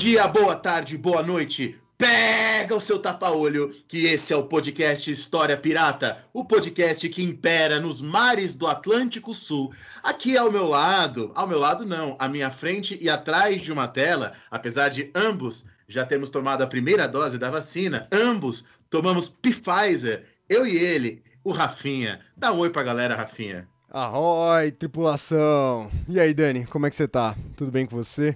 Dia, boa tarde, boa noite. Pega o seu tapa-olho, que esse é o podcast História Pirata, o podcast que impera nos mares do Atlântico Sul. Aqui ao meu lado, ao meu lado não, à minha frente e atrás de uma tela, apesar de ambos já termos tomado a primeira dose da vacina, ambos tomamos Pfizer, eu e ele, o Rafinha. Dá um oi pra galera, Rafinha. Arroi, tripulação! E aí, Dani, como é que você tá? Tudo bem com você?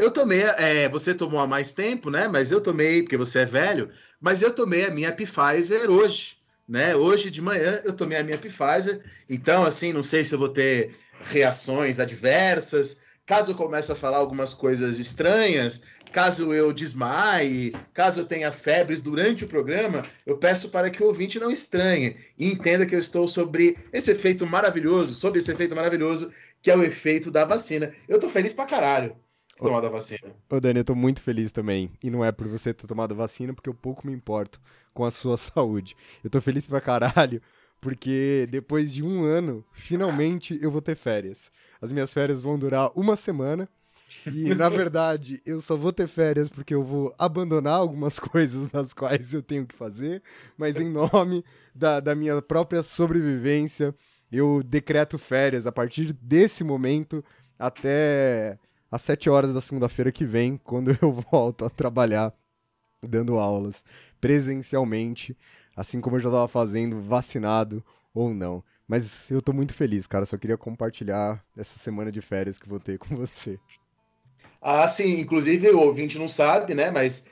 Eu tomei, é, você tomou há mais tempo, né? Mas eu tomei, porque você é velho, mas eu tomei a minha Pfizer hoje, né? Hoje de manhã eu tomei a minha Pfizer, então, assim, não sei se eu vou ter reações adversas, caso eu comece a falar algumas coisas estranhas, caso eu desmaie, caso eu tenha febres durante o programa, eu peço para que o ouvinte não estranhe e entenda que eu estou sobre esse efeito maravilhoso, sobre esse efeito maravilhoso que é o efeito da vacina. Eu tô feliz pra caralho tomado a vacina. Ô, Dani, eu tô muito feliz também. E não é por você ter tomado a vacina, porque eu pouco me importo com a sua saúde. Eu tô feliz pra caralho, porque depois de um ano, finalmente eu vou ter férias. As minhas férias vão durar uma semana. E, na verdade, eu só vou ter férias porque eu vou abandonar algumas coisas nas quais eu tenho que fazer, mas em nome da, da minha própria sobrevivência, eu decreto férias a partir desse momento até às 7 horas da segunda-feira que vem, quando eu volto a trabalhar dando aulas presencialmente, assim como eu já estava fazendo, vacinado ou não. Mas eu tô muito feliz, cara. Só queria compartilhar essa semana de férias que vou ter com você. Ah, sim. Inclusive, o ouvinte não sabe, né? Mas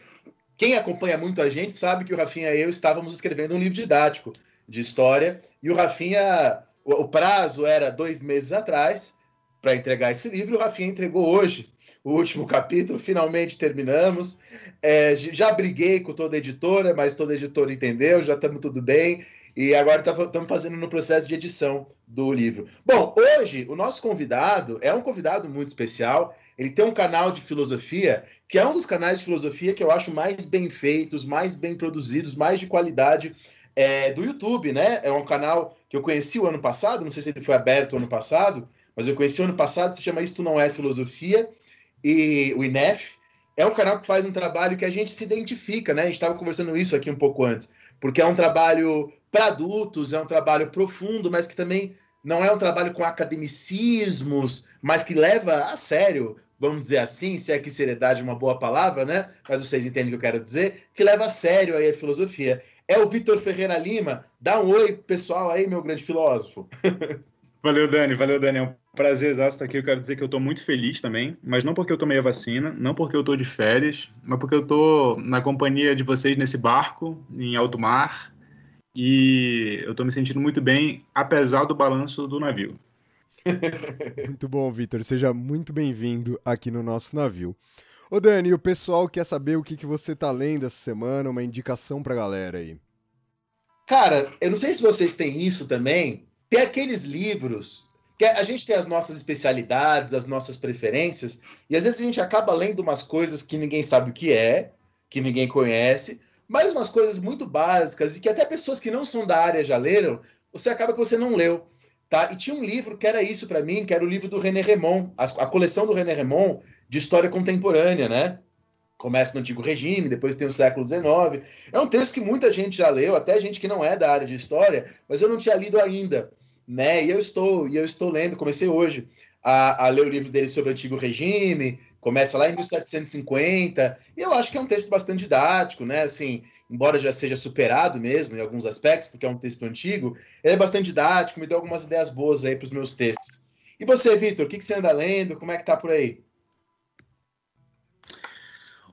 quem acompanha muito a gente sabe que o Rafinha e eu estávamos escrevendo um livro didático de história. E o Rafinha, o prazo era dois meses atrás para entregar esse livro. O Rafinha entregou hoje o último capítulo, finalmente terminamos. É, já briguei com toda a editora, mas toda a editora entendeu, já estamos tudo bem. E agora estamos tá, fazendo no processo de edição do livro. Bom, hoje o nosso convidado é um convidado muito especial. Ele tem um canal de filosofia, que é um dos canais de filosofia que eu acho mais bem feitos, mais bem produzidos, mais de qualidade é, do YouTube, né? É um canal que eu conheci o ano passado, não sei se ele foi aberto ano passado, mas eu conheci ano passado, se chama Isto Não É Filosofia, e o INEF é um canal que faz um trabalho que a gente se identifica, né? A gente estava conversando isso aqui um pouco antes, porque é um trabalho para adultos, é um trabalho profundo, mas que também não é um trabalho com academicismos, mas que leva a sério, vamos dizer assim, se é que seriedade é uma boa palavra, né? Mas vocês entendem o que eu quero dizer, que leva a sério aí a filosofia. É o Vitor Ferreira Lima. Dá um oi pessoal aí, meu grande filósofo. Valeu, Dani. Valeu, Dani. É um prazer exato estar aqui. Eu quero dizer que eu estou muito feliz também, mas não porque eu tomei a vacina, não porque eu estou de férias, mas porque eu estou na companhia de vocês nesse barco, em alto mar, e eu estou me sentindo muito bem, apesar do balanço do navio. muito bom, Vitor. Seja muito bem-vindo aqui no nosso navio. Ô, Dani, o pessoal quer saber o que, que você está lendo essa semana, uma indicação para a galera aí. Cara, eu não sei se vocês têm isso também, tem aqueles livros que a gente tem as nossas especialidades, as nossas preferências, e às vezes a gente acaba lendo umas coisas que ninguém sabe o que é, que ninguém conhece, mas umas coisas muito básicas e que até pessoas que não são da área já leram, você acaba que você não leu. Tá? E tinha um livro que era isso para mim, que era o livro do René Remon, a, a coleção do René Remon de história contemporânea, né? Começa no Antigo Regime, depois tem o século XIX. É um texto que muita gente já leu, até gente que não é da área de história, mas eu não tinha lido ainda né? E eu estou, e eu estou lendo, comecei hoje a, a ler o livro dele sobre o Antigo Regime, começa lá em 1750, e eu acho que é um texto bastante didático, né? Assim, embora já seja superado mesmo em alguns aspectos, porque é um texto antigo, ele é bastante didático, me deu algumas ideias boas aí para os meus textos. E você, Vitor, o que, que você anda lendo? Como é que tá por aí?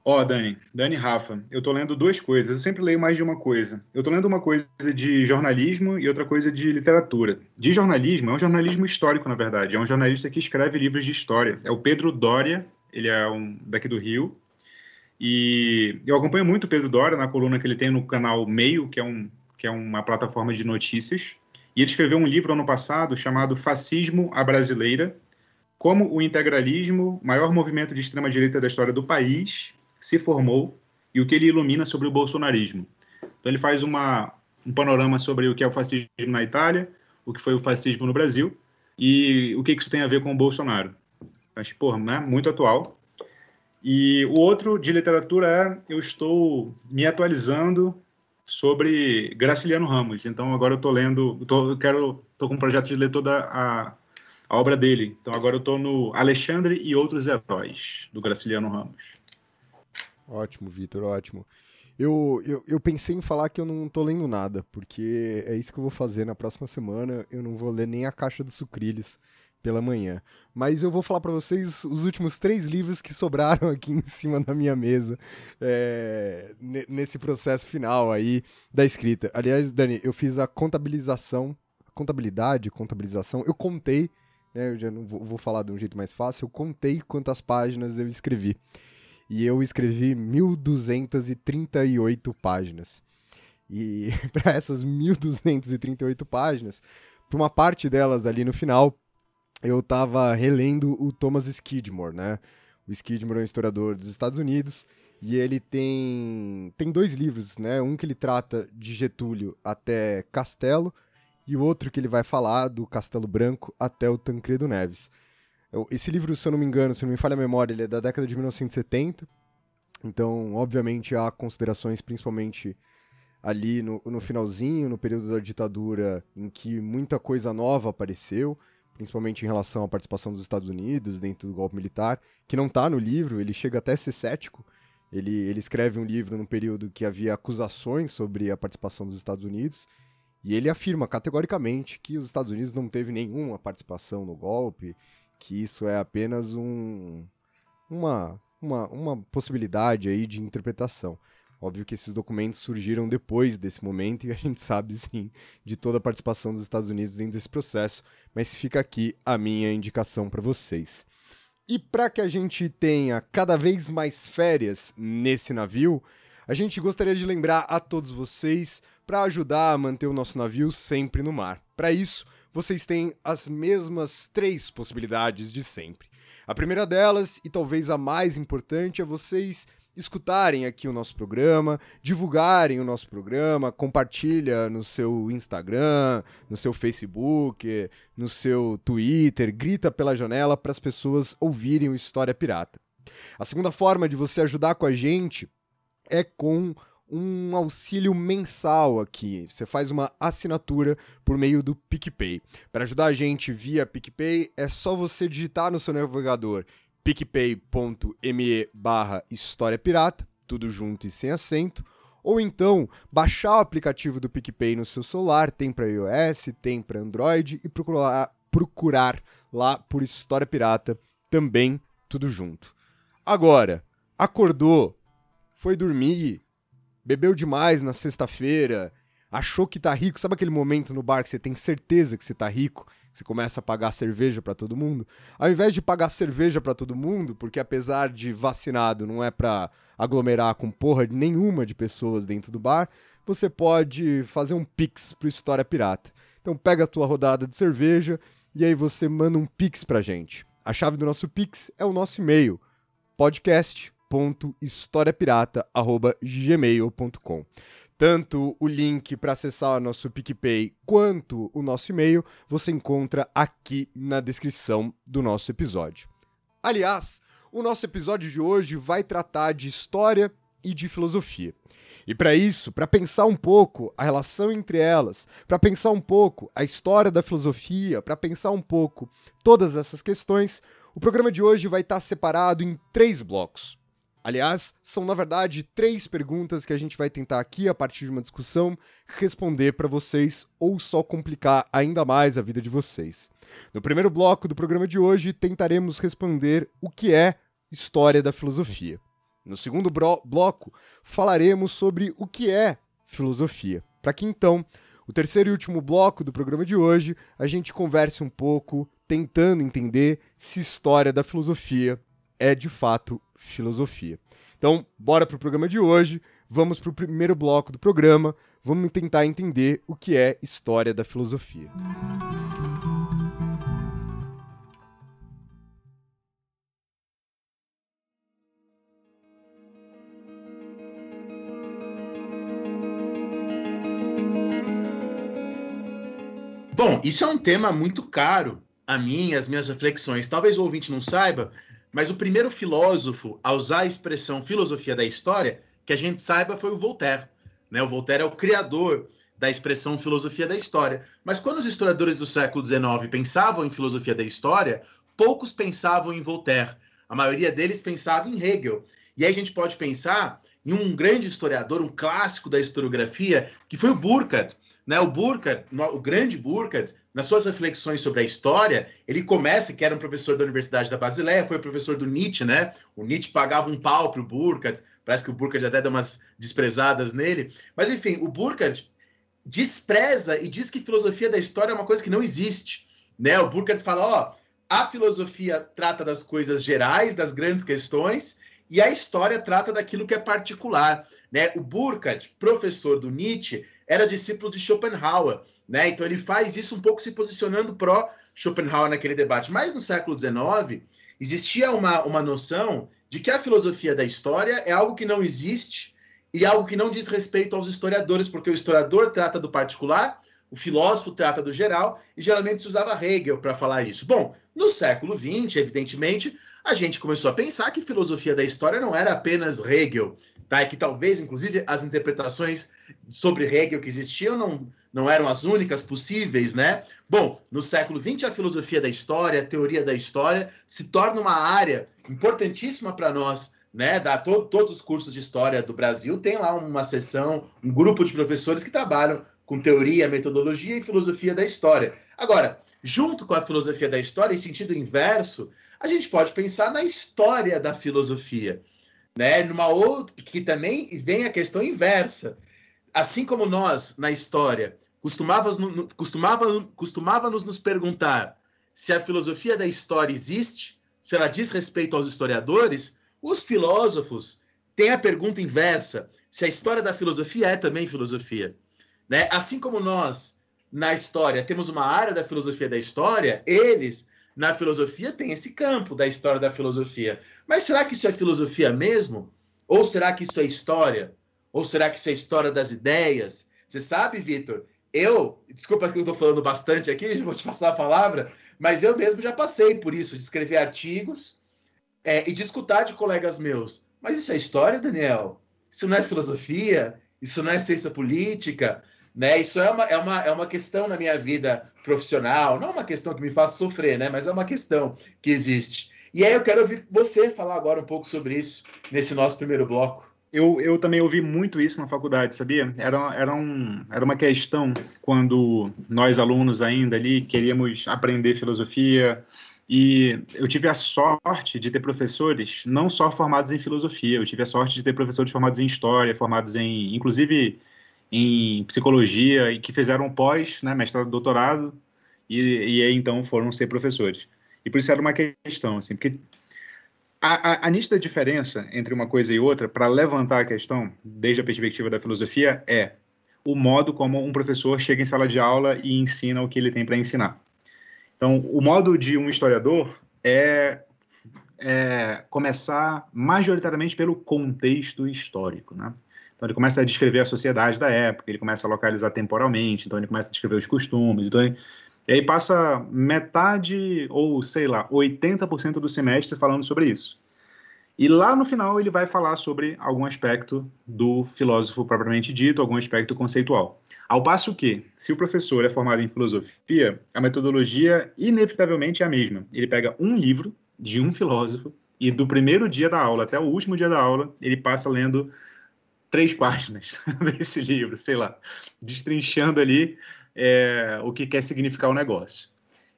Ó, oh, Dani, Dani Rafa, eu tô lendo duas coisas. Eu sempre leio mais de uma coisa. Eu tô lendo uma coisa de jornalismo e outra coisa de literatura. De jornalismo, é um jornalismo histórico, na verdade. É um jornalista que escreve livros de história. É o Pedro Doria. ele é um daqui do Rio. E eu acompanho muito o Pedro Dória na coluna que ele tem no canal Meio, que é, um, que é uma plataforma de notícias. E ele escreveu um livro ano passado chamado Fascismo à Brasileira: Como o integralismo, maior movimento de extrema-direita da história do país, se formou e o que ele ilumina sobre o bolsonarismo. Então, ele faz uma, um panorama sobre o que é o fascismo na Itália, o que foi o fascismo no Brasil e o que isso tem a ver com o Bolsonaro. Acho, porra, né, muito atual. E o outro de literatura é eu estou me atualizando sobre Graciliano Ramos. Então agora eu estou lendo, tô, eu quero, tô com um projeto de ler toda a, a obra dele. Então agora eu estou no Alexandre e outros heróis do Graciliano Ramos. Ótimo, Vitor, ótimo. Eu, eu, eu, pensei em falar que eu não tô lendo nada, porque é isso que eu vou fazer na próxima semana. Eu não vou ler nem a Caixa dos Sucrilhos pela manhã. Mas eu vou falar para vocês os últimos três livros que sobraram aqui em cima da minha mesa é, nesse processo final aí da escrita. Aliás, Dani, eu fiz a contabilização, contabilidade, contabilização. Eu contei, né, eu já não vou, vou falar de um jeito mais fácil, eu contei quantas páginas eu escrevi e eu escrevi 1238 páginas. E para essas 1238 páginas, para uma parte delas ali no final, eu estava relendo o Thomas Skidmore, né? O Skidmore é um historiador dos Estados Unidos e ele tem tem dois livros, né? Um que ele trata de Getúlio até Castelo e o outro que ele vai falar do Castelo Branco até o Tancredo Neves. Esse livro, se eu não me engano, se não me falha a memória, ele é da década de 1970. Então, obviamente, há considerações, principalmente ali no, no finalzinho, no período da ditadura, em que muita coisa nova apareceu, principalmente em relação à participação dos Estados Unidos dentro do golpe militar, que não está no livro, ele chega até a ser cético. Ele, ele escreve um livro num período que havia acusações sobre a participação dos Estados Unidos, e ele afirma categoricamente que os Estados Unidos não teve nenhuma participação no golpe, que isso é apenas um, uma, uma, uma possibilidade aí de interpretação. Óbvio que esses documentos surgiram depois desse momento e a gente sabe sim de toda a participação dos Estados Unidos dentro desse processo, mas fica aqui a minha indicação para vocês. E para que a gente tenha cada vez mais férias nesse navio, a gente gostaria de lembrar a todos vocês para ajudar a manter o nosso navio sempre no mar. Para isso, vocês têm as mesmas três possibilidades de sempre. A primeira delas, e talvez a mais importante, é vocês escutarem aqui o nosso programa, divulgarem o nosso programa, compartilha no seu Instagram, no seu Facebook, no seu Twitter, grita pela janela para as pessoas ouvirem o História Pirata. A segunda forma de você ajudar com a gente é com um auxílio mensal aqui. Você faz uma assinatura por meio do PicPay. Para ajudar a gente via PicPay, é só você digitar no seu navegador picpay.me barra História Pirata, tudo junto e sem acento, ou então baixar o aplicativo do PicPay no seu celular, tem para iOS, tem para Android, e procurar, procurar lá por História Pirata, também tudo junto. Agora, acordou, foi dormir, bebeu demais na sexta-feira, achou que tá rico, sabe aquele momento no bar que você tem certeza que você tá rico, você começa a pagar cerveja para todo mundo? Ao invés de pagar cerveja para todo mundo, porque apesar de vacinado não é para aglomerar com porra nenhuma de pessoas dentro do bar, você pode fazer um pix pro História Pirata. Então pega a tua rodada de cerveja e aí você manda um pix pra gente. A chave do nosso pix é o nosso e-mail, podcast historiapirata@gmail.com. Tanto o link para acessar o nosso PicPay quanto o nosso e-mail você encontra aqui na descrição do nosso episódio. Aliás, o nosso episódio de hoje vai tratar de história e de filosofia. E para isso, para pensar um pouco a relação entre elas, para pensar um pouco a história da filosofia, para pensar um pouco todas essas questões, o programa de hoje vai estar separado em três blocos. Aliás, são na verdade três perguntas que a gente vai tentar aqui, a partir de uma discussão, responder para vocês ou só complicar ainda mais a vida de vocês. No primeiro bloco do programa de hoje, tentaremos responder o que é história da filosofia. No segundo bloco, falaremos sobre o que é filosofia, para que então, o terceiro e último bloco do programa de hoje, a gente converse um pouco, tentando entender se história da filosofia é de fato filosofia. Então, bora pro programa de hoje. Vamos pro primeiro bloco do programa. Vamos tentar entender o que é história da filosofia. Bom, isso é um tema muito caro a mim, as minhas reflexões. Talvez o ouvinte não saiba, mas o primeiro filósofo a usar a expressão filosofia da história, que a gente saiba, foi o Voltaire. Né? O Voltaire é o criador da expressão filosofia da história. Mas quando os historiadores do século XIX pensavam em filosofia da história, poucos pensavam em Voltaire. A maioria deles pensava em Hegel. E aí a gente pode pensar em um grande historiador, um clássico da historiografia, que foi o Burckhardt. Né? O Burckhardt, o grande Burckhardt, nas suas reflexões sobre a história, ele começa, que era um professor da Universidade da Basileia, foi professor do Nietzsche, né? O Nietzsche pagava um pau para o Burckhardt, parece que o Burckhardt até deu umas desprezadas nele. Mas, enfim, o Burckhardt despreza e diz que filosofia da história é uma coisa que não existe. Né? O Burckhardt fala, ó, a filosofia trata das coisas gerais, das grandes questões, e a história trata daquilo que é particular. Né? O Burckhardt, professor do Nietzsche, era discípulo de Schopenhauer. Né? Então ele faz isso um pouco se posicionando pró Schopenhauer naquele debate. Mas no século XIX existia uma, uma noção de que a filosofia da história é algo que não existe e algo que não diz respeito aos historiadores, porque o historiador trata do particular, o filósofo trata do geral, e geralmente se usava Hegel para falar isso. Bom, no século XX, evidentemente, a gente começou a pensar que filosofia da história não era apenas Hegel, tá? E que talvez, inclusive, as interpretações sobre Hegel que existiam não, não eram as únicas possíveis, né? Bom, no século XX, a filosofia da história, a teoria da história, se torna uma área importantíssima para nós, né? Da, to, todos os cursos de história do Brasil tem lá uma sessão, um grupo de professores que trabalham com teoria, metodologia e filosofia da história. Agora, junto com a filosofia da história, em sentido inverso, a gente pode pensar na história da filosofia né? Numa outra que também vem a questão inversa. Assim como nós na história costumávamos, costumava, costumávamos nos perguntar se a filosofia da história existe, se ela diz respeito aos historiadores, os filósofos têm a pergunta inversa: se a história da filosofia é também filosofia. Né? Assim como nós, na história, temos uma área da filosofia da história, eles na filosofia tem esse campo da história da filosofia. Mas será que isso é filosofia mesmo? Ou será que isso é história? Ou será que isso é história das ideias? Você sabe, Vitor? Eu, desculpa que eu estou falando bastante aqui, vou te passar a palavra, mas eu mesmo já passei por isso, de escrever artigos é, e de escutar de colegas meus. Mas isso é história, Daniel? Isso não é filosofia? Isso não é ciência política? Né? Isso é uma, é, uma, é uma questão na minha vida profissional, não uma questão que me faça sofrer, né? mas é uma questão que existe. E aí eu quero ouvir você falar agora um pouco sobre isso nesse nosso primeiro bloco. Eu, eu também ouvi muito isso na faculdade, sabia? Era, era, um, era uma questão quando nós, alunos ainda ali, queríamos aprender filosofia, e eu tive a sorte de ter professores não só formados em filosofia, eu tive a sorte de ter professores formados em história, formados em, inclusive, em psicologia e que fizeram pós, né, mestrado, doutorado e, e aí então foram ser professores. E por isso era uma questão, assim, porque a, a, a nítida diferença entre uma coisa e outra, para levantar a questão, desde a perspectiva da filosofia, é o modo como um professor chega em sala de aula e ensina o que ele tem para ensinar. Então, o modo de um historiador é, é começar majoritariamente pelo contexto histórico, né? Então ele começa a descrever a sociedade da época, ele começa a localizar temporalmente, então ele começa a descrever os costumes, então ele, e aí passa metade ou sei lá, 80% do semestre falando sobre isso. E lá no final ele vai falar sobre algum aspecto do filósofo propriamente dito, algum aspecto conceitual. Ao passo que, se o professor é formado em filosofia, a metodologia inevitavelmente é a mesma. Ele pega um livro de um filósofo e do primeiro dia da aula até o último dia da aula, ele passa lendo três páginas desse livro, sei lá, destrinchando ali é, o que quer significar o negócio.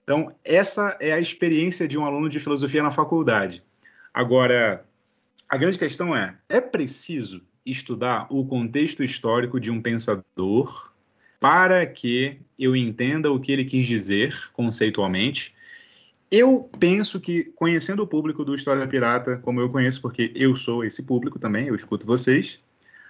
Então, essa é a experiência de um aluno de filosofia na faculdade. Agora, a grande questão é: é preciso estudar o contexto histórico de um pensador para que eu entenda o que ele quis dizer conceitualmente Eu penso que, conhecendo o público do História Pirata, como eu conheço, porque eu sou esse público também, eu escuto vocês,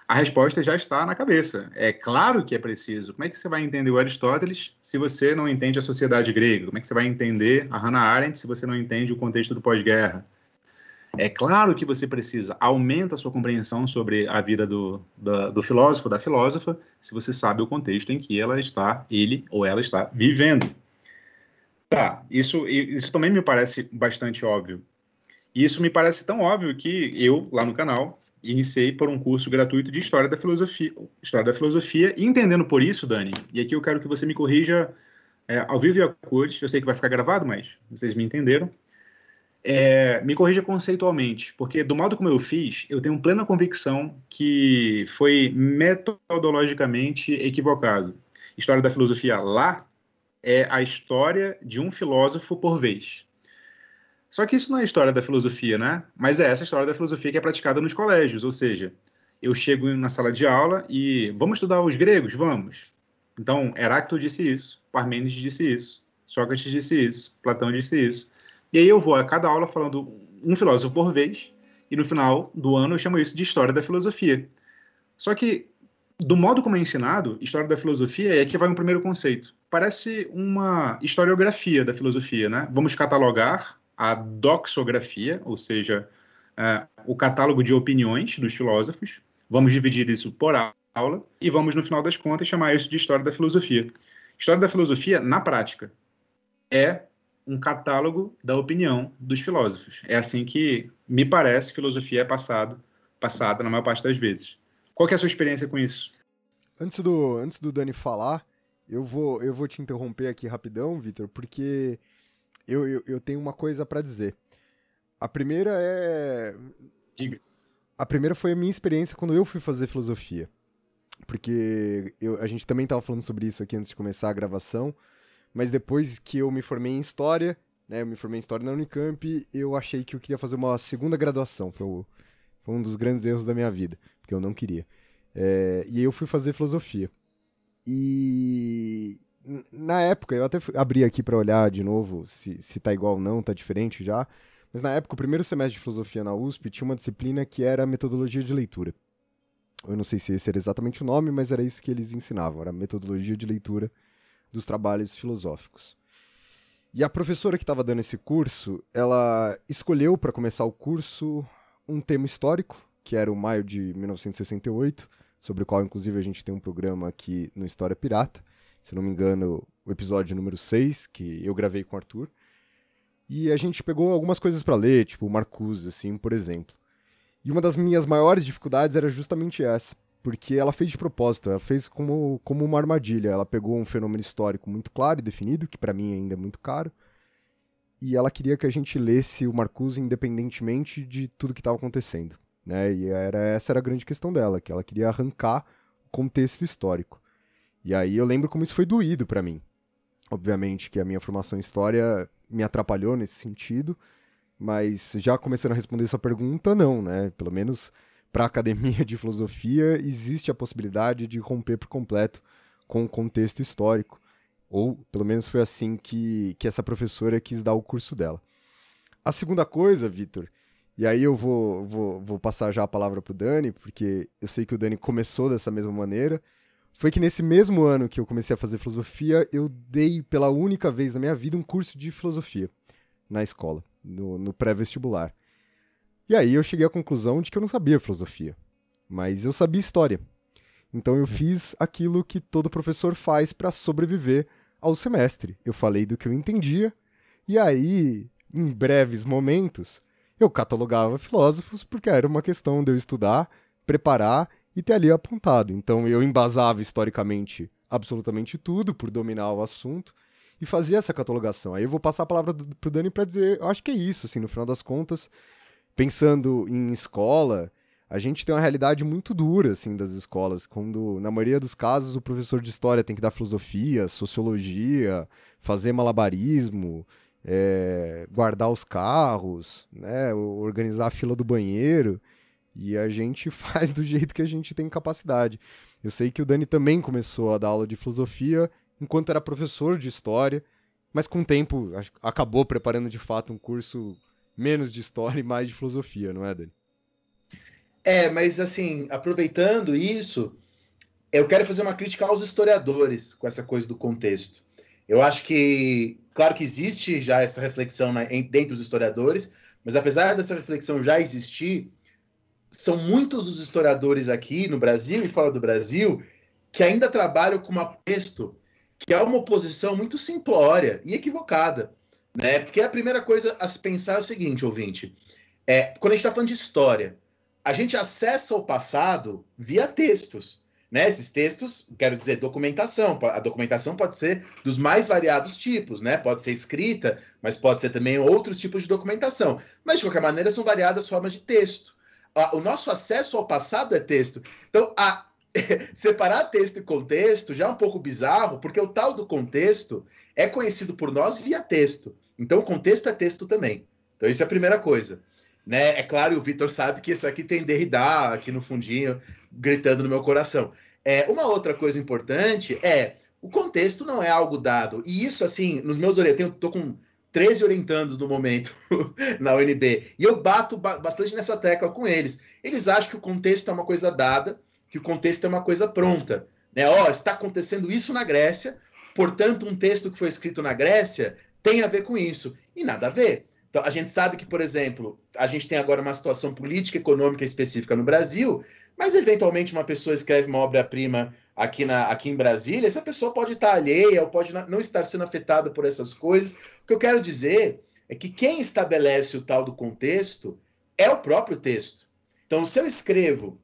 a resposta já está na cabeça. É claro que é preciso. Como é que você vai entender o Aristóteles se você não entende a sociedade grega? Como é que você vai entender a Hannah Arendt se você não entende o contexto do pós-guerra? É claro que você precisa, aumenta a sua compreensão sobre a vida do, do, do filósofo, da filósofa, se você sabe o contexto em que ela está, ele ou ela está vivendo. Tá, isso, isso também me parece bastante óbvio. E isso me parece tão óbvio que eu, lá no canal, iniciei por um curso gratuito de História da Filosofia. História da Filosofia, e entendendo por isso, Dani, e aqui eu quero que você me corrija é, ao vivo e a cores, eu sei que vai ficar gravado, mas vocês me entenderam. É, me corrija conceitualmente, porque do modo como eu fiz, eu tenho plena convicção que foi metodologicamente equivocado. História da filosofia lá é a história de um filósofo por vez. Só que isso não é história da filosofia, né? Mas é essa história da filosofia que é praticada nos colégios, ou seja, eu chego na sala de aula e vamos estudar os gregos? Vamos. Então, Heráclito disse isso, Parmênides disse isso, Sócrates disse isso, Platão disse isso. E aí eu vou a cada aula falando um filósofo por vez, e no final do ano eu chamo isso de história da filosofia. Só que, do modo como é ensinado, história da filosofia é que vai um primeiro conceito. Parece uma historiografia da filosofia, né? Vamos catalogar a doxografia, ou seja, uh, o catálogo de opiniões dos filósofos. Vamos dividir isso por aula e vamos, no final das contas, chamar isso de história da filosofia. História da filosofia, na prática, é um catálogo da opinião dos filósofos. É assim que, me parece, filosofia é passado, passada na maior parte das vezes. Qual é a sua experiência com isso? Antes do, antes do Dani falar, eu vou, eu vou te interromper aqui rapidão, Vitor, porque eu, eu, eu tenho uma coisa para dizer. A primeira é. Diga. A primeira foi a minha experiência quando eu fui fazer filosofia. Porque eu, a gente também estava falando sobre isso aqui antes de começar a gravação. Mas depois que eu me formei em História, né, eu me formei em História na Unicamp, eu achei que eu queria fazer uma segunda graduação. Foi, foi um dos grandes erros da minha vida, porque eu não queria. É, e aí eu fui fazer Filosofia. E, na época, eu até abri aqui para olhar de novo se, se tá igual ou não, tá diferente já. Mas na época, o primeiro semestre de filosofia na USP tinha uma disciplina que era metodologia de leitura. Eu não sei se esse era exatamente o nome, mas era isso que eles ensinavam, era metodologia de leitura dos trabalhos filosóficos. E a professora que estava dando esse curso, ela escolheu para começar o curso um tema histórico, que era o maio de 1968, sobre o qual inclusive a gente tem um programa aqui no História Pirata se não me engano, o episódio número 6, que eu gravei com o Arthur. E a gente pegou algumas coisas para ler, tipo Marcuse, assim, por exemplo. E uma das minhas maiores dificuldades era justamente essa, porque ela fez de propósito, ela fez como, como uma armadilha. Ela pegou um fenômeno histórico muito claro e definido, que para mim ainda é muito caro, e ela queria que a gente lesse o Marcuse independentemente de tudo que estava acontecendo. Né? E era, essa era a grande questão dela, que ela queria arrancar o contexto histórico. E aí eu lembro como isso foi doído para mim. Obviamente que a minha formação em história me atrapalhou nesse sentido, mas já começando a responder sua pergunta, não, né? Pelo menos para a academia de filosofia existe a possibilidade de romper por completo com o contexto histórico. Ou pelo menos foi assim que, que essa professora quis dar o curso dela. A segunda coisa, Vitor, e aí eu vou, vou, vou passar já a palavra para o Dani, porque eu sei que o Dani começou dessa mesma maneira, foi que nesse mesmo ano que eu comecei a fazer filosofia, eu dei pela única vez na minha vida um curso de filosofia na escola, no, no pré-vestibular. E aí eu cheguei à conclusão de que eu não sabia filosofia, mas eu sabia história. Então eu fiz aquilo que todo professor faz para sobreviver ao semestre. Eu falei do que eu entendia, e aí, em breves momentos, eu catalogava filósofos porque era uma questão de eu estudar, preparar e ter ali apontado. Então eu embasava historicamente absolutamente tudo por dominar o assunto e fazia essa catalogação. Aí eu vou passar a palavra pro Dani para dizer, eu acho que é isso, assim, no final das contas, pensando em escola, a gente tem uma realidade muito dura, assim, das escolas, quando, na maioria dos casos, o professor de história tem que dar filosofia, sociologia, fazer malabarismo, é, guardar os carros, né, organizar a fila do banheiro, e a gente faz do jeito que a gente tem capacidade. Eu sei que o Dani também começou a dar aula de filosofia enquanto era professor de história, mas com o tempo acabou preparando de fato um curso menos de história e mais de filosofia, não é, Dani? É, mas assim, aproveitando isso, eu quero fazer uma crítica aos historiadores com essa coisa do contexto. Eu acho que, claro que existe já essa reflexão em, dentro dos historiadores, mas apesar dessa reflexão já existir, são muitos os historiadores aqui no Brasil e fora do Brasil que ainda trabalham com um texto que é uma oposição muito simplória e equivocada, né? Porque a primeira coisa a se pensar é o seguinte, ouvinte, é, quando a gente está falando de história, a gente acessa o passado via textos. Né? Esses textos, quero dizer, documentação. A documentação pode ser dos mais variados tipos, né? Pode ser escrita, mas pode ser também outros tipos de documentação. Mas, de qualquer maneira, são variadas formas de texto. O nosso acesso ao passado é texto. Então, a... separar texto e contexto já é um pouco bizarro, porque o tal do contexto é conhecido por nós via texto. Então, o contexto é texto também. Então, isso é a primeira coisa. Né? É claro, o Vitor sabe que isso aqui tem Derrida aqui no fundinho, gritando no meu coração. É, uma outra coisa importante é o contexto não é algo dado. E isso, assim, nos meus orientandos, eu tô com 13 orientandos no momento na UNB, e eu bato ba bastante nessa tecla com eles. Eles acham que o contexto é uma coisa dada, que o contexto é uma coisa pronta. Né? Ó, está acontecendo isso na Grécia, portanto, um texto que foi escrito na Grécia tem a ver com isso. E nada a ver. Então, a gente sabe que, por exemplo, a gente tem agora uma situação política, econômica específica no Brasil, mas eventualmente uma pessoa escreve uma obra-prima aqui, na, aqui em Brasília, essa pessoa pode estar alheia ou pode não estar sendo afetada por essas coisas. O que eu quero dizer é que quem estabelece o tal do contexto é o próprio texto. Então, se eu escrevo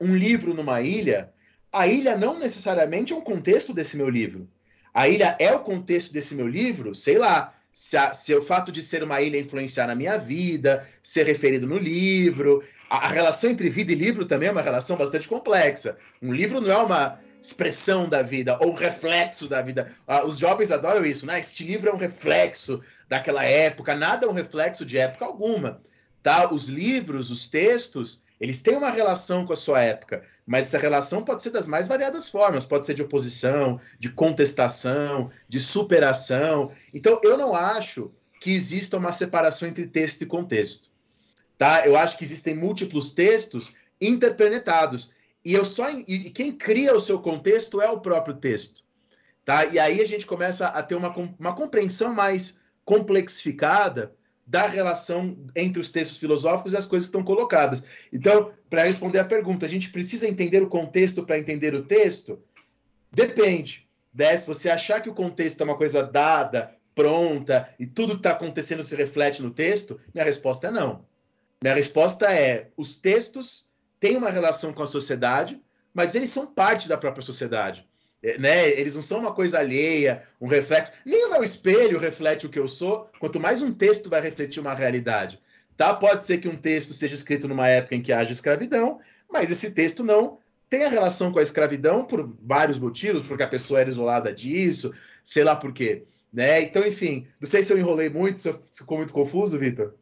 um livro numa ilha, a ilha não necessariamente é um contexto desse meu livro. A ilha é o contexto desse meu livro, sei lá, se, a, se, o fato de ser uma ilha influenciar na minha vida, ser referido no livro. A, a, relação entre vida e livro também é uma relação bastante complexa. Um livro não é uma expressão da vida ou reflexo da vida. Ah, os jovens adoram isso, né? Este livro é um reflexo daquela época, nada é um reflexo de época alguma. Tá? Os livros, os textos, eles têm uma relação com a sua época, mas essa relação pode ser das mais variadas formas, pode ser de oposição, de contestação, de superação. Então, eu não acho que exista uma separação entre texto e contexto. Tá? Eu acho que existem múltiplos textos interplanetados. E eu só e quem cria o seu contexto é o próprio texto. Tá? E aí a gente começa a ter uma, uma compreensão mais complexificada da relação entre os textos filosóficos e as coisas que estão colocadas. Então, para responder a pergunta, a gente precisa entender o contexto para entender o texto? Depende. Né? Se você achar que o contexto é uma coisa dada, pronta, e tudo que está acontecendo se reflete no texto, minha resposta é não. Minha resposta é: os textos têm uma relação com a sociedade, mas eles são parte da própria sociedade. Né? Eles não são uma coisa alheia, um reflexo. Nem o meu espelho reflete o que eu sou, quanto mais um texto vai refletir uma realidade. Tá? Pode ser que um texto seja escrito numa época em que haja escravidão, mas esse texto não tem a relação com a escravidão por vários motivos, porque a pessoa era isolada disso, sei lá por quê. Né? Então, enfim, não sei se eu enrolei muito, se ficou muito confuso, Vitor.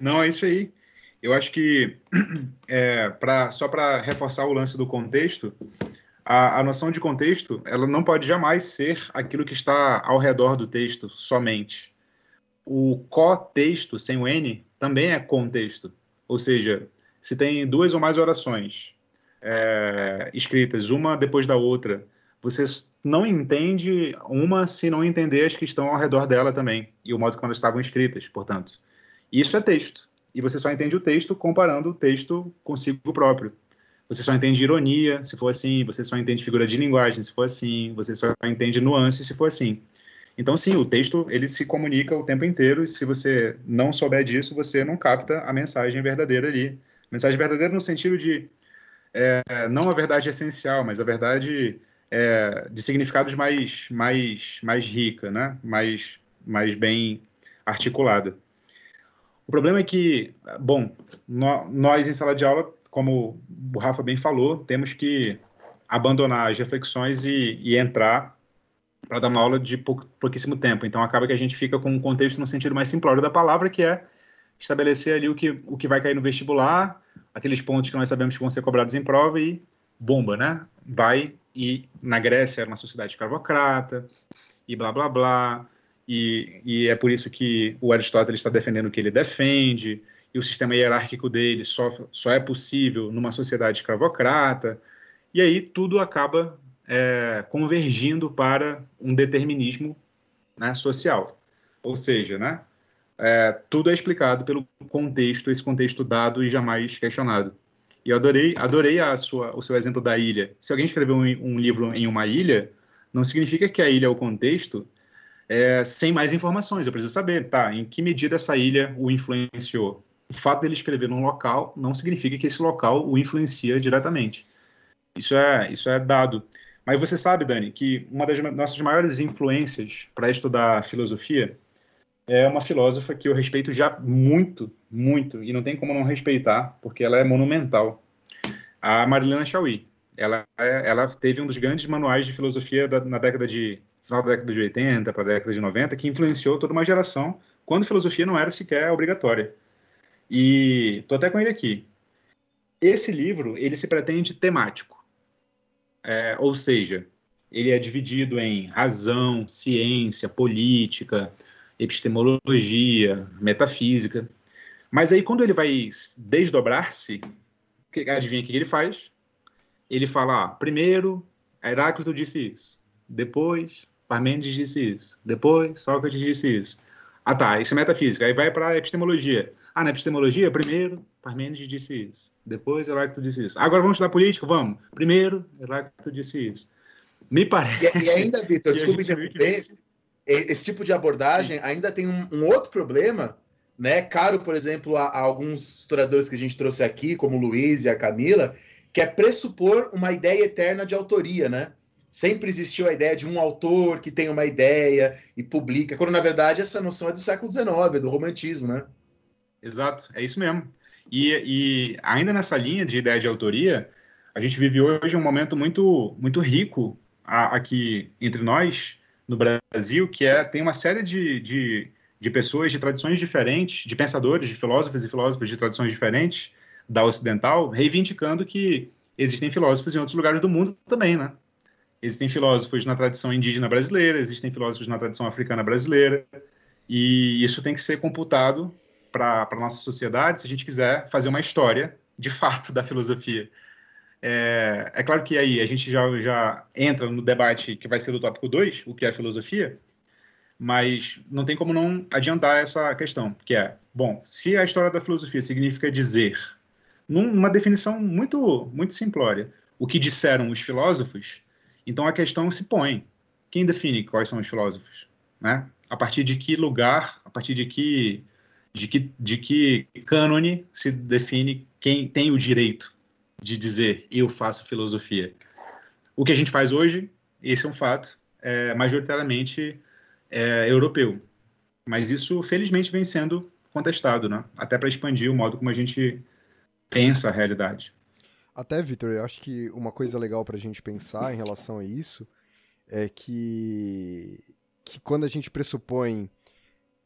Não, é isso aí. Eu acho que, é, pra, só para reforçar o lance do contexto, a, a, noção de contexto ela não pode jamais ser aquilo que está ao redor do texto somente. O co-texto, sem o N, também é contexto. Ou seja, se tem duas ou mais orações é, escritas, uma depois da outra, você não entende uma se não entender as que estão ao redor dela também, e o modo como elas estavam escritas, portanto. Isso é texto. E você só entende o texto comparando o texto consigo próprio. Você só entende ironia se for assim, você só entende figura de linguagem se for assim, você só entende nuance se for assim. Então, sim, o texto ele se comunica o tempo inteiro e se você não souber disso, você não capta a mensagem verdadeira ali. Mensagem verdadeira no sentido de é, não a verdade essencial, mas a verdade é, de significados mais, mais, mais rica, né? mais, mais bem articulada. O problema é que, bom, nós em sala de aula, como o Rafa bem falou, temos que abandonar as reflexões e, e entrar para dar uma aula de pou, pouquíssimo tempo. Então acaba que a gente fica com um contexto no sentido mais simplório da palavra, que é estabelecer ali o que, o que vai cair no vestibular, aqueles pontos que nós sabemos que vão ser cobrados em prova e bomba, né? Vai e na Grécia era uma sociedade escravocrata e blá blá blá, e, e é por isso que o Aristóteles está defendendo o que ele defende, e o sistema hierárquico dele só, só é possível numa sociedade escravocrata, e aí tudo acaba é, convergindo para um determinismo né, social. Ou seja, né, é, tudo é explicado pelo contexto, esse contexto dado e jamais questionado. E eu adorei, adorei a sua, o seu exemplo da ilha. Se alguém escreveu um, um livro em uma ilha, não significa que a ilha é o contexto é, sem mais informações. Eu preciso saber, tá, em que medida essa ilha o influenciou. O fato dele escrever num local não significa que esse local o influencia diretamente. Isso é, isso é dado. Mas você sabe, Dani, que uma das nossas maiores influências para estudar filosofia é uma filósofa que eu respeito já muito, muito, e não tem como não respeitar, porque ela é monumental. A Marilena Chauí. Ela, ela teve um dos grandes manuais de filosofia da, na década de final da década de 80 para a década de 90, que influenciou toda uma geração, quando filosofia não era sequer obrigatória. E tô até com ele aqui. Esse livro, ele se pretende temático. É, ou seja, ele é dividido em razão, ciência, política, epistemologia, metafísica. Mas aí, quando ele vai desdobrar-se, adivinha o que ele faz? Ele fala: ah, primeiro, Heráclito disse isso. Depois, Parmênides disse isso. Depois, Sócrates disse isso. Ah, tá, isso é metafísica. Aí vai para a epistemologia. Ah, na epistemologia, primeiro, Parmênides disse isso. Depois, Heráclito disse isso. Agora vamos estudar política? Vamos. Primeiro, Heráclito disse isso. Me parece. E, e ainda, Vitor, desculpe interromper esse tipo de abordagem Sim. ainda tem um, um, outro problema, né? Caro, por exemplo, a, a, alguns historiadores que a gente trouxe aqui, como o Luiz e a Camila, que é pressupor uma ideia eterna de autoria, né? Sempre existiu a ideia de um autor que tem uma ideia e publica, quando na verdade essa noção é do século XIX, é do romantismo, né? Exato, é isso mesmo. E, e ainda nessa linha de ideia de autoria, a gente vive hoje um momento muito, muito rico aqui entre nós, no Brasil, que é tem uma série de, de, de pessoas de tradições diferentes, de pensadores, de filósofos e filósofos de tradições diferentes da ocidental, reivindicando que existem filósofos em outros lugares do mundo também, né? Existem filósofos na tradição indígena brasileira, existem filósofos na tradição africana brasileira, e isso tem que ser computado para a nossa sociedade se a gente quiser fazer uma história, de fato, da filosofia. É, é, claro que aí a gente já, já entra no debate que vai ser do tópico 2, o que é filosofia, mas não tem como não adiantar essa questão, que é, bom, se a história da filosofia significa dizer, numa definição muito, muito simplória, o que disseram os filósofos, então a questão se põe. Quem define quais são os filósofos? Né? A partir de que lugar, a partir de que, de que, de que cânone se define quem tem o direito de dizer eu faço filosofia. O que a gente faz hoje, esse é um fato, é majoritariamente é, europeu. Mas isso, felizmente, vem sendo contestado, né? até para expandir o modo como a gente pensa a realidade. Até, Vitor, eu acho que uma coisa legal para a gente pensar em relação a isso é que, que quando a gente pressupõe,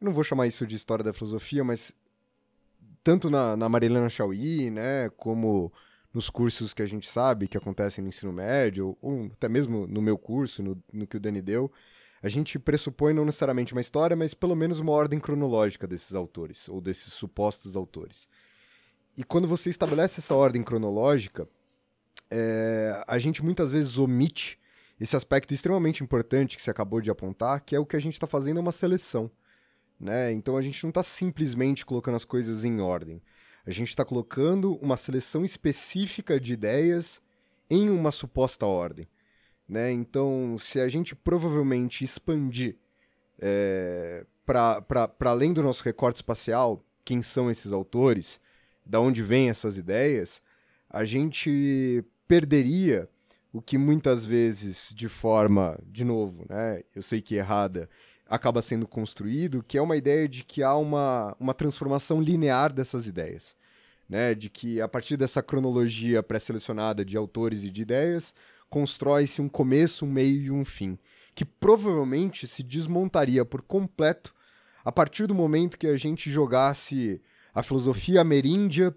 não vou chamar isso de história da filosofia, mas tanto na, na Marilena Chauí, né, como nos cursos que a gente sabe que acontecem no ensino médio, ou até mesmo no meu curso, no, no que o Dani deu, a gente pressupõe não necessariamente uma história, mas pelo menos uma ordem cronológica desses autores, ou desses supostos autores. E quando você estabelece essa ordem cronológica, é, a gente muitas vezes omite esse aspecto extremamente importante que você acabou de apontar, que é o que a gente está fazendo é uma seleção. Né? Então a gente não está simplesmente colocando as coisas em ordem. A gente está colocando uma seleção específica de ideias em uma suposta ordem. Né? Então, se a gente provavelmente expandir é, para além do nosso recorte espacial, quem são esses autores, da onde vêm essas ideias, a gente perderia o que muitas vezes, de forma, de novo, né, eu sei que errada, acaba sendo construído, que é uma ideia de que há uma, uma transformação linear dessas ideias. Né, de que a partir dessa cronologia pré-selecionada de autores e de ideias, constrói-se um começo, um meio e um fim, que provavelmente se desmontaria por completo a partir do momento que a gente jogasse a filosofia ameríndia,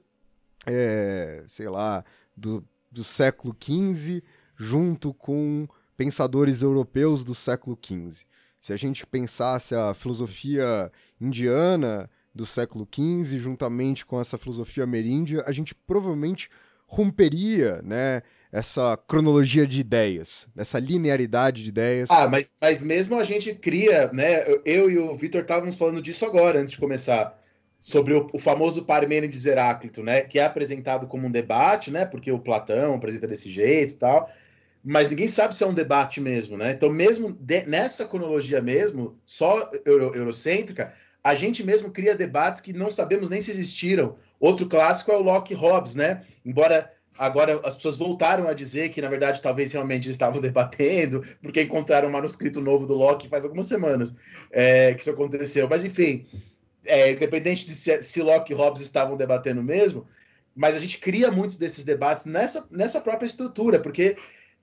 é, sei lá, do, do século XV, junto com pensadores europeus do século XV Se a gente pensasse a filosofia indiana do século XV juntamente com essa filosofia ameríndia, a gente provavelmente romperia, né, essa cronologia de ideias, essa linearidade de ideias. Ah, mas, mas mesmo a gente cria, né? Eu e o Vitor estávamos falando disso agora, antes de começar, sobre o, o famoso Parmênides Heráclito, né? Que é apresentado como um debate, né? Porque o Platão apresenta desse jeito e tal. Mas ninguém sabe se é um debate mesmo, né? Então, mesmo de, nessa cronologia mesmo, só euro, eurocêntrica, a gente mesmo cria debates que não sabemos nem se existiram. Outro clássico é o Locke Hobbes, né? Embora agora as pessoas voltaram a dizer que, na verdade, talvez realmente eles estavam debatendo, porque encontraram um manuscrito novo do Locke faz algumas semanas é, que isso aconteceu. Mas, enfim, é, independente de se, se Locke e Hobbes estavam debatendo mesmo, mas a gente cria muitos desses debates nessa, nessa própria estrutura, porque.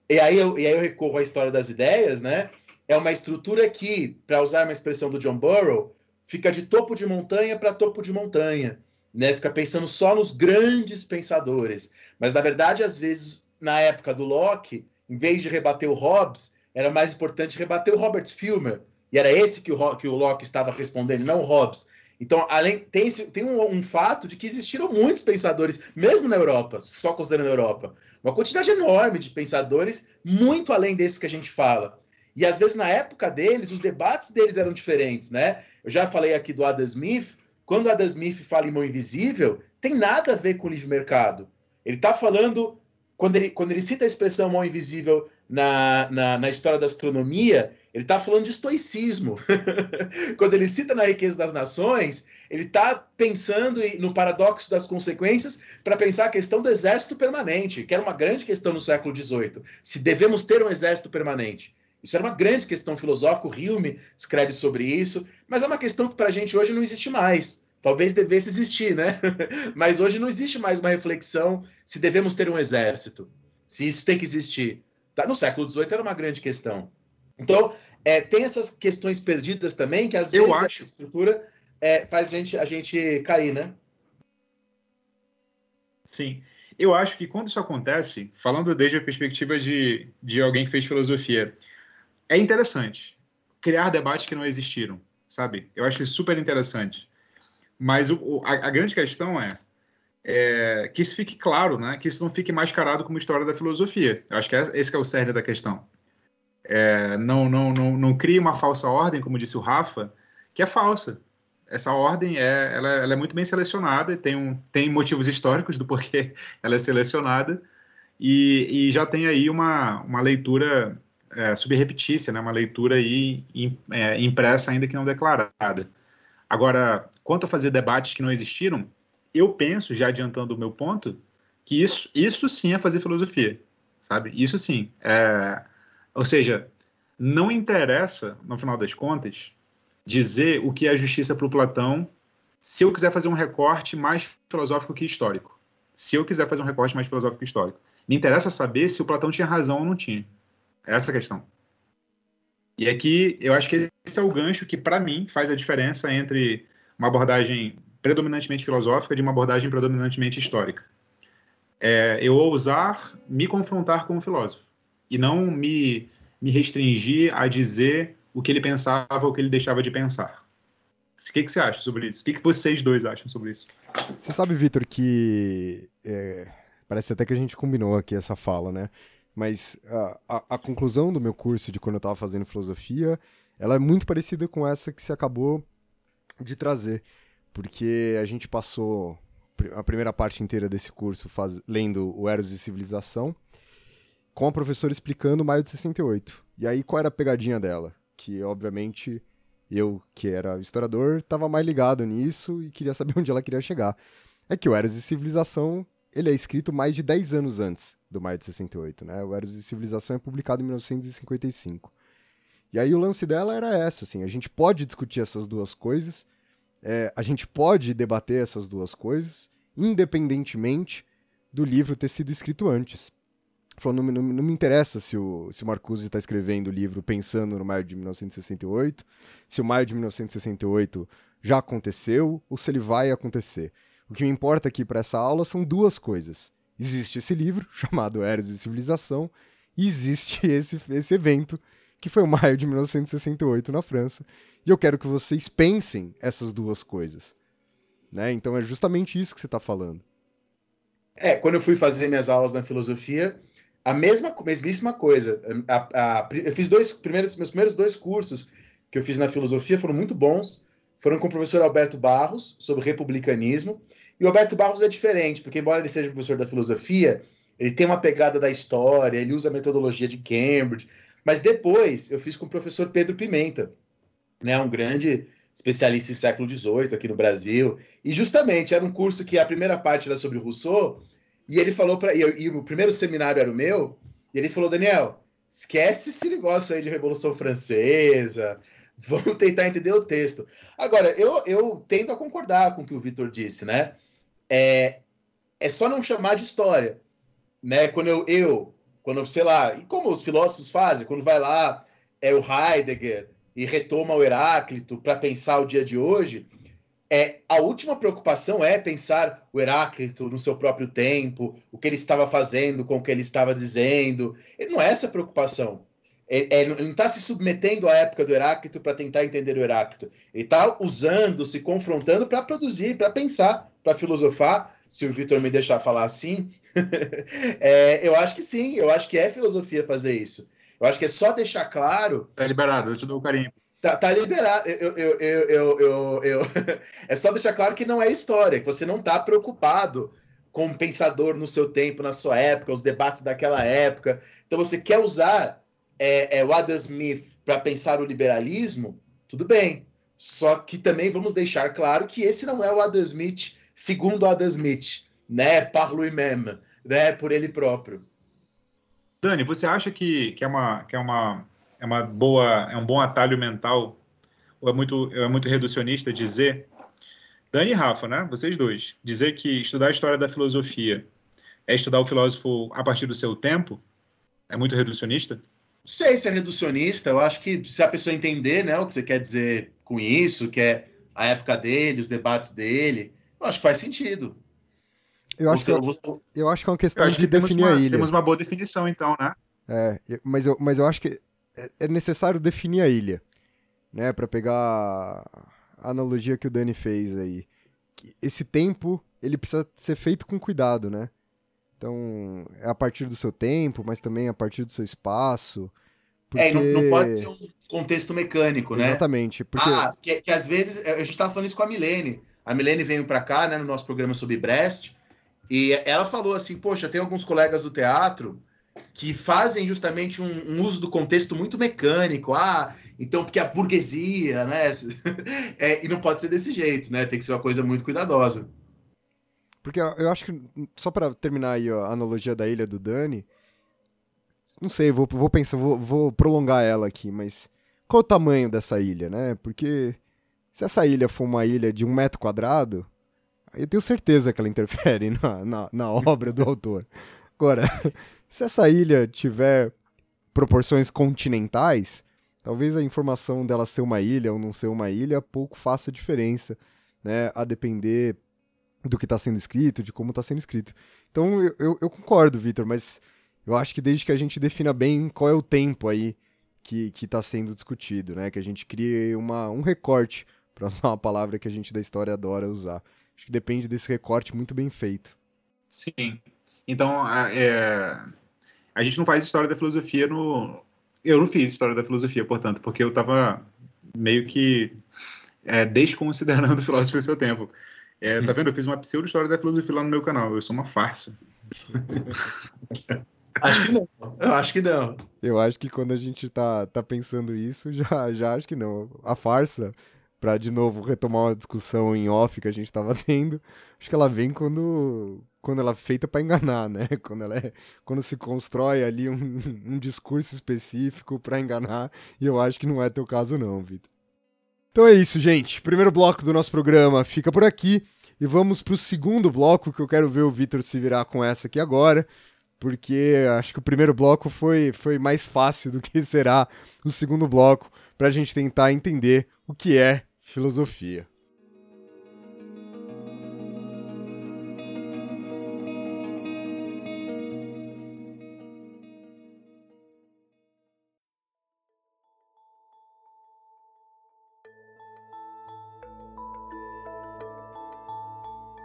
E aí, eu, e aí eu recorro à história das ideias, né? É uma estrutura que, para usar uma expressão do John Burrow, fica de topo de montanha para topo de montanha né? Fica pensando só nos grandes pensadores. Mas, na verdade, às vezes, na época do Locke, em vez de rebater o Hobbes, era mais importante rebater o Robert Filmer. E era esse que o, que o Locke estava respondendo, não o Hobbes. Então, além tem, tem um, um, fato de que existiram muitos pensadores, mesmo na Europa, só considerando a Europa, uma quantidade enorme de pensadores, muito além desses que a gente fala. E às vezes na época deles, os debates deles eram diferentes, né? Eu já falei aqui do Adam Smith, quando Adam Smith fala em mão invisível, tem nada a ver com o livre mercado. Ele está falando, quando ele, quando ele cita a expressão mão invisível na, na, na história da astronomia, ele está falando de estoicismo. quando ele cita na riqueza das nações, ele está pensando no paradoxo das consequências para pensar a questão do exército permanente, que era uma grande questão no século XVIII. Se devemos ter um exército permanente. Isso era uma grande questão filosófica, o Hume escreve sobre isso, mas é uma questão que para a gente hoje não existe mais. Talvez devesse existir, né? mas hoje não existe mais uma reflexão se devemos ter um exército, se isso tem que existir. Tá? No século XVIII era uma grande questão. Então, é, tem essas questões perdidas também, que às vezes Eu acho. a estrutura é, faz a gente, a gente cair, né? Sim. Eu acho que quando isso acontece, falando desde a perspectiva de, de alguém que fez filosofia, é interessante criar debates que não existiram, sabe? Eu acho isso super interessante. Mas o, a, a, grande questão é, é, que isso fique claro, né? Que isso não fique mascarado como história da filosofia. Eu acho que é, esse que é o cerne da questão. É, não, não, não, não crie uma falsa ordem, como disse o Rafa, que é falsa. Essa ordem é, ela, ela é muito bem selecionada tem, um, tem motivos históricos do porquê ela é selecionada e, e já tem aí uma, uma leitura é, subreptícia, né? uma leitura aí é, impressa ainda que não declarada. Agora, quanto a fazer debates que não existiram, eu penso, já adiantando o meu ponto, que isso, isso sim é fazer filosofia, sabe? Isso sim. É, ou seja, não interessa, no final das contas, dizer o que é justiça para o Platão se eu quiser fazer um recorte mais filosófico que histórico. Se eu quiser fazer um recorte mais filosófico que histórico. Me interessa saber se o Platão tinha razão ou não tinha. Essa é a questão. E aqui eu acho que esse é o gancho que, para mim, faz a diferença entre uma abordagem predominantemente filosófica de uma abordagem predominantemente histórica. É, eu ousar me confrontar com o filósofo e não me, me restringir a dizer o que ele pensava ou o que ele deixava de pensar. O que, que você acha sobre isso? O que, que vocês dois acham sobre isso? Você sabe, Vitor, que é, parece até que a gente combinou aqui essa fala, né? Mas a, a, a conclusão do meu curso de quando eu estava fazendo filosofia, ela é muito parecida com essa que você acabou de trazer. Porque a gente passou a primeira parte inteira desse curso faz, lendo o Eros de Civilização, com a professora explicando Maio de 68. E aí, qual era a pegadinha dela? Que, obviamente, eu, que era historiador, estava mais ligado nisso e queria saber onde ela queria chegar. É que o Eros de Civilização ele é escrito mais de 10 anos antes do Maio de 68, né? O Eros de Civilização é publicado em 1955. E aí o lance dela era essa, assim, a gente pode discutir essas duas coisas, é, a gente pode debater essas duas coisas, independentemente do livro ter sido escrito antes. Falou, não, não, não, me interessa se o, se o Marcuse está escrevendo o livro pensando no maio de 1968, se o maio de 1968 já aconteceu ou se ele vai acontecer. O que me importa aqui para essa aula são duas coisas. Existe esse livro, chamado Eros e Civilização, e existe esse, esse evento, que foi o maio de 1968 na França. E eu quero que vocês pensem essas duas coisas. Né? Então é justamente isso que você está falando. É, quando eu fui fazer minhas aulas na filosofia, a mesma mesmíssima coisa. A, a, eu fiz dois primeiros, meus primeiros dois cursos que eu fiz na filosofia foram muito bons. Foram com o professor Alberto Barros sobre republicanismo. E o Alberto Barros é diferente, porque embora ele seja professor da filosofia, ele tem uma pegada da história, ele usa a metodologia de Cambridge. Mas depois eu fiz com o professor Pedro Pimenta, né, um grande especialista em século XVIII aqui no Brasil. E justamente era um curso que a primeira parte era sobre Rousseau, e ele falou para. E, e, o primeiro seminário era o meu, e ele falou: Daniel, esquece esse negócio aí de Revolução Francesa, vamos tentar entender o texto. Agora, eu, eu tendo a concordar com o que o Vitor disse, né? É, é só não chamar de história. Né? Quando eu, eu, quando, sei lá, e como os filósofos fazem, quando vai lá, é o Heidegger e retoma o Heráclito para pensar o dia de hoje, é a última preocupação é pensar o Heráclito no seu próprio tempo, o que ele estava fazendo com o que ele estava dizendo. Ele não é essa preocupação. É, é, não está se submetendo à época do Heráclito para tentar entender o Heráclito. Ele está usando, se confrontando para produzir, para pensar, para filosofar. Se o Vitor me deixar falar assim, é, eu acho que sim, eu acho que é filosofia fazer isso. Eu acho que é só deixar claro. Tá liberado, eu te dou o carinho. Tá, tá liberado. Eu, eu, eu, eu, eu, É só deixar claro que não é história, que você não está preocupado com um pensador no seu tempo, na sua época, os debates daquela época. Então você quer usar é, é, o Adam Smith para pensar o liberalismo, tudo bem. Só que também vamos deixar claro que esse não é o Adam Smith segundo o Adam Smith, né? Par lui-même, né? Por ele próprio. Dani, você acha que, que, é, uma, que é, uma, é uma boa, é um bom atalho mental ou é muito, é muito reducionista dizer, Dani e Rafa, né? Vocês dois, dizer que estudar a história da filosofia é estudar o filósofo a partir do seu tempo? É muito reducionista? Não sei se é reducionista. Eu acho que se a pessoa entender, né, o que você quer dizer com isso, que é a época dele, os debates dele, eu acho que faz sentido. Eu acho, você, que, você... eu acho que é uma questão de que definir uma, a ilha. Temos uma boa definição, então, né? É, mas eu, mas eu acho que é, é necessário definir a ilha, né? Para pegar a analogia que o Dani fez aí. Esse tempo, ele precisa ser feito com cuidado, né? Então, é a partir do seu tempo, mas também a partir do seu espaço. Porque... É, não, não, pode ser um contexto mecânico, né? Exatamente. Porque... Ah, que, que às vezes, a gente estava falando isso com a Milene. A Milene veio para cá, né, no nosso programa sobre Brest, e ela falou assim: Poxa, tem alguns colegas do teatro que fazem justamente um, um uso do contexto muito mecânico. Ah, então, porque a burguesia, né? é, e não pode ser desse jeito, né? Tem que ser uma coisa muito cuidadosa. Porque eu acho que, só para terminar aí a analogia da ilha do Dani, não sei, vou, vou pensar, vou, vou prolongar ela aqui, mas qual o tamanho dessa ilha, né? Porque se essa ilha for uma ilha de um metro quadrado, eu tenho certeza que ela interfere na, na, na obra do autor. Agora, se essa ilha tiver proporções continentais, talvez a informação dela ser uma ilha ou não ser uma ilha pouco faça diferença, né? A depender do que está sendo escrito, de como está sendo escrito. Então eu, eu, eu concordo, Vitor, mas eu acho que desde que a gente defina bem qual é o tempo aí que está sendo discutido, né? Que a gente crie uma, um recorte, para usar uma palavra que a gente da história adora usar. Acho que depende desse recorte muito bem feito. Sim. Então, é, a gente não faz história da filosofia no. Eu não fiz história da filosofia, portanto, porque eu estava meio que é, desconsiderando o filósofo do seu tempo. É, tá vendo? Eu fiz uma pseudo-história da filosofia lá no meu canal. Eu sou uma farsa. acho que não. Eu acho que não. Eu acho que quando a gente tá, tá pensando isso, já, já acho que não. A farsa para de novo retomar uma discussão em off que a gente estava tendo, acho que ela vem quando quando ela é feita para enganar, né? Quando ela é, quando se constrói ali um, um discurso específico para enganar, e eu acho que não é teu caso não, Vitor. Então é isso, gente. Primeiro bloco do nosso programa fica por aqui e vamos para o segundo bloco que eu quero ver o Vitor se virar com essa aqui agora, porque acho que o primeiro bloco foi, foi mais fácil do que será o segundo bloco para a gente tentar entender o que é filosofia.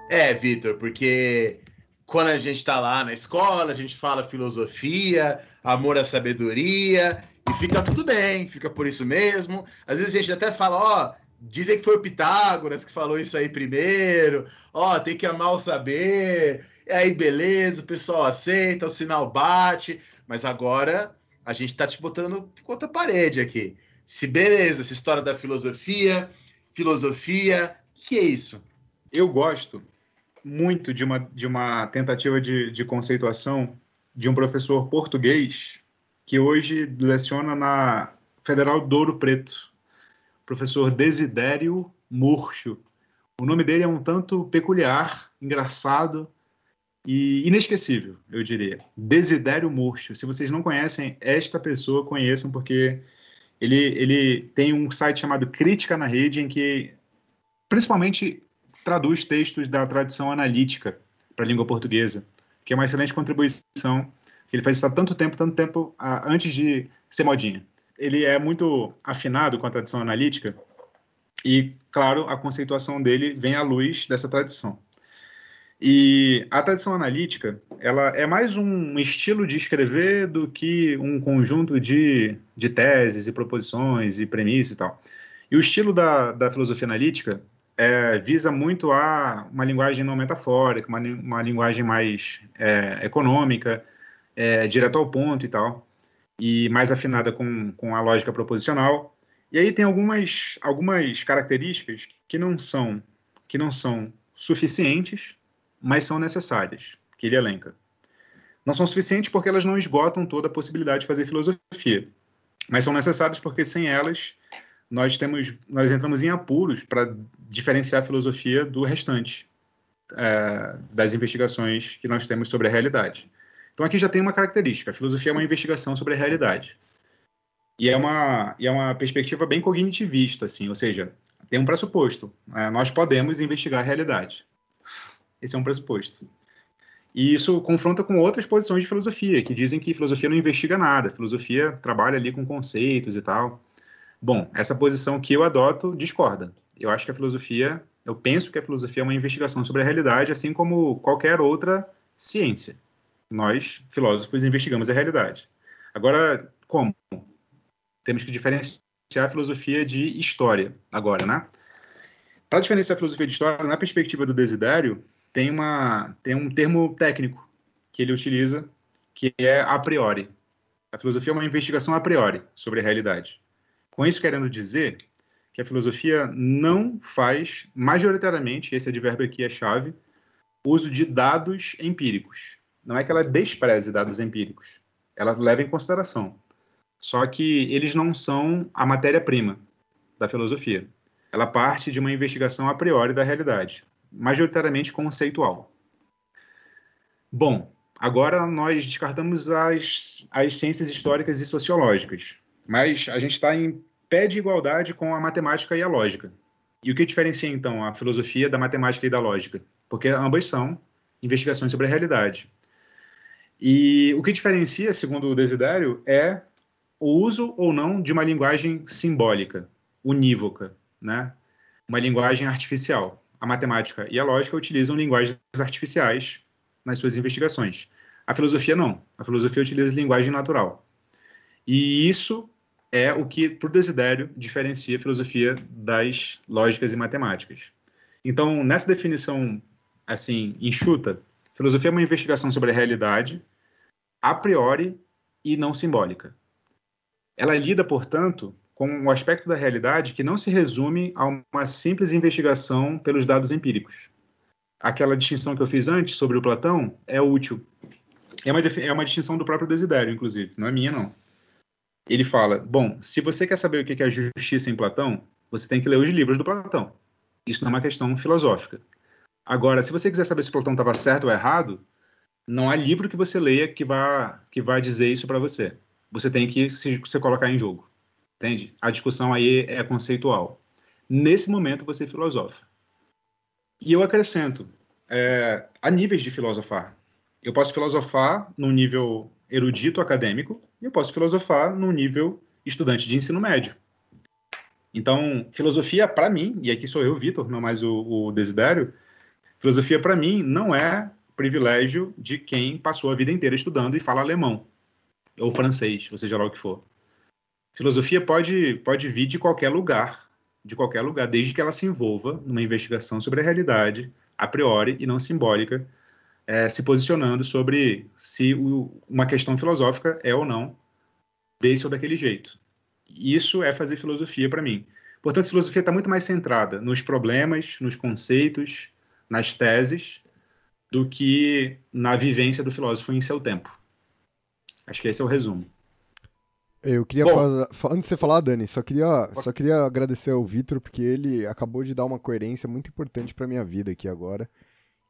É, Vitor, porque quando a gente está lá na escola, a gente fala filosofia, amor à sabedoria, e fica tudo bem, fica por isso mesmo. Às vezes a gente até fala, ó, dizem que foi o Pitágoras que falou isso aí primeiro, ó, tem que amar o saber, e aí beleza, o pessoal aceita, o sinal bate, mas agora a gente está te botando contra a parede aqui. Se beleza, essa história da filosofia, filosofia, o que é isso? Eu gosto muito de uma, de uma tentativa de, de conceituação de um professor português que hoje leciona na Federal Douro Preto, professor Desidério Murcho. O nome dele é um tanto peculiar, engraçado e inesquecível, eu diria. Desidério Murcho. Se vocês não conhecem esta pessoa, conheçam, porque ele, ele tem um site chamado Crítica na Rede, em que principalmente traduz textos da tradição analítica para a língua portuguesa, que é uma excelente contribuição. Ele faz isso há tanto tempo, tanto tempo antes de ser modinha. Ele é muito afinado com a tradição analítica e, claro, a conceituação dele vem à luz dessa tradição. E a tradição analítica, ela é mais um estilo de escrever do que um conjunto de, de teses e proposições e premissas e tal. E o estilo da, da filosofia analítica é, visa muito a uma linguagem não metafórica, uma, uma linguagem mais é, econômica, é, direto ao ponto e tal, e mais afinada com, com a lógica proposicional. E aí tem algumas, algumas características que não são que não são suficientes, mas são necessárias, que ele elenca. Não são suficientes porque elas não esgotam toda a possibilidade de fazer filosofia, mas são necessárias porque sem elas nós temos, nós entramos em apuros para diferenciar a filosofia do restante é, das investigações que nós temos sobre a realidade. Então aqui já tem uma característica: a filosofia é uma investigação sobre a realidade e é uma e é uma perspectiva bem cognitivista, assim, ou seja, tem um pressuposto: é, nós podemos investigar a realidade. Esse é um pressuposto. E isso confronta com outras posições de filosofia, que dizem que filosofia não investiga nada, filosofia trabalha ali com conceitos e tal. Bom, essa posição que eu adoto discorda. Eu acho que a filosofia, eu penso que a filosofia é uma investigação sobre a realidade, assim como qualquer outra ciência. Nós, filósofos, investigamos a realidade. Agora, como? Temos que diferenciar a filosofia de história, agora, né? Para diferenciar a filosofia de história, na perspectiva do Desidério, tem, uma, tem um termo técnico que ele utiliza, que é a priori. A filosofia é uma investigação a priori sobre a realidade. Com isso querendo dizer que a filosofia não faz, majoritariamente, esse advérbio aqui é chave, uso de dados empíricos. Não é que ela despreze dados empíricos, ela leva em consideração. Só que eles não são a matéria-prima da filosofia. Ela parte de uma investigação a priori da realidade, majoritariamente conceitual. Bom, agora nós descartamos as, as ciências históricas e sociológicas, mas a gente está em pé de igualdade com a matemática e a lógica. E o que diferencia, então, a filosofia da matemática e da lógica? Porque ambas são investigações sobre a realidade. E o que diferencia, segundo o Desiderio, é o uso ou não de uma linguagem simbólica, unívoca, né? uma linguagem artificial. A matemática e a lógica utilizam linguagens artificiais nas suas investigações. A filosofia não. A filosofia utiliza linguagem natural. E isso é o que, por desidério, diferencia a filosofia das lógicas e matemáticas. Então, nessa definição, assim, enxuta, filosofia é uma investigação sobre a realidade, a priori e não simbólica. Ela lida, portanto, com um aspecto da realidade que não se resume a uma simples investigação pelos dados empíricos. Aquela distinção que eu fiz antes sobre o Platão é útil. É uma, é uma distinção do próprio Desidério, inclusive, não é minha, não ele fala: bom, se você quer saber o que é justiça em Platão, você tem que ler os livros do Platão. Isso não é uma questão filosófica. Agora, se você quiser saber se Platão estava certo ou errado, não há livro que você leia que vá que vá dizer isso para você. Você tem que se, se colocar em jogo, entende? A discussão aí é conceitual. Nesse momento você filosofa. E eu acrescento, é, há níveis de filosofar. Eu posso filosofar num nível erudito acadêmico e eu posso filosofar num nível estudante de ensino médio. Então, filosofia, para mim, e aqui sou eu, Vitor, não mais o, o Desidério, Filosofia, para mim, não é privilégio de quem passou a vida inteira estudando e fala alemão ou francês, ou seja lá o que for. Filosofia pode, pode vir de qualquer lugar, de qualquer lugar, desde que ela se envolva numa investigação sobre a realidade, a priori e não simbólica, é, se posicionando sobre se o, uma questão filosófica é ou não desse ou daquele jeito. Isso é fazer filosofia para mim. Portanto, a filosofia está muito mais centrada nos problemas, nos conceitos, nas teses, do que na vivência do filósofo em seu tempo. Acho que esse é o resumo. Eu queria Bom, falar, antes de você falar, Dani, só queria, só queria agradecer ao Vitor porque ele acabou de dar uma coerência muito importante para minha vida aqui agora,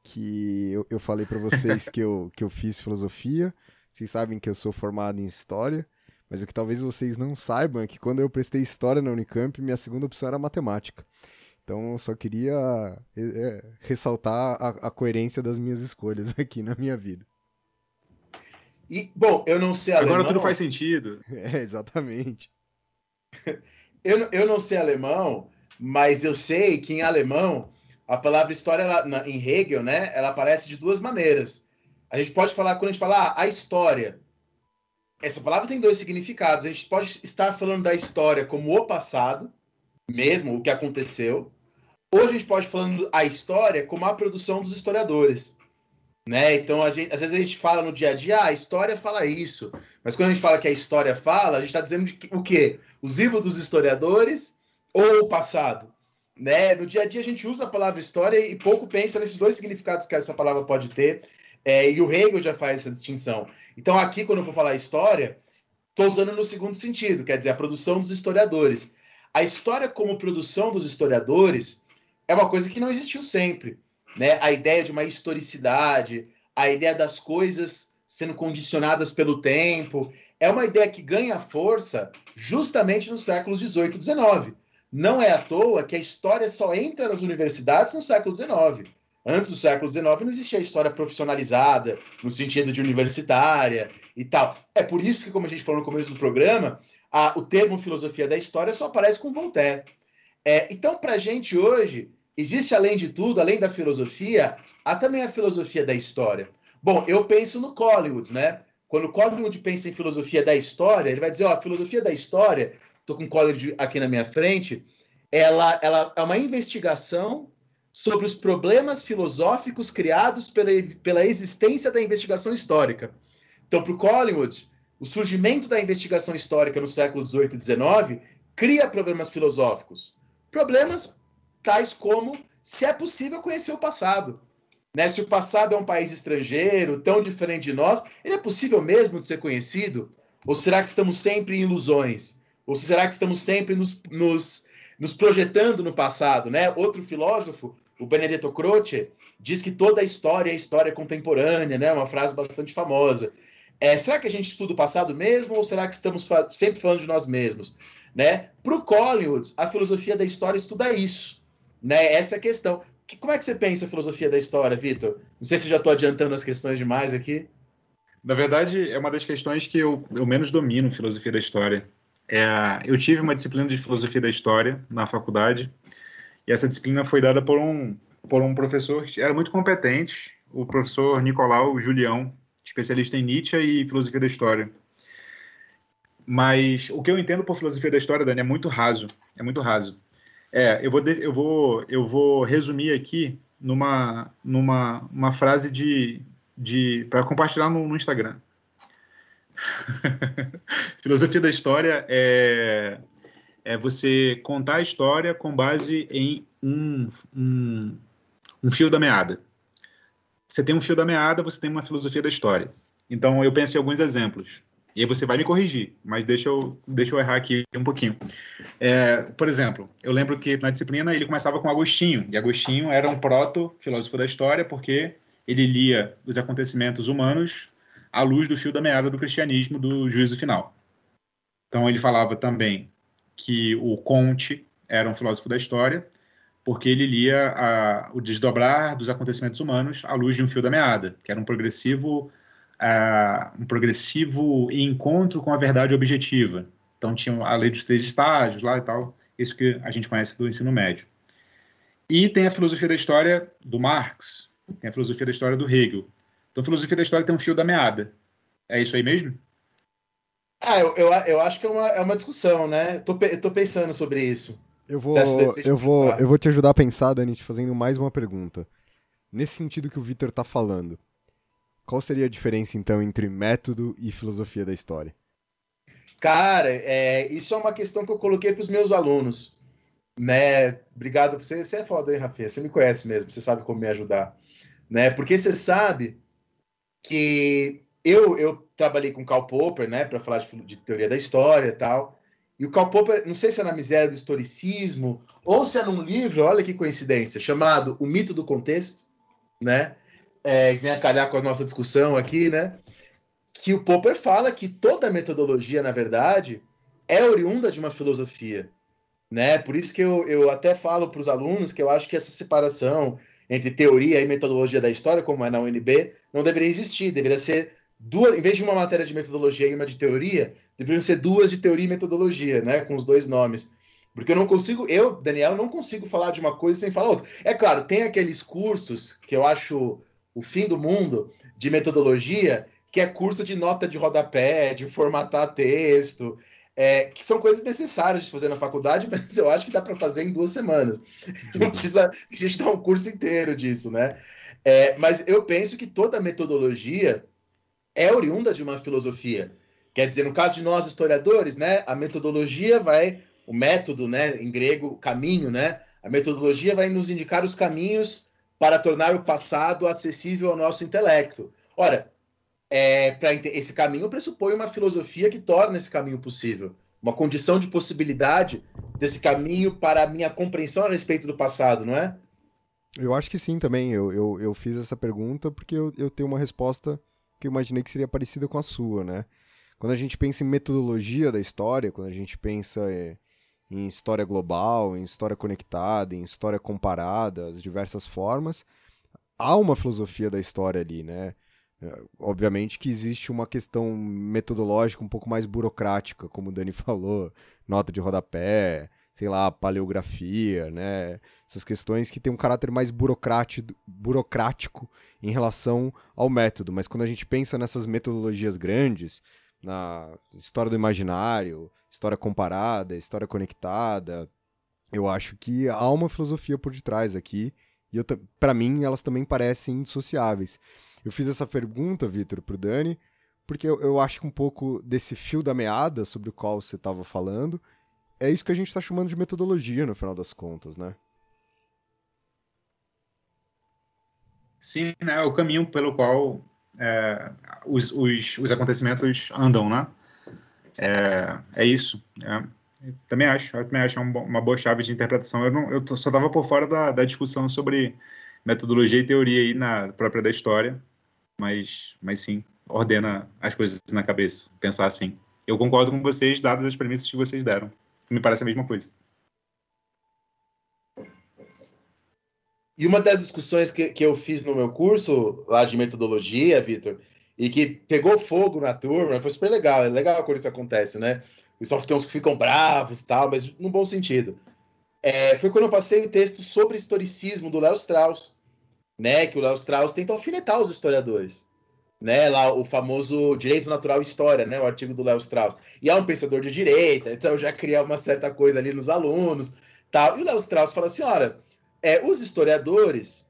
que eu, eu falei para vocês que eu, que eu fiz filosofia, vocês sabem que eu sou formado em história, mas o que talvez vocês não saibam é que quando eu prestei história na Unicamp, minha segunda opção era matemática. Então eu só queria é, é ressaltar a, a coerência das minhas escolhas aqui na minha vida. E, bom, eu não sei alemão. Agora tudo faz sentido. É, exatamente. eu, eu não sei alemão, mas eu sei que em alemão a palavra história ela, em Hegel, né, ela aparece de duas maneiras. A gente pode falar, quando a gente fala ah, a história, essa palavra tem dois significados. A gente pode estar falando da história como o passado, mesmo o que aconteceu, ou a gente pode falando a história como a produção dos historiadores. Né? Então, gente, às vezes a gente fala no dia a dia, ah, a história fala isso. Mas quando a gente fala que a história fala, a gente está dizendo que, o quê? Os livros dos historiadores ou o passado? Né? No dia a dia a gente usa a palavra história e pouco pensa nesses dois significados que essa palavra pode ter. É, e o Hegel já faz essa distinção. Então, aqui, quando eu vou falar história, estou usando no segundo sentido, quer dizer, a produção dos historiadores. A história como produção dos historiadores é uma coisa que não existiu sempre né? A ideia de uma historicidade, a ideia das coisas sendo condicionadas pelo tempo, é uma ideia que ganha força justamente nos séculos 18 e 19. Não é à toa que a história só entra nas universidades no século 19. Antes do século XIX não existia a história profissionalizada, no sentido de universitária e tal. É por isso que, como a gente falou no começo do programa, a, o termo filosofia da história só aparece com Voltaire. É, então, para a gente hoje, Existe, além de tudo, além da filosofia, há também a filosofia da história. Bom, eu penso no Collingwood, né? Quando Collingwood pensa em filosofia da história, ele vai dizer, ó, a filosofia da história, estou com o Collingwood aqui na minha frente, ela, ela é uma investigação sobre os problemas filosóficos criados pela, pela existência da investigação histórica. Então, para o Collingwood, o surgimento da investigação histórica no século XVIII e XIX cria problemas filosóficos. Problemas tais como se é possível conhecer o passado. Né? Se o passado é um país estrangeiro, tão diferente de nós, ele é possível mesmo de ser conhecido? Ou será que estamos sempre em ilusões? Ou será que estamos sempre nos, nos, nos projetando no passado? Né? Outro filósofo, o Benedetto Croce, diz que toda a história é história contemporânea, né? uma frase bastante famosa. É, será que a gente estuda o passado mesmo ou será que estamos fa sempre falando de nós mesmos? Né? Para o Collingwood, a filosofia da história estuda isso. Né? Essa é a questão. Que, como é que você pensa a filosofia da história, Vitor? Não sei se já estou adiantando as questões demais aqui. Na verdade, é uma das questões que eu, eu menos domino filosofia da história. É, eu tive uma disciplina de filosofia da história na faculdade, e essa disciplina foi dada por um, por um professor que era muito competente, o professor Nicolau Julião, especialista em Nietzsche e filosofia da história. Mas o que eu entendo por filosofia da história, Dani, é muito raso. É muito raso. É, eu vou, eu vou, eu vou resumir aqui numa, numa uma frase de, de para compartilhar no, no Instagram. Filosofia da história é, é você contar a história com base em um, um, um fio da meada. Você tem um fio da meada, você tem uma filosofia da história. Então, eu penso em alguns exemplos. E aí você vai me corrigir, mas deixa eu, deixa eu errar aqui um pouquinho. É, por exemplo, eu lembro que na disciplina ele começava com Agostinho, e Agostinho era um proto-filósofo da história, porque ele lia os acontecimentos humanos à luz do fio da meada do cristianismo do juízo final. Então ele falava também que o Conte era um filósofo da história, porque ele lia a, o desdobrar dos acontecimentos humanos à luz de um fio da meada, que era um progressivo um progressivo encontro com a verdade objetiva. Então tinha a lei dos três estágios lá e tal, isso que a gente conhece do ensino médio. E tem a filosofia da história do Marx, tem a filosofia da história do Hegel. Então, a filosofia da história tem um fio da meada. É isso aí mesmo? Ah, eu, eu, eu acho que é uma, é uma discussão, né? Tô, eu tô pensando sobre isso. Eu vou, eu, vou, eu vou te ajudar a pensar, Dani, te fazendo mais uma pergunta. Nesse sentido que o Vitor tá falando, qual seria a diferença, então, entre método e filosofia da história? Cara, é, isso é uma questão que eu coloquei para os meus alunos. Né? Obrigado por você. Você é foda, hein, Rafinha? Você me conhece mesmo, você sabe como me ajudar. Né? Porque você sabe que eu, eu trabalhei com Karl Popper, né, para falar de, de, teoria da história e tal. E o Karl Popper, não sei se é na miséria do historicismo ou se é num livro, olha que coincidência, chamado O Mito do Contexto, né? É, vem a calhar com a nossa discussão aqui, né? Que o Popper fala que toda metodologia, na verdade, é oriunda de uma filosofia, né? Por isso que eu, eu até falo para os alunos que eu acho que essa separação entre teoria e metodologia da história, como é na UNB, não deveria existir, deveria ser duas, em vez de uma matéria de metodologia e uma de teoria, deveriam ser duas de teoria e metodologia, né, com os dois nomes. Porque eu não consigo, eu, Daniel, não consigo falar de uma coisa sem falar outra. É claro, tem aqueles cursos que eu acho o fim do mundo de metodologia, que é curso de nota de rodapé, de formatar texto, é, que são coisas necessárias de fazer na faculdade, mas eu acho que dá para fazer em duas semanas. Não precisa a gente dar um curso inteiro disso, né? É, mas eu penso que toda metodologia é oriunda de uma filosofia. Quer dizer, no caso de nós historiadores, né, a metodologia vai, o método, né, em grego, caminho, né, a metodologia vai nos indicar os caminhos para tornar o passado acessível ao nosso intelecto. Ora, é, para esse caminho pressupõe uma filosofia que torna esse caminho possível, uma condição de possibilidade desse caminho para a minha compreensão a respeito do passado, não é? Eu acho que sim também. Eu, eu, eu fiz essa pergunta porque eu, eu tenho uma resposta que eu imaginei que seria parecida com a sua, né? Quando a gente pensa em metodologia da história, quando a gente pensa é, em história global, em história conectada, em história comparada, as diversas formas, há uma filosofia da história ali, né? É, obviamente que existe uma questão metodológica um pouco mais burocrática, como o Dani falou, nota de rodapé, sei lá, paleografia, né? Essas questões que têm um caráter mais burocrático, burocrático em relação ao método. Mas quando a gente pensa nessas metodologias grandes, na história do imaginário, história comparada, história conectada, eu acho que há uma filosofia por detrás aqui. E para mim, elas também parecem indissociáveis. Eu fiz essa pergunta, Vitor, pro Dani, porque eu, eu acho que um pouco desse fio da meada sobre o qual você estava falando, é isso que a gente está chamando de metodologia, no final das contas, né? Sim, né? É o caminho pelo qual é, os, os, os, acontecimentos andam, né? É, é isso. É. Também acho, também acho uma boa chave de interpretação. Eu, não, eu só estava por fora da, da discussão sobre metodologia e teoria aí na própria da história, mas, mas sim, ordena as coisas na cabeça, pensar assim. Eu concordo com vocês, dadas as premissas que vocês deram. Me parece a mesma coisa. E uma das discussões que, que eu fiz no meu curso lá de metodologia, Vitor, e que pegou fogo na turma, foi super legal. É legal quando isso acontece, né? Os softwares que ficam bravos tal, mas no bom sentido. É, foi quando eu passei o texto sobre historicismo do Léo Strauss, né? Que o Léo Strauss tenta alfinetar os historiadores, né? Lá o famoso direito natural história, né? O artigo do Léo Strauss. E é um pensador de direita, então já cria uma certa coisa ali nos alunos, tal. E o Léo Strauss fala assim, olha, é, os historiadores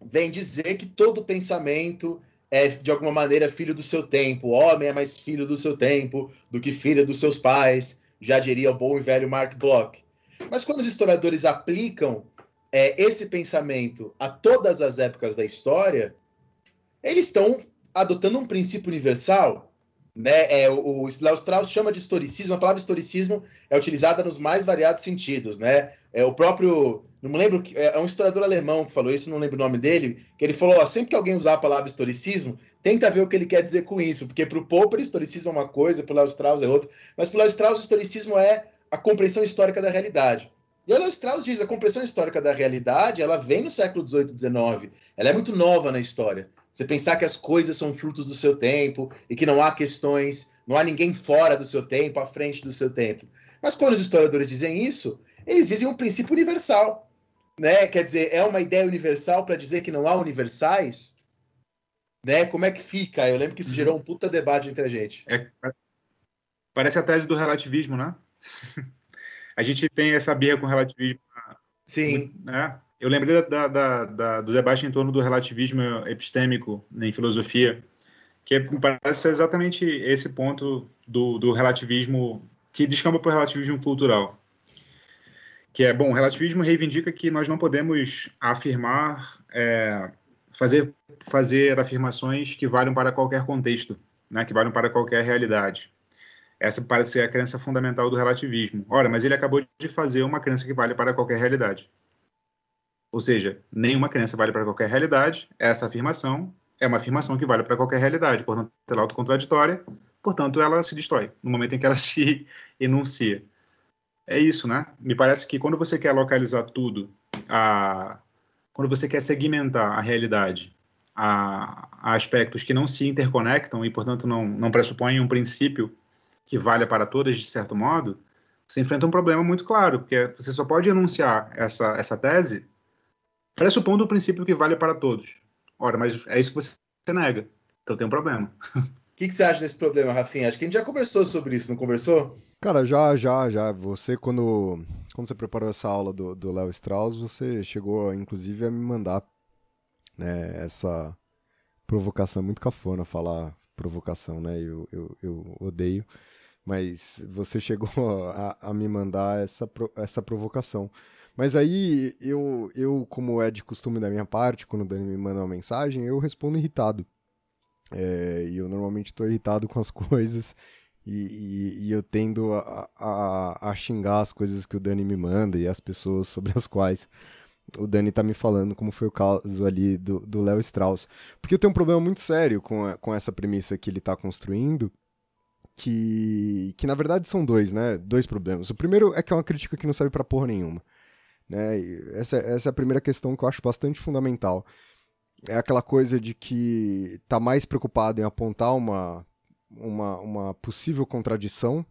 vêm dizer que todo pensamento é, de alguma maneira, filho do seu tempo. O homem é mais filho do seu tempo do que filho dos seus pais, já diria o bom e velho Mark Bloch. Mas quando os historiadores aplicam é, esse pensamento a todas as épocas da história, eles estão adotando um princípio universal. Né? É, o, o Strauss chama de historicismo, a palavra historicismo é utilizada nos mais variados sentidos. Né? É, o próprio não me lembro, é, é um historiador alemão que falou isso, não lembro o nome dele, que ele falou, ó, sempre que alguém usar a palavra historicismo, tenta ver o que ele quer dizer com isso, porque para o Popper, historicismo é uma coisa, para o Strauss é outra, mas para o Strauss, historicismo é a compreensão histórica da realidade. E o Léo Strauss diz, a compreensão histórica da realidade, ela vem no século XVIII, XIX, ela é muito nova na história. Você pensar que as coisas são frutos do seu tempo e que não há questões, não há ninguém fora do seu tempo, à frente do seu tempo. Mas quando os historiadores dizem isso, eles dizem um princípio universal né? Quer dizer, é uma ideia universal para dizer que não há universais? Né? Como é que fica? Eu lembro que isso Uhum. gerou um puta debate entre a gente. É, parece a tese do relativismo, né? a gente tem essa birra com o relativismo Sim. É, eu lembrei da, da, da, do debate em torno do relativismo epistêmico em filosofia, que é, parece ser exatamente esse ponto do, do relativismo que descamba para o relativismo cultural. Que é, bom, o relativismo reivindica que nós não podemos afirmar, é, fazer, fazer afirmações que valham para qualquer contexto, né, que valham para qualquer realidade. Essa parece ser a crença fundamental do relativismo. Ora, mas ele acabou de fazer uma crença que vale para qualquer realidade. Ou seja, nenhuma crença vale para qualquer realidade. Essa afirmação é uma afirmação que vale para qualquer realidade. Portanto, ela é autocontradditória. Portanto, ela se destrói no momento em que ela se enuncia. É isso, né? Me parece que quando você quer localizar tudo, a... quando você quer segmentar a realidade a... a aspectos que não se interconectam e, portanto, não, não pressupõem um princípio que valha para todas, de certo modo, você enfrenta um problema muito claro, porque você só pode enunciar essa, essa tese pressupondo o princípio que vale para todos. Ora, mas é isso que você nega. Então tem um problema. O que, que você acha desse problema, Rafinha? Acho que a gente já conversou sobre isso, não conversou? Cara, já, já, já. Você, quando, quando você preparou essa aula do do Léo Strauss, você chegou, inclusive, a me mandar né, essa provocação. Muito cafona falar provocação, né? Eu, eu, eu odeio. Mas você chegou a, a me mandar essa, essa provocação. Mas aí, eu, eu, como é de costume da minha parte, quando o Dani me manda uma mensagem, eu respondo irritado. É, e eu normalmente estou irritado com as coisas e, e- e eu tendo a, a, a xingar as coisas que o Dani me manda e as pessoas sobre as quais o Dani tá me falando, como foi o caso ali do Léo Strauss. Porque eu tenho um problema muito sério com, a- com essa premissa que ele tá construindo, que, que na verdade são dois, né? Dois problemas. O primeiro é que é uma crítica que não serve pra porra nenhuma. Né? Essa, essa é a primeira questão que eu acho bastante fundamental. É aquela coisa de que tá mais preocupado em apontar uma, uma, uma possível contradição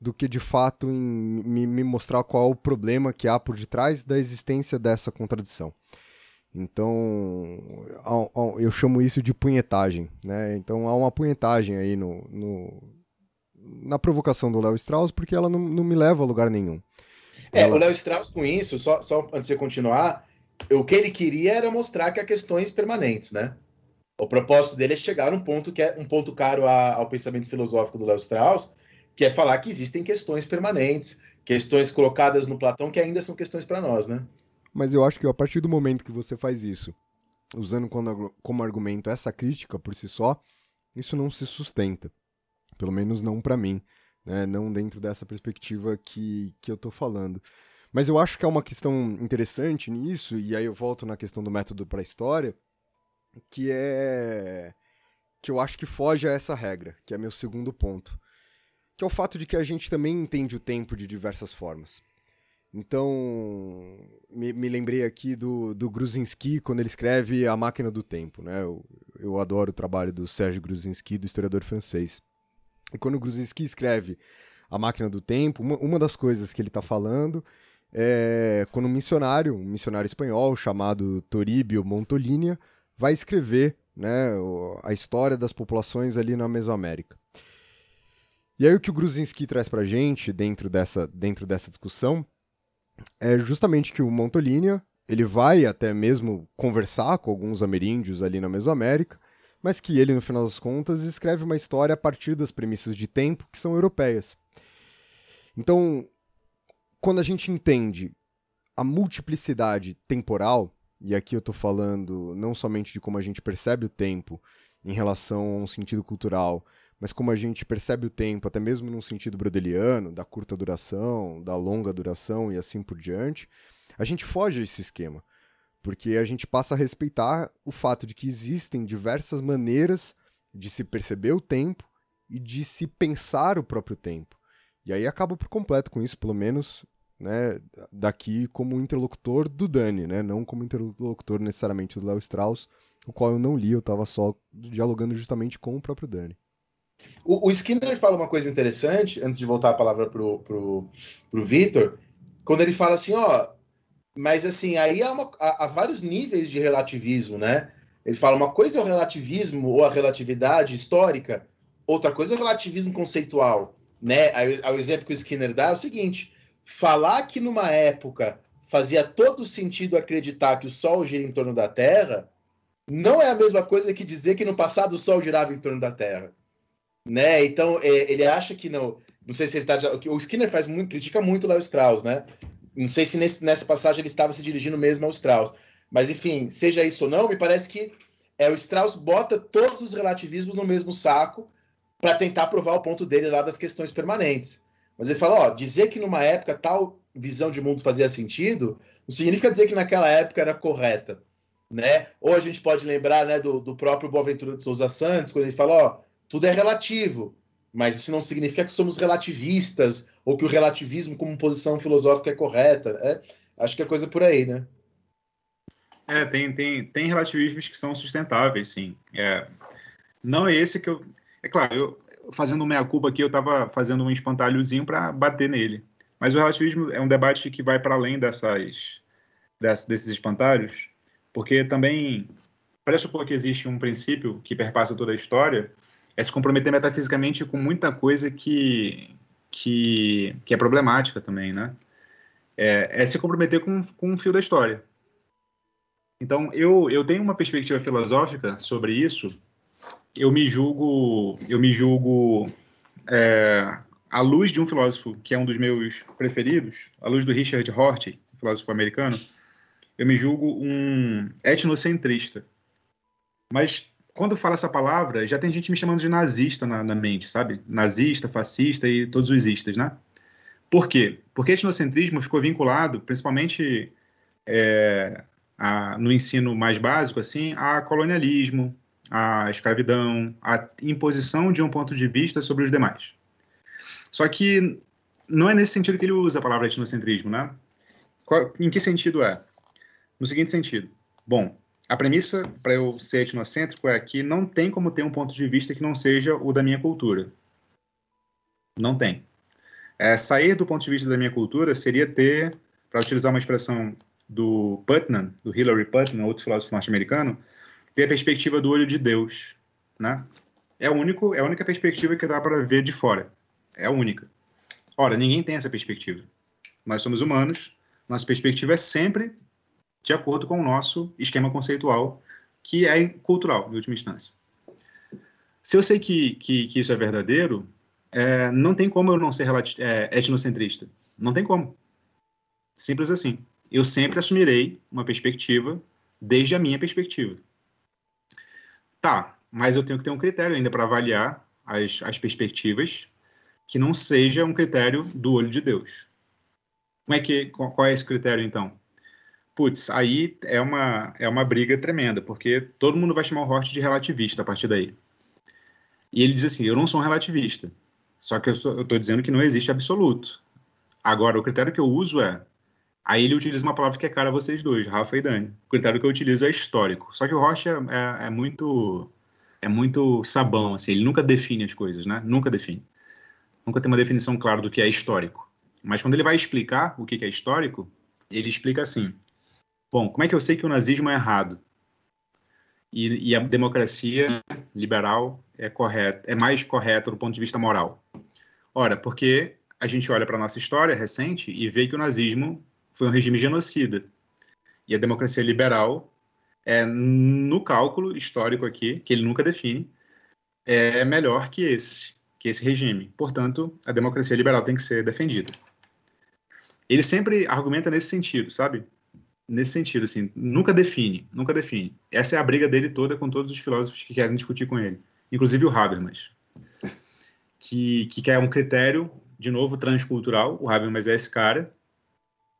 do que de fato em me, me mostrar qual é o problema que há por detrás da existência dessa contradição. Então, eu chamo isso de punhetagem, né? Então há uma punhetagem aí no, no- na provocação do Léo Strauss, porque ela não, não me leva a lugar nenhum. É, Ela- o Léo Strauss com isso, só, só antes de você continuar, o que ele queria era mostrar que há questões permanentes, né? O propósito dele é chegar num ponto que é um ponto caro a- ao pensamento filosófico do Léo Strauss, que é falar que existem questões permanentes, questões colocadas no Platão que ainda são questões para nós, né? Mas eu acho que a partir do momento que você faz isso, usando como, como argumento essa crítica por si só, isso não se sustenta. Pelo menos não pra mim, né? Não dentro dessa perspectiva que, que eu tô falando. Mas eu acho que é uma questão interessante nisso, e aí eu volto na questão do método para a história, que é que eu acho que foge a essa regra, que é meu segundo ponto, que é o fato de que a gente também entende o tempo de diversas formas. Então, me, me lembrei aqui do, do Gruzinski quando ele escreve A Máquina do Tempo, né? Eu, eu adoro o trabalho do Sérgio Gruzinski, do historiador francês. E quando o Gruzinski escreve A Máquina do Tempo, uma, uma das coisas que ele está falando é quando um missionário, um missionário espanhol chamado Toribio Montolinia, vai escrever né, a história das populações ali na Mesoamérica. E aí o que o Gruzinski traz pra gente dentro dessa, dentro dessa discussão é justamente que o Montolinia ele vai até mesmo conversar com alguns ameríndios ali na Mesoamérica, mas que ele, no final das contas, escreve uma história a partir das premissas de tempo que são europeias. Então, quando a gente entende a multiplicidade temporal, e aqui eu estou falando não somente de como a gente percebe o tempo em relação a um sentido cultural, mas como a gente percebe o tempo, até mesmo num sentido brodeliano, da curta duração, da longa duração e assim por diante, a gente foge desse esquema. Porque a gente passa a respeitar o fato de que existem diversas maneiras de se perceber o tempo e de se pensar o próprio tempo. E aí acabo por completo com isso, pelo menos né, daqui como interlocutor do Dani, né, não como interlocutor necessariamente do Léo Strauss, o qual eu não li, eu estava só dialogando justamente com o próprio Dani. O, o Skinner fala uma coisa interessante, antes de voltar a palavra pro, pro, pro Vitor, quando ele fala assim, ó, Mas, assim, aí há, uma, há, há, vários níveis de relativismo, né? Ele fala, uma coisa é o relativismo ou a relatividade histórica, outra coisa é o relativismo conceitual, né? O exemplo que o Skinner dá é o seguinte, falar que numa época fazia todo sentido acreditar que o Sol gira em torno da Terra não é a mesma coisa que dizer que no passado o Sol girava em torno da Terra. Né? Então, é, ele acha que não... Não sei se ele tá... O Skinner faz muito, critica muito lá Strauss, né? Não sei se nesse, nessa passagem ele estava se dirigindo mesmo ao Strauss. Mas, enfim, seja isso ou não, me parece que é, o Strauss bota todos os relativismos no mesmo saco para tentar provar o ponto dele lá das questões permanentes. Mas ele fala, ó, dizer que numa época tal visão de mundo fazia sentido, não significa dizer que naquela época era correta, né? Ou a gente pode lembrar, né, do, do próprio Boaventura de Souza Santos, quando ele fala, ó, tudo é relativo, mas isso não significa que somos relativistas ou que o relativismo como posição filosófica é correta. É, acho que é coisa por aí, né? É, tem, tem, tem relativismos que são sustentáveis, sim. É, não é esse que eu. É claro, eu, fazendo meia-culpa aqui, eu estava fazendo um espantalhozinho para bater nele. Mas o relativismo é um debate que vai para além dessas, dessas, desses espantalhos, porque também pressupor que existe um princípio que perpassa toda a história é se comprometer metafisicamente com muita coisa que, que, que é problemática também, né? É, é se comprometer com, com um fio da história. Então, eu, eu tenho uma perspectiva filosófica sobre isso. Eu me julgo, eu me julgo é, à luz de um filósofo que é um dos meus preferidos, à luz do Richard Rorty, filósofo americano. Eu me julgo um etnocentrista. Mas quando falo essa palavra, já tem gente me chamando de nazista na, na mente, sabe? Nazista, fascista e todos os istas, né? Por quê? Porque etnocentrismo ficou vinculado, principalmente é, a, no ensino mais básico, assim, a colonialismo, a escravidão, a imposição de um ponto de vista sobre os demais. Só que não é nesse sentido que ele usa a palavra etnocentrismo, né? Qual, em que sentido é? No seguinte sentido. Bom, a premissa para eu ser etnocêntrico é que não tem como ter um ponto de vista que não seja o da minha cultura. Não tem. É, sair do ponto de vista da minha cultura seria ter, para utilizar uma expressão do Putnam, do Hilary Putnam, outro filósofo norte-americano, ter a perspectiva do olho de Deus, né? É, único, é a única perspectiva que dá para ver de fora. É a única. Ora, ninguém tem essa perspectiva. Nós somos humanos, nossa perspectiva é sempre de acordo com o nosso esquema conceitual, que é cultural, em última instância. Se eu sei que, que, que isso é verdadeiro, é, não tem como eu não ser é, etnocentrista. Não tem como. Simples assim eu sempre assumirei uma perspectiva desde a minha perspectiva. Tá, mas eu tenho que ter um critério ainda para avaliar as, as perspectivas que não seja um critério do olho de Deus. Como é que, qual é esse critério, então? Putz, aí é uma, é uma briga tremenda, porque todo mundo vai chamar o Horst de relativista a partir daí. E ele diz assim, eu não sou um relativista, só que eu estou dizendo que não existe absoluto. Agora, o critério que eu uso é, Aí ele utiliza uma palavra que é cara a vocês dois, Rafa e Dani. O critério que eu utilizo é histórico. Só que o Rocha é, é, é muito é muito sabão, assim, ele nunca define as coisas, né? Nunca define. Nunca tem uma definição clara do que é histórico. Mas quando ele vai explicar o que é histórico, ele explica assim: bom, como é que eu sei que o nazismo é errado? E, e a democracia liberal é correta, é mais correta do ponto de vista moral. Ora, porque a gente olha para a nossa história recente e vê que o nazismo foi um regime genocida. E a democracia liberal, é, no cálculo histórico aqui, que ele nunca define, é melhor que esse, que esse regime. Portanto, a democracia liberal tem que ser defendida. Ele sempre argumenta nesse sentido, sabe? Nesse sentido, assim, nunca define, nunca define. Essa é a briga dele toda com todos os filósofos que querem discutir com ele, inclusive o Habermas, que, que quer um critério, de novo, transcultural. O Habermas é esse cara,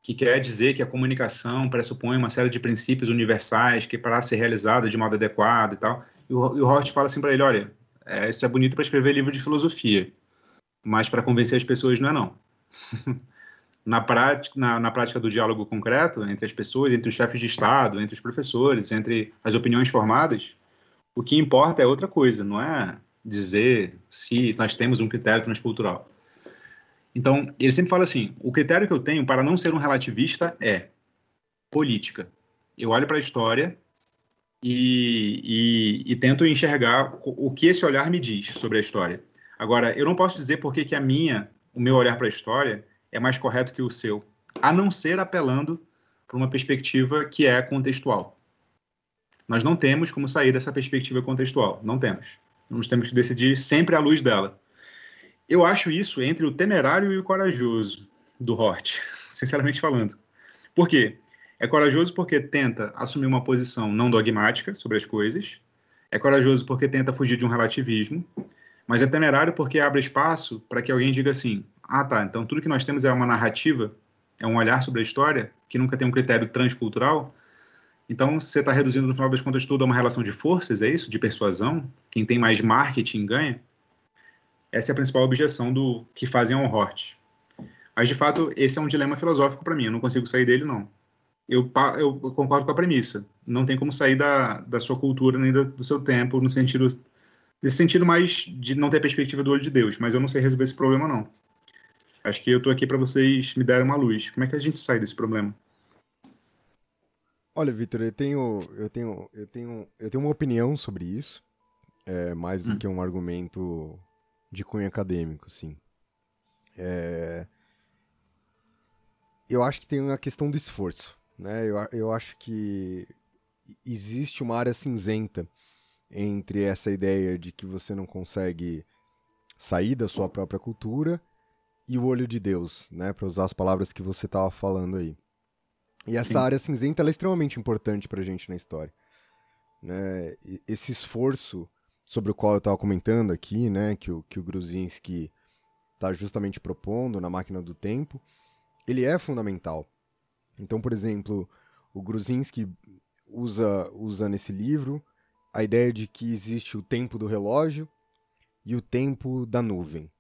que quer dizer que a comunicação pressupõe uma série de princípios universais que para ser realizada de modo adequado e tal. E o, e o Hort fala assim para ele, olha, é, isso é bonito para escrever livro de filosofia, mas para convencer as pessoas não é não. na, prática, na, na prática do diálogo concreto entre as pessoas, entre os chefes de Estado, entre os professores, entre as opiniões formadas, o que importa é outra coisa, não é dizer se nós temos um critério transcultural. Então, ele sempre fala assim: o critério que eu tenho para não ser um relativista é política. Eu olho para a história e, e, e, tento enxergar o, que esse olhar me diz sobre a história. Agora, eu não posso dizer por que a minha, o meu olhar para a história é mais correto que o seu, a não ser apelando para uma perspectiva que é contextual. Nós não temos como sair dessa perspectiva contextual, não temos. Nós temos que decidir sempre à luz dela. Eu acho isso entre o temerário e o corajoso do Hort, sinceramente falando. Por quê? É corajoso porque tenta assumir uma posição não dogmática sobre as coisas, é corajoso porque tenta fugir de um relativismo, mas é temerário porque abre espaço para que alguém diga assim: ah, tá, então tudo que nós temos é uma narrativa, é um olhar sobre a história, que nunca tem um critério transcultural. Então, você está reduzindo, no final das contas, tudo a uma relação de forças, é isso? De persuasão? Quem tem mais marketing ganha? Essa é a principal objeção do que fazem ao Hort. Mas, de fato, esse é um dilema filosófico para mim, eu não consigo sair dele, não. Eu, eu, concordo com a premissa. Não tem como sair da, da sua cultura nem do, seu tempo, no sentido nesse sentido mais de não ter perspectiva do olho de Deus, mas eu não sei resolver esse problema não. Acho que eu estou aqui para vocês me darem uma luz. Como é que a gente sai desse problema? Olha, Vitor, eu tenho, eu tenho, eu tenho, eu tenho uma opinião sobre isso, é, mais do hum. que um argumento de cunho acadêmico, sim. É... Eu acho que tem uma questão do esforço, né? Eu, eu acho que existe uma área cinzenta entre essa ideia de que você não consegue sair da sua própria cultura e o olho de Deus, né, para usar as palavras que você estava falando aí. E essa Sim. área cinzenta é extremamente importante para a gente na história. Né? Esse esforço sobre o qual eu estava comentando aqui, né, que o, que o Gruzinski está justamente propondo na máquina do tempo, ele é fundamental. Então, por exemplo, o Gruzinski usa, usa nesse livro a ideia de que existe o tempo do relógio e o tempo da nuvem.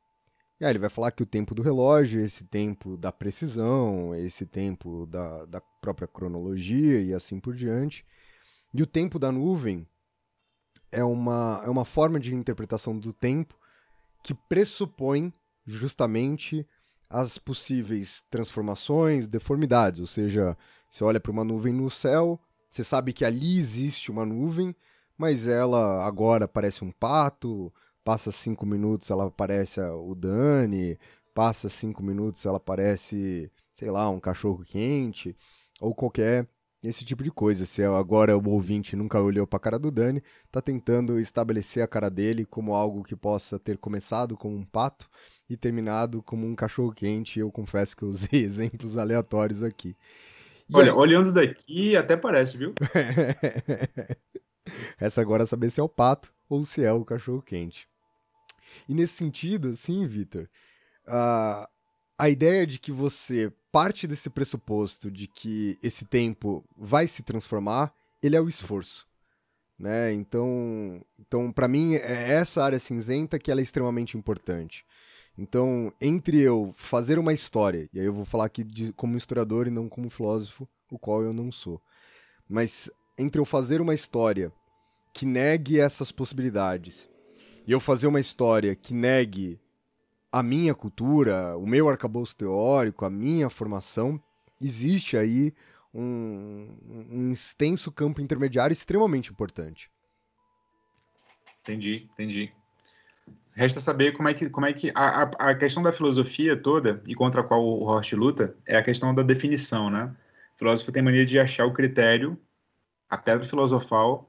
E aí ele vai falar que o tempo do relógio, esse tempo da precisão, esse tempo da, da própria cronologia e assim por diante. E o tempo da nuvem é uma, é uma forma de interpretação do tempo que pressupõe justamente as possíveis transformações, deformidades. Ou seja, você olha para uma nuvem no céu, você sabe que ali existe uma nuvem, mas ela agora parece um pato, passa cinco minutos ela parece o Dani, passa cinco minutos ela parece, sei lá, um cachorro quente, ou qualquer esse tipo de coisa. Se agora o ouvinte nunca olhou para a cara do Dani, tá tentando estabelecer a cara dele como algo que possa ter começado como um pato e terminado como um cachorro quente. Eu confesso que eu usei exemplos aleatórios aqui. E Olha, aí... olhando daqui até parece, viu? Essa agora é saber se é o pato ou se é o cachorro quente. E nesse sentido, assim, Vitor, a, a ideia de que você parte desse pressuposto de que esse tempo vai se transformar, ele é o esforço. Né? Então, então para mim, é essa área cinzenta que ela é extremamente importante. Então, entre eu fazer uma história, e aí eu vou falar aqui de, como historiador e não como filósofo, o qual eu não sou, mas entre eu fazer uma história que negue essas possibilidades e eu fazer uma história que negue a minha cultura, o meu arcabouço teórico, a minha formação, existe aí um, um extenso campo intermediário extremamente importante. Entendi, entendi. Resta saber como é que, como é que a, a questão da filosofia toda e contra a qual o Horst luta é a questão da definição, né? O filósofo tem mania de achar o critério, a pedra filosofal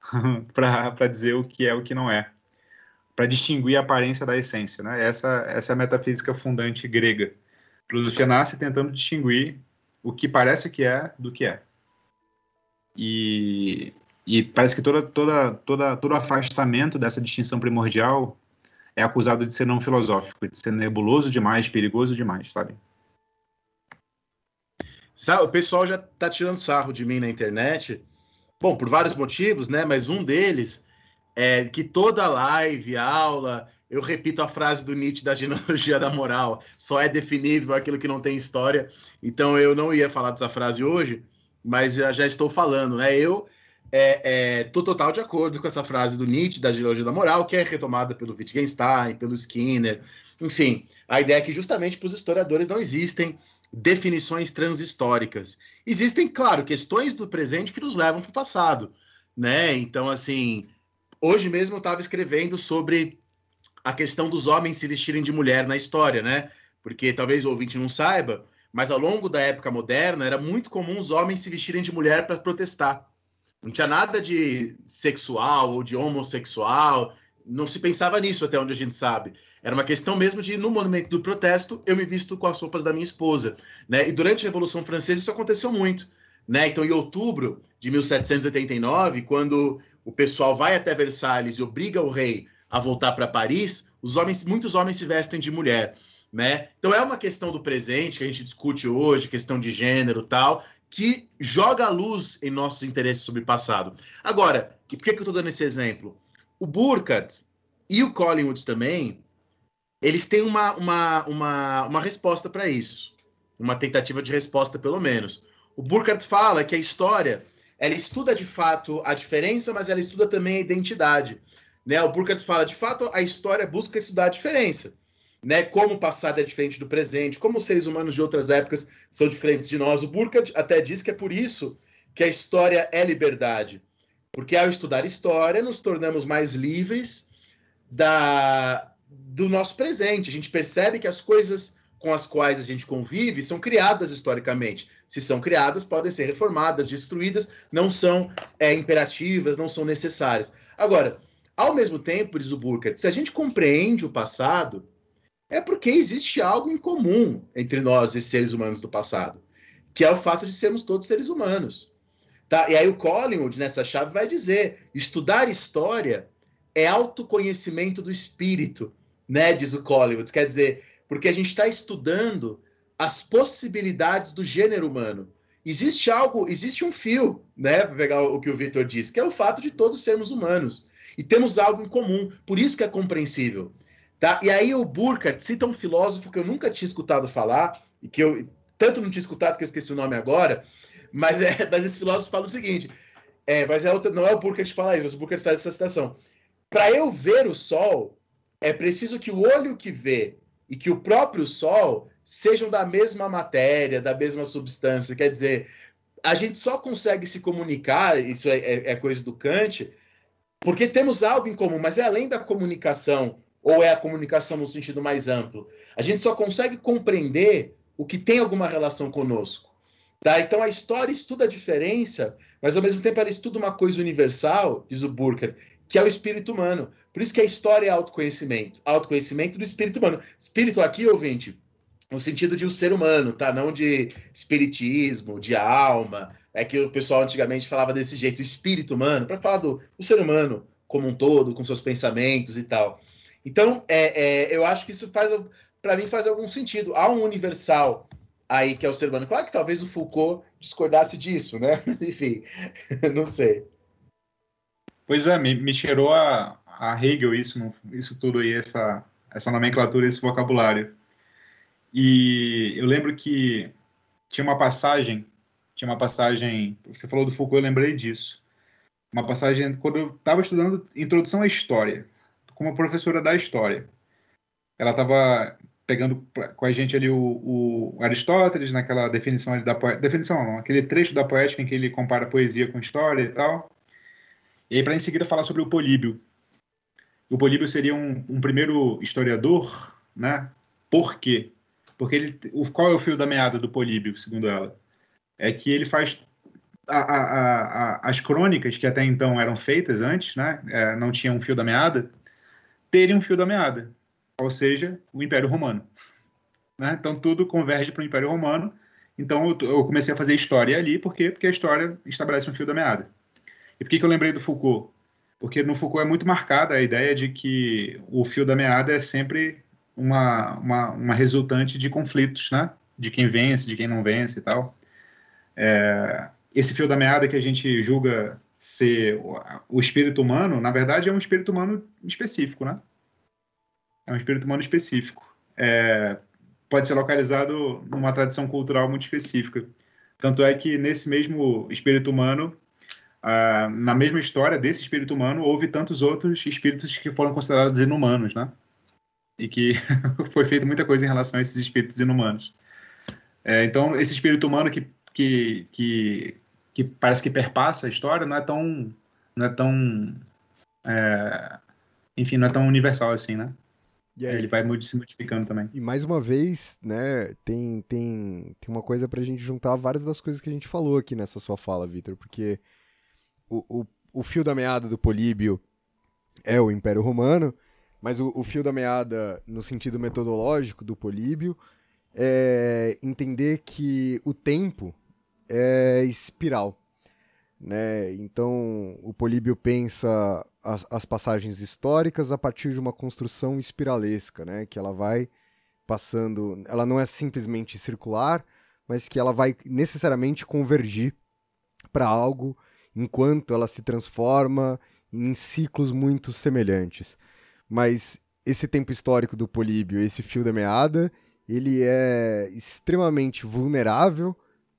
para dizer o que é o que não é, para distinguir a aparência da essência. Né? Essa, essa é a metafísica fundante grega. A filosofia nasce tentando distinguir o que parece que é do que é. E, e parece que toda, toda, toda, todo afastamento dessa distinção primordial é acusado de ser não filosófico, de ser nebuloso demais, perigoso demais, sabe? O pessoal já tá tirando sarro de mim na internet, Bom, por vários motivos, né? Mas um deles é que toda live, aula, eu repito a frase do Nietzsche da genealogia da moral: só é definível aquilo que não tem história. Então eu não ia falar dessa frase hoje, mas já, estou falando, né? Eu é, é, tô total de acordo com essa frase do Nietzsche da genealogia da moral, que é retomada pelo Wittgenstein, pelo Skinner. Enfim, a ideia é que justamente para os historiadores não existem definições transhistóricas. Existem, claro, questões do presente que nos levam para o passado, né? Então, assim, hoje mesmo eu estava escrevendo sobre a questão dos homens se vestirem de mulher na história, né? Porque talvez o ouvinte não saiba, mas ao longo da época moderna era muito comum os homens se vestirem de mulher para protestar. Não tinha nada de sexual ou de homossexual, não se pensava nisso até onde a gente sabe. Era uma questão mesmo de, no momento do protesto, eu me visto com as roupas da minha esposa. Né? E durante a Revolução Francesa isso aconteceu muito. Né? Então, em outubro de 1789, quando o pessoal vai até Versalhes e obriga o rei a voltar para Paris, os homens, muitos homens se vestem de mulher. Né? Então é uma questão do presente que a gente discute hoje, questão de gênero tal, que joga a luz em nossos interesses sobre o passado. Agora, por que, que eu estou dando esse exemplo? O Burkhardt e o Collingwood também, eles têm uma, uma, uma, uma resposta para isso. Uma tentativa de resposta, pelo menos. O Burkhardt fala que a história, ela estuda de fato a diferença, mas ela estuda também a identidade. Né? O Burkhardt fala, de fato, a história busca estudar a diferença né? Como o passado é diferente do presente, como os seres humanos de outras épocas são diferentes de nós. O Burkhardt até diz que é por isso que a história é liberdade. Porque ao estudar história, nos tornamos mais livres da, do nosso presente. A gente percebe que as coisas com as quais a gente convive são criadas historicamente. Se são criadas, podem ser reformadas, destruídas, não são é, imperativas, não são necessárias. Agora, ao mesmo tempo, diz o Burkhardt, se a gente compreende o passado, é porque existe algo em comum entre nós e seres humanos do passado, que é o fato de sermos todos seres humanos. Tá? E aí o Collingwood, nessa chave, vai dizer: estudar história é autoconhecimento do espírito, né? Diz o Collingwood. Quer dizer, porque a gente está estudando as possibilidades do gênero humano. Existe algo, existe um fio, né? Para pegar o que o Victor disse, que é o fato de todos sermos humanos. E temos algo em comum, por isso que é compreensível. Tá? E aí o Burkhardt cita um filósofo que eu nunca tinha escutado falar, e que eu tanto não tinha escutado que eu esqueci o nome agora, mas, é, mas esse filósofo fala o seguinte: é, mas é não é o Burkhardt que fala isso, mas o Burkhardt faz essa citação. Para eu ver o sol, é preciso que o olho que vê e que o próprio sol sejam da mesma matéria, da mesma substância. Quer dizer, a gente só consegue se comunicar, isso é, é, é coisa do Kant, porque temos algo em comum, mas é além da comunicação ou é a comunicação no sentido mais amplo? A gente só consegue compreender o que tem alguma relação conosco. Tá? Então a história estuda a diferença, mas ao mesmo tempo ela estuda uma coisa universal, diz o Burker, que é o espírito humano. Por isso que a história é autoconhecimento, autoconhecimento do espírito humano. Espírito aqui, ouvinte, no sentido de um ser humano, tá? Não de espiritismo, de alma. É que o pessoal antigamente falava desse jeito, espírito humano, para falar do, do ser humano como um todo, com seus pensamentos e tal. Então, é, é, eu acho que isso faz, para mim, faz algum sentido. Há um universal aí que é o ser humano. Claro que talvez o Foucault discordasse disso, né? Enfim, não sei. Pois é, me, me cheirou a, a Hegel isso, isso tudo aí, essa, essa nomenclatura, esse vocabulário. E eu lembro que tinha uma passagem, tinha uma passagem, você falou do Foucault, eu lembrei disso. Uma passagem quando eu estava estudando Introdução à História como professora da história. Ela estava pegando com a gente ali o, o Aristóteles naquela definição da poética, definição não, aquele trecho da poética em que ele compara poesia com história e tal. E aí para em seguida falar sobre o Políbio. O Políbio seria um, um primeiro historiador, né? Por quê? Porque ele, o, qual é o fio da meada do Políbio, segundo ela? É que ele faz a, a, a, as crônicas que até então eram feitas antes, né? É, não tinham um fio da meada terem um fio da meada, ou seja, o Império Romano. Né? Então tudo converge para o Império Romano. Então eu, eu, comecei a fazer história ali, por quê? Porque a história estabelece um fio da meada. E por que, que eu lembrei do Foucault? Porque no Foucault é muito marcada a ideia de que o fio da meada é sempre uma, uma, uma resultante de conflitos, né? De quem vence, de quem não vence e tal. É, esse fio da meada que a gente julga ser o espírito humano, na verdade é um espírito humano específico, né? É um espírito humano específico. É, pode ser localizado numa tradição cultural muito específica. Tanto é que nesse mesmo espírito humano, ah, na mesma história desse espírito humano, houve tantos outros espíritos que foram considerados inumanos, né? E que foi feita muita coisa em relação a esses espíritos inumanos. É, então, esse espírito humano que que, que, que parece que perpassa a história não é tão, não é tão é, enfim, não é tão universal assim, né? Ele vai se modificando também. E mais uma vez, né, tem, tem, tem uma coisa pra gente juntar várias das coisas que a gente falou aqui nessa sua fala, Vitor, porque o, o, o fio da meada do Políbio é o Império Romano, mas o, o fio da meada, no sentido metodológico do Políbio, é entender que o tempo é espiral. Né? Então, o Políbio pensa as, as, passagens históricas a partir de uma construção espiralesca, né? que ela vai passando. Ela não é simplesmente circular, mas que ela vai necessariamente convergir para algo enquanto ela se transforma em ciclos muito semelhantes. Mas esse tempo histórico do Políbio, esse fio da meada, ele é extremamente vulnerável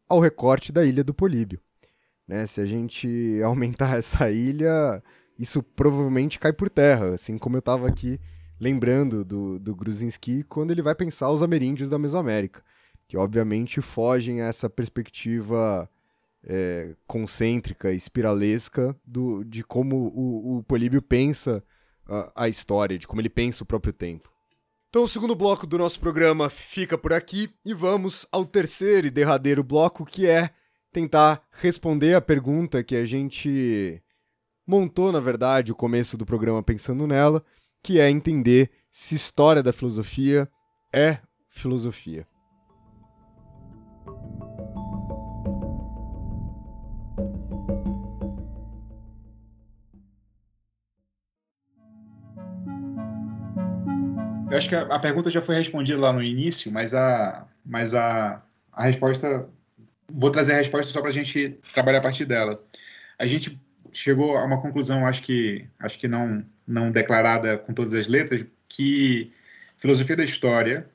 ao recorte da ilha do Políbio. Né? Se a gente aumentar essa ilha, isso provavelmente cai por terra, assim como eu estava aqui lembrando do, do Gruzinski quando ele vai pensar os ameríndios da Mesoamérica, que obviamente fogem a essa perspectiva é, concêntrica, espiralesca do, de como o, o Políbio pensa a, a história, de como ele pensa o próprio tempo. Então, o segundo bloco do nosso programa fica por aqui e vamos ao terceiro e derradeiro bloco, que é tentar responder a pergunta que a gente montou, na verdade, o começo do programa pensando nela, que é entender se história da filosofia é filosofia. Eu acho que a, a, pergunta já foi respondida lá no início, mas a, mas a, a resposta vou trazer a resposta só para a gente trabalhar a partir dela. A gente chegou a uma conclusão, acho que, acho que não, não declarada com todas as letras, que filosofia da história,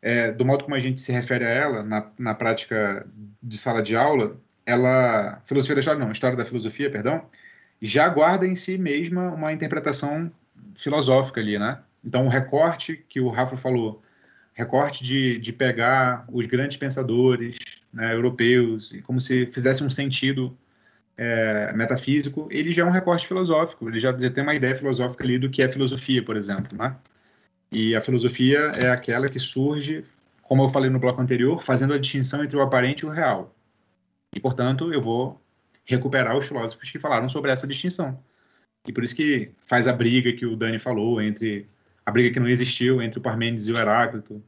é, do modo como a gente se refere a ela na, na prática de sala de aula, ela, filosofia da história não, história da filosofia, perdão, já guarda em si mesma uma interpretação filosófica ali, né? Então o recorte que o Rafa falou, recorte de, de pegar os grandes pensadores, né, europeus, como se fizesse um sentido é, metafísico, ele já é um recorte filosófico, ele já, já tem uma ideia filosófica ali do que é filosofia, por exemplo, né? E a filosofia é aquela que surge, como eu falei no bloco anterior, fazendo a distinção entre o aparente e o real. E, portanto, eu vou recuperar os filósofos que falaram sobre essa distinção. E por isso que faz a briga que o Dani falou entre a briga que não existiu entre o Parmênides e o Heráclito,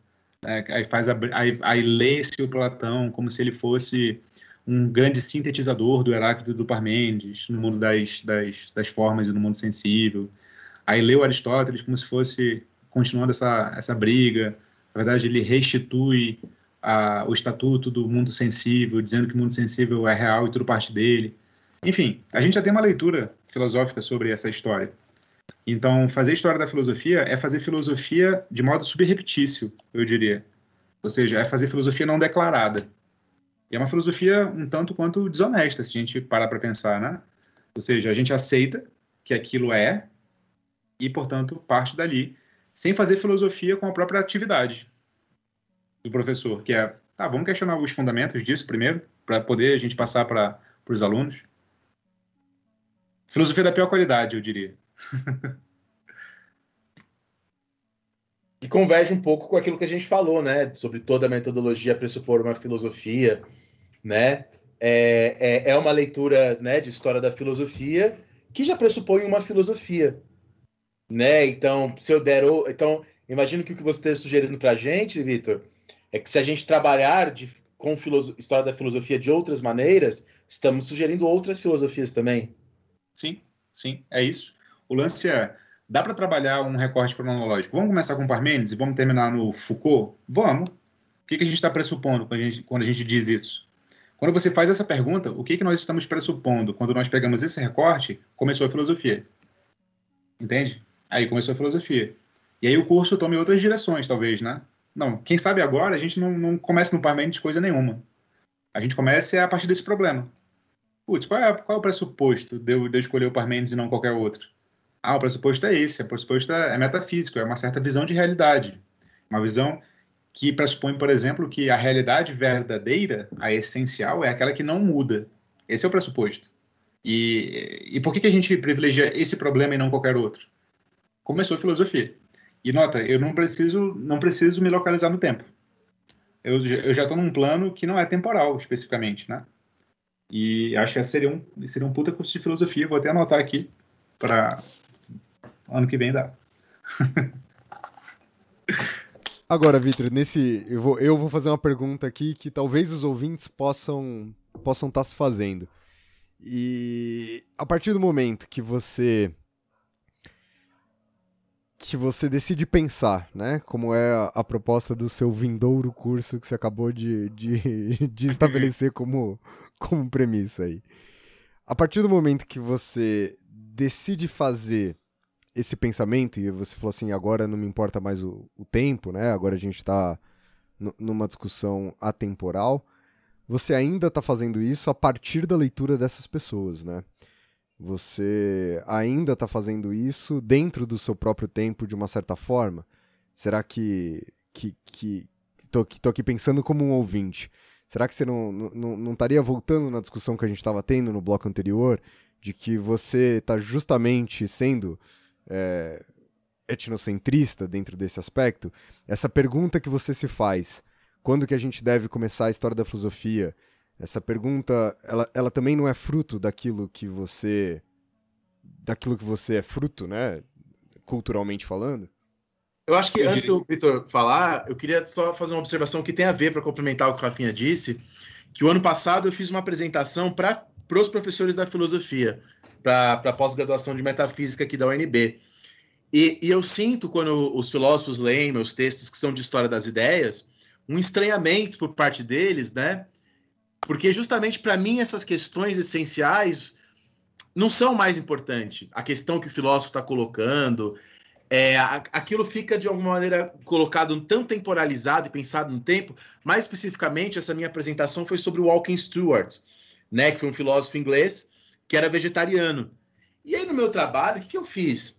né? aí faz a, aí, aí lê-se o Platão como se ele fosse um grande sintetizador do Heráclito e do Parmênides no mundo das, das, das formas e no mundo sensível. Aí o Aristóteles como se fosse continuando essa, essa briga. Na verdade, ele restitui a, o estatuto do mundo sensível, dizendo que o mundo sensível é real e tudo parte dele. Enfim, a gente já tem uma leitura filosófica sobre essa história. Então, fazer história da filosofia é fazer filosofia de modo subreptício, eu diria. Ou seja, é fazer filosofia não declarada. E é uma filosofia um tanto quanto desonesta, se a gente parar para pensar, né? Ou seja, a gente aceita que aquilo é e, portanto, parte dali, sem fazer filosofia com a própria atividade do professor, que é, tá, vamos questionar os fundamentos disso primeiro, para poder a gente passar para os alunos. Filosofia da pior qualidade, eu diria. e converge um pouco com aquilo que a gente falou, né? Sobre toda a metodologia pressupor uma filosofia, né? É, é, é uma leitura né, de história da filosofia que já pressupõe uma filosofia, né? Então, se eu der... Então, imagino que o que você está sugerindo para a gente, Vitor, é que se a gente trabalhar de, com história da filosofia de outras maneiras, estamos sugerindo outras filosofias também. Sim, sim, é isso. O lance é, dá para trabalhar um recorte cronológico? Vamos começar com Parmênides e vamos terminar no Foucault? Vamos. O que, que a gente está pressupondo quando a, gente, quando a gente diz isso? Quando você faz essa pergunta, o que, que nós estamos pressupondo quando nós pegamos esse recorte? Começou a filosofia. Entende? Aí começou a filosofia. E aí o curso tome outras direções, talvez, né? Não, quem sabe agora a gente não, não começa no Parmênides coisa nenhuma. A gente começa a partir desse problema. Putz, qual é, qual é o pressuposto de eu, de eu escolher o Parmênides e não qualquer outro? Ah, o pressuposto é esse. O pressuposto é metafísico, é uma certa visão de realidade. Uma visão que pressupõe, por exemplo, que a realidade verdadeira, a essencial, é aquela que não muda. Esse é o pressuposto. E, e por que, que a gente privilegia esse problema e não qualquer outro? Começou a filosofia. E nota, eu não preciso, não preciso me localizar no tempo. Eu, eu já estou num plano que não é temporal, especificamente, né? E acho que seria um, seria um puta curso de filosofia. Vou até anotar aqui para ano que vem dar. Agora, Vitor, nesse eu vou, eu vou fazer uma pergunta aqui que talvez os ouvintes possam possam estar tá se fazendo. E a partir do momento que você que você decide pensar, né? Como é a, a proposta do seu vindouro curso que você acabou de, de, de estabelecer como, como premissa aí. A partir do momento que você decide fazer esse pensamento, e você falou assim, agora não me importa mais o, o tempo, né? Agora a gente está numa discussão atemporal. Você ainda está fazendo isso a partir da leitura dessas pessoas, né? Você ainda está fazendo isso dentro do seu próprio tempo de uma certa forma? Será que. que, que tô, tô aqui pensando como um ouvinte. Será que você não, não, não estaria voltando na discussão que a gente estava tendo no bloco anterior? De que você está justamente sendo é, etnocentrista dentro desse aspecto? Essa pergunta que você se faz: quando que a gente deve começar a história da filosofia? Essa pergunta, ela, ela também não é fruto daquilo que você daquilo que você é fruto, né, culturalmente falando? Eu acho que antes do Vitor falar, eu queria só fazer uma observação que tem a ver para complementar o que o Rafinha disse, que o ano passado eu fiz uma apresentação para os professores da filosofia, para a pós-graduação de metafísica aqui da UNB. E, e, eu sinto, quando os filósofos leem meus textos que são de história das ideias, um estranhamento por parte deles, né? Porque justamente para mim essas questões essenciais não são mais importantes. A questão que o filósofo está colocando, é, aquilo fica de alguma maneira colocado tão temporalizado e pensado no tempo. Mais especificamente, essa minha apresentação foi sobre o Walking Stewart, né, que foi um filósofo inglês que era vegetariano. E aí no meu trabalho, o que, que eu fiz?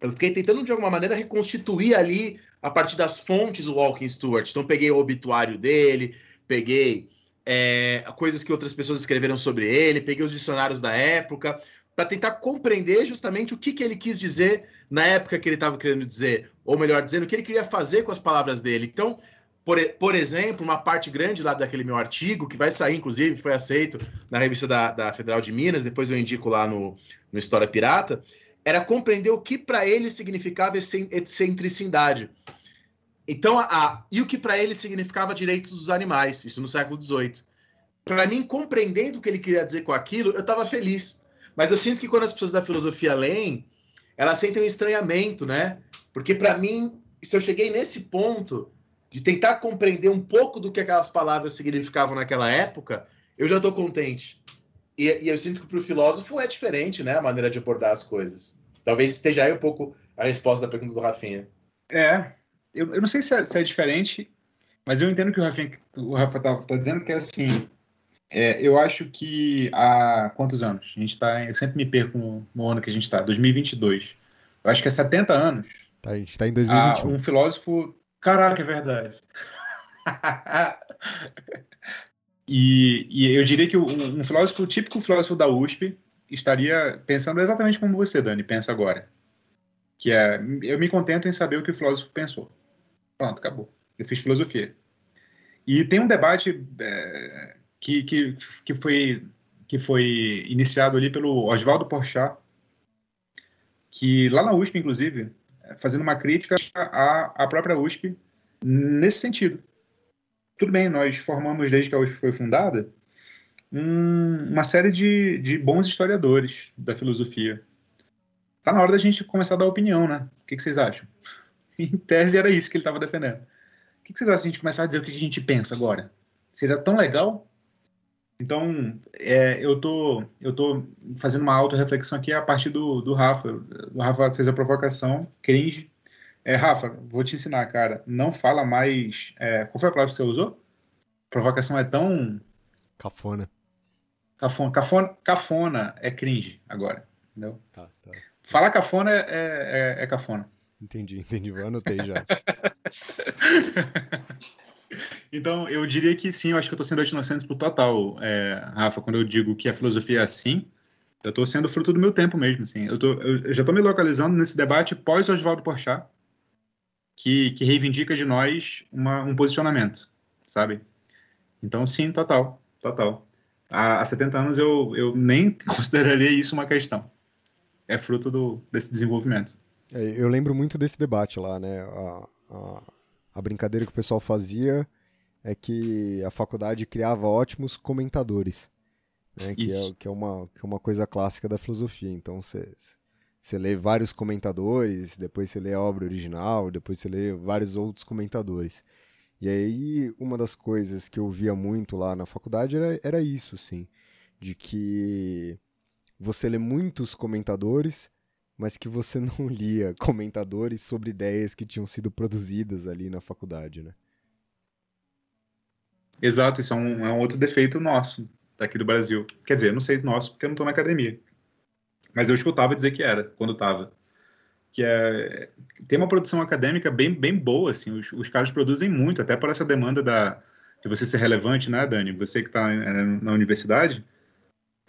Eu fiquei tentando de alguma maneira reconstituir ali a partir das fontes o Walking Stewart. Então peguei o obituário dele, peguei é, coisas que outras pessoas escreveram sobre ele, peguei os dicionários da época, para tentar compreender justamente o que, que ele quis dizer na época que ele estava querendo dizer, ou melhor dizendo, o que ele queria fazer com as palavras dele. Então, por, por exemplo, uma parte grande lá daquele meu artigo, que vai sair, inclusive, foi aceito na revista da, da Federal de Minas, depois eu indico lá no, no História Pirata, era compreender o que para ele significava excentricidade. Então, a, a, e o que para ele significava direitos dos animais, isso no século XVIII. Para mim, compreendendo o que ele queria dizer com aquilo, eu estava feliz. Mas eu sinto que quando as pessoas da filosofia leem, elas sentem um estranhamento, né? Porque para mim, se eu cheguei nesse ponto de tentar compreender um pouco do que aquelas palavras significavam naquela época, eu já estou contente. E, e, eu sinto que para o filósofo é diferente, né? A maneira de abordar as coisas. Talvez esteja aí um pouco a resposta da pergunta do Rafinha. É, eu, eu não sei se é, se é, diferente, mas eu entendo que o, Rafinha, o Rafa tá, tá dizendo que é assim. É, eu acho que há quantos anos? A gente tá, eu sempre me perco no, no ano que a gente está, 2022. Eu acho que é 70 anos. Tá, a gente está em 2021. um filósofo. Caraca, é verdade. e, e, eu diria que um, um filósofo, o típico filósofo da USP, estaria pensando exatamente como você, Dani, pensa agora. Que é, eu me contento em saber o que o filósofo pensou. Pronto, acabou. Eu fiz filosofia. E tem um debate é, que, que, que, foi, que foi iniciado ali pelo Oswaldo Porchat, que lá na USP, inclusive, fazendo uma crítica à, à própria USP nesse sentido. Tudo bem, nós formamos, desde que a USP foi fundada, um, uma série de, de bons historiadores da filosofia. Tá na hora da gente começar a dar opinião, né? O que, que vocês acham? Em tese era isso que ele estava defendendo. O que vocês acham se a gente começar a dizer o que a gente pensa agora? Seria tão legal? Então, é, eu tô, eu tô fazendo uma auto-reflexão aqui a partir do, do Rafa. O Rafa fez a provocação, cringe. É, Rafa, vou te ensinar, cara. Não fala mais. É, qual foi a palavra que você usou? Provocação é tão. Cafona. Cafona, cafona, cafona é cringe agora. Entendeu? Tá, tá. Falar cafona é, é, é cafona. Entendi, entendi. Eu anotei já. então, eu diria que sim, eu acho que eu estou sendo inocente pro total, é, Rafa, quando eu digo que a filosofia é assim, eu estou sendo fruto do meu tempo mesmo, assim. Eu, tô, eu já estou me localizando nesse debate pós-Oswaldo Porchat, que, que reivindica de nós uma, um posicionamento, sabe? Então, sim, total, total. Há, há 70 anos eu, eu nem consideraria isso uma questão. É fruto do, desse desenvolvimento. É, eu lembro muito desse debate lá, né? A, a, a brincadeira que o pessoal fazia é que a faculdade criava ótimos comentadores, né? Que é, que, é uma, que é uma coisa clássica da filosofia. Então, você lê vários comentadores, depois você lê a obra original, depois você lê vários outros comentadores. E aí, uma das coisas que eu via muito lá na faculdade era, era isso, sim. De que você lê muitos comentadores, mas que você não lia comentadores sobre ideias que tinham sido produzidas ali na faculdade, né? Exato, isso é um, é um outro defeito nosso, daqui do Brasil. Quer dizer, não sei nosso, porque eu não estou na academia. Mas eu escutava dizer que era, quando estava. Que é, tem uma produção acadêmica bem, bem boa, assim, os, os caras produzem muito, até por essa demanda da, de você ser relevante, né, Dani? Você que está é, na universidade,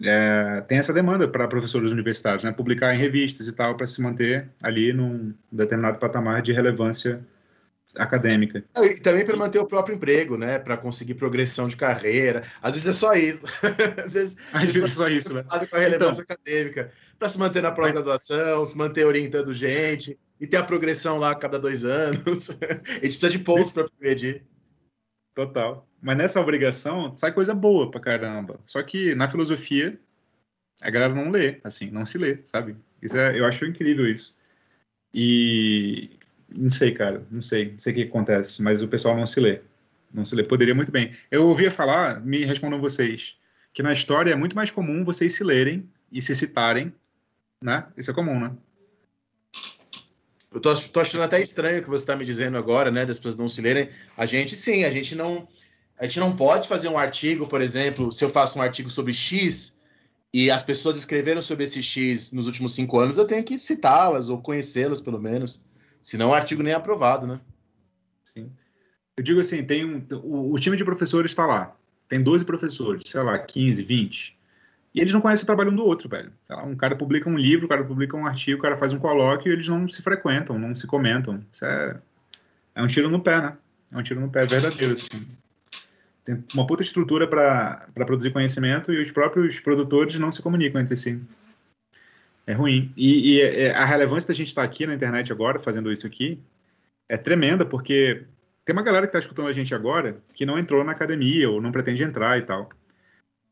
é, tem essa demanda para professores universitários, né? Publicar em revistas e tal, para se manter ali num determinado patamar de relevância acadêmica. E também para manter o próprio emprego, né? Para conseguir progressão de carreira. Às vezes é só isso. Às vezes, Às vezes é só isso, né? Com a relevância então, acadêmica. Para se manter na pós-graduação, se manter orientando gente e ter a progressão lá a cada dois anos. a gente precisa de pontos para progredir. Total. Mas nessa obrigação sai coisa boa pra caramba. Só que na filosofia a galera não lê, assim, não se lê, sabe? Isso é, eu acho incrível isso. E, não sei, cara, não sei, não sei o que acontece, mas o pessoal não se lê. Não se lê. Poderia muito bem. Eu ouvia falar, me respondam vocês, que na história é muito mais comum vocês se lerem e se citarem, né? Isso é comum, né? Eu tô, tô achando até estranho o que você está me dizendo agora, né? Das pessoas não se lerem. A gente, sim, a gente não. A gente não pode fazer um artigo, por exemplo, se eu faço um artigo sobre X e as pessoas escreveram sobre esse X nos últimos cinco anos, eu tenho que citá-las ou conhecê-las, pelo menos. Senão o artigo nem é aprovado, né? Sim. Eu digo assim, tem um, o, o time de professores está lá. Tem 12 professores, sei lá, 15, 20. E eles não conhecem o trabalho um do outro, velho. Um cara publica um livro, o cara publica um artigo, o cara faz um colóquio e eles não se frequentam, não se comentam. Isso é, é um tiro no pé, né? É um tiro no pé verdadeiro, assim. Tem uma puta estrutura para produzir conhecimento e os próprios produtores não se comunicam entre si. É ruim. E, e é, é, a relevância da gente estar aqui na internet agora, fazendo isso aqui, é tremenda, porque tem uma galera que está escutando a gente agora que não entrou na academia ou não pretende entrar e tal.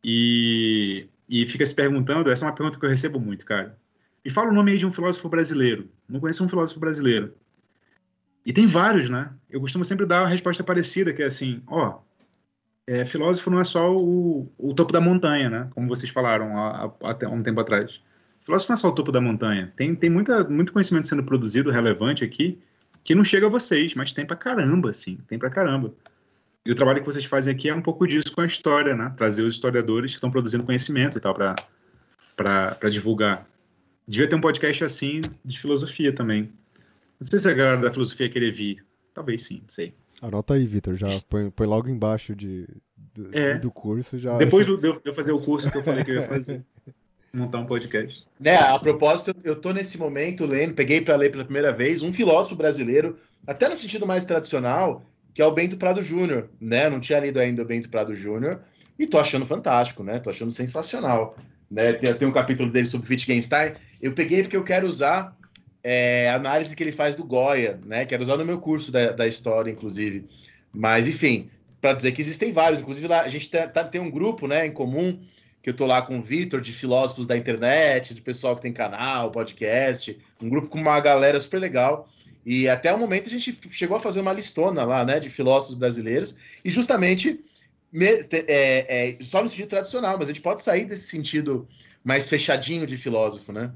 E, e fica se perguntando, essa é uma pergunta que eu recebo muito, cara. E fala o nome aí de um filósofo brasileiro. Não conheço um filósofo brasileiro. E tem vários, né? Eu costumo sempre dar uma resposta parecida, que é assim, ó, é, filósofo não é só o, o topo da montanha, né? Como vocês falaram até um tempo atrás filósofo não é só o topo da montanha. Tem, tem muita, muito conhecimento sendo produzido relevante aqui que não chega a vocês, mas tem pra caramba, assim, tem pra caramba. E o trabalho que vocês fazem aqui é um pouco disso com a história, né? Trazer os historiadores que estão produzindo conhecimento e tal para divulgar. Devia ter um podcast assim de filosofia também. Não sei se a galera da filosofia querer vir. Talvez sim, não sei. Anota aí, Vitor. Já põe, põe, logo embaixo de, do, é. do curso. já. Depois de eu fazer o curso que eu falei que eu ia fazer. montar um podcast. Né, a propósito, eu tô nesse momento lendo, peguei para ler pela primeira vez um filósofo brasileiro, até no sentido mais tradicional, que é o Bento Prado Júnior, né? Não tinha lido ainda o Bento Prado Júnior e tô achando fantástico, né? Tô achando sensacional, né? Tem, tem um capítulo dele sobre Wittgenstein. Eu peguei porque eu quero usar é, análise que ele faz do Goya, né? Quero usar no meu curso da, da história, inclusive. Mas, enfim, para dizer que existem vários. Inclusive, lá, a gente tá, tá, tem um grupo né, em comum que eu tô lá com o Vitor, de filósofos da internet, de pessoal que tem canal, podcast, um grupo com uma galera super legal. E até o momento a gente chegou a fazer uma listona lá, né, de filósofos brasileiros, e justamente é, é, só no sentido tradicional, mas a gente pode sair desse sentido mais fechadinho de filósofo, né?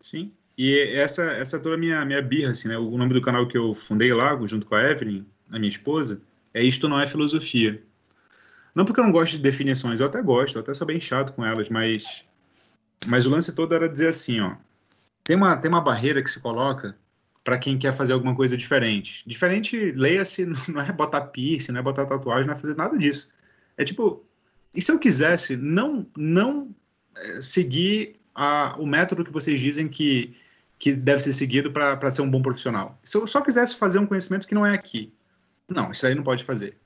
Sim. E essa, essa é toda a minha, minha birra, assim, né? O nome do canal que eu fundei lá, junto com a Evelyn, a minha esposa, é Isto Não É Filosofia. Não porque eu não gosto de definições, eu até gosto, eu até sou bem chato com elas, mas, mas o lance todo era dizer assim, ó, tem uma, tem uma barreira que se coloca para quem quer fazer alguma coisa diferente. Diferente, leia-se, não é botar piercing, não é botar tatuagem, não é fazer nada disso. É tipo, e se eu quisesse não não é, seguir a, o método que vocês dizem que, que deve ser seguido para ser um bom profissional? Se eu só quisesse fazer um conhecimento que não é aqui, não, isso aí não pode fazer.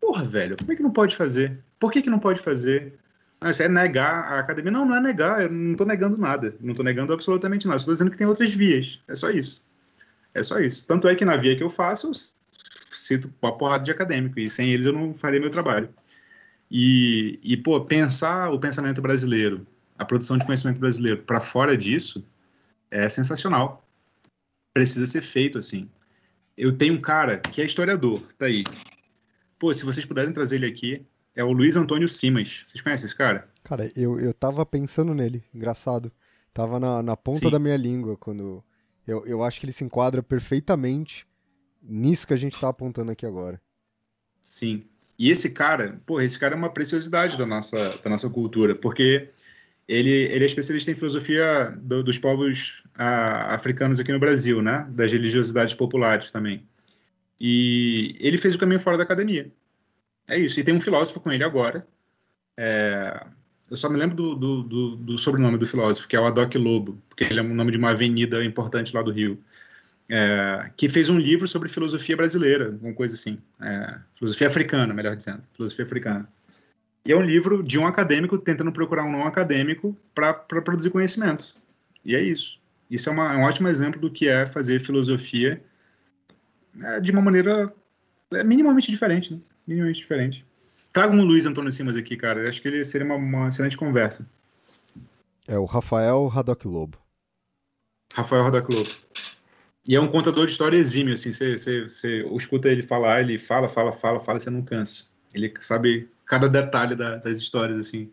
Porra, velho, como é que não pode fazer? Por que, que não pode fazer? Não, isso é negar a academia. Não, não é negar, eu não estou negando nada. Não estou negando absolutamente nada. Estou dizendo que tem outras vias. É só isso. É só isso. Tanto é que na via que eu faço, eu cito uma porrada de acadêmico. E sem eles eu não faria meu trabalho. E, e pô, pensar o pensamento brasileiro, a produção de conhecimento brasileiro para fora disso é sensacional. Precisa ser feito assim. Eu tenho um cara que é historiador, tá aí. Pô, se vocês puderem trazer ele aqui, é o Luiz Antônio Simas. Vocês conhecem esse cara? Cara, eu, eu tava pensando nele, engraçado. Tava na, na ponta Sim. da minha língua quando. Eu, eu acho que ele se enquadra perfeitamente nisso que a gente tá apontando aqui agora. Sim. E esse cara, pô, esse cara é uma preciosidade da nossa, da nossa cultura, porque ele, ele é especialista em filosofia do, dos povos a, africanos aqui no Brasil, né? Das religiosidades populares também. E ele fez o caminho fora da academia. É isso. E tem um filósofo com ele agora. É... Eu só me lembro do, do, do, do, sobrenome do filósofo, que é o Adoc Lobo, porque ele é o nome de uma avenida importante lá do Rio. É... que fez um livro sobre filosofia brasileira, uma coisa assim. É... filosofia africana, melhor dizendo. Filosofia africana. E é um livro de um acadêmico tentando procurar um não acadêmico para produzir conhecimento. E é isso. Isso é, uma, é um ótimo exemplo do que é fazer filosofia é, de uma maneira é, minimamente diferente, né? minimamente diferente. Traga um Luiz Antônio Simas aqui, cara. Eu acho que ele seria uma, uma excelente conversa. É o Rafael Radoc Lobo. Rafael Radoc Lobo. E é um contador de história exímio, assim. Você escuta ele falar, ele fala, fala, fala, fala, você não cansa. Ele sabe cada detalhe da, das histórias, assim.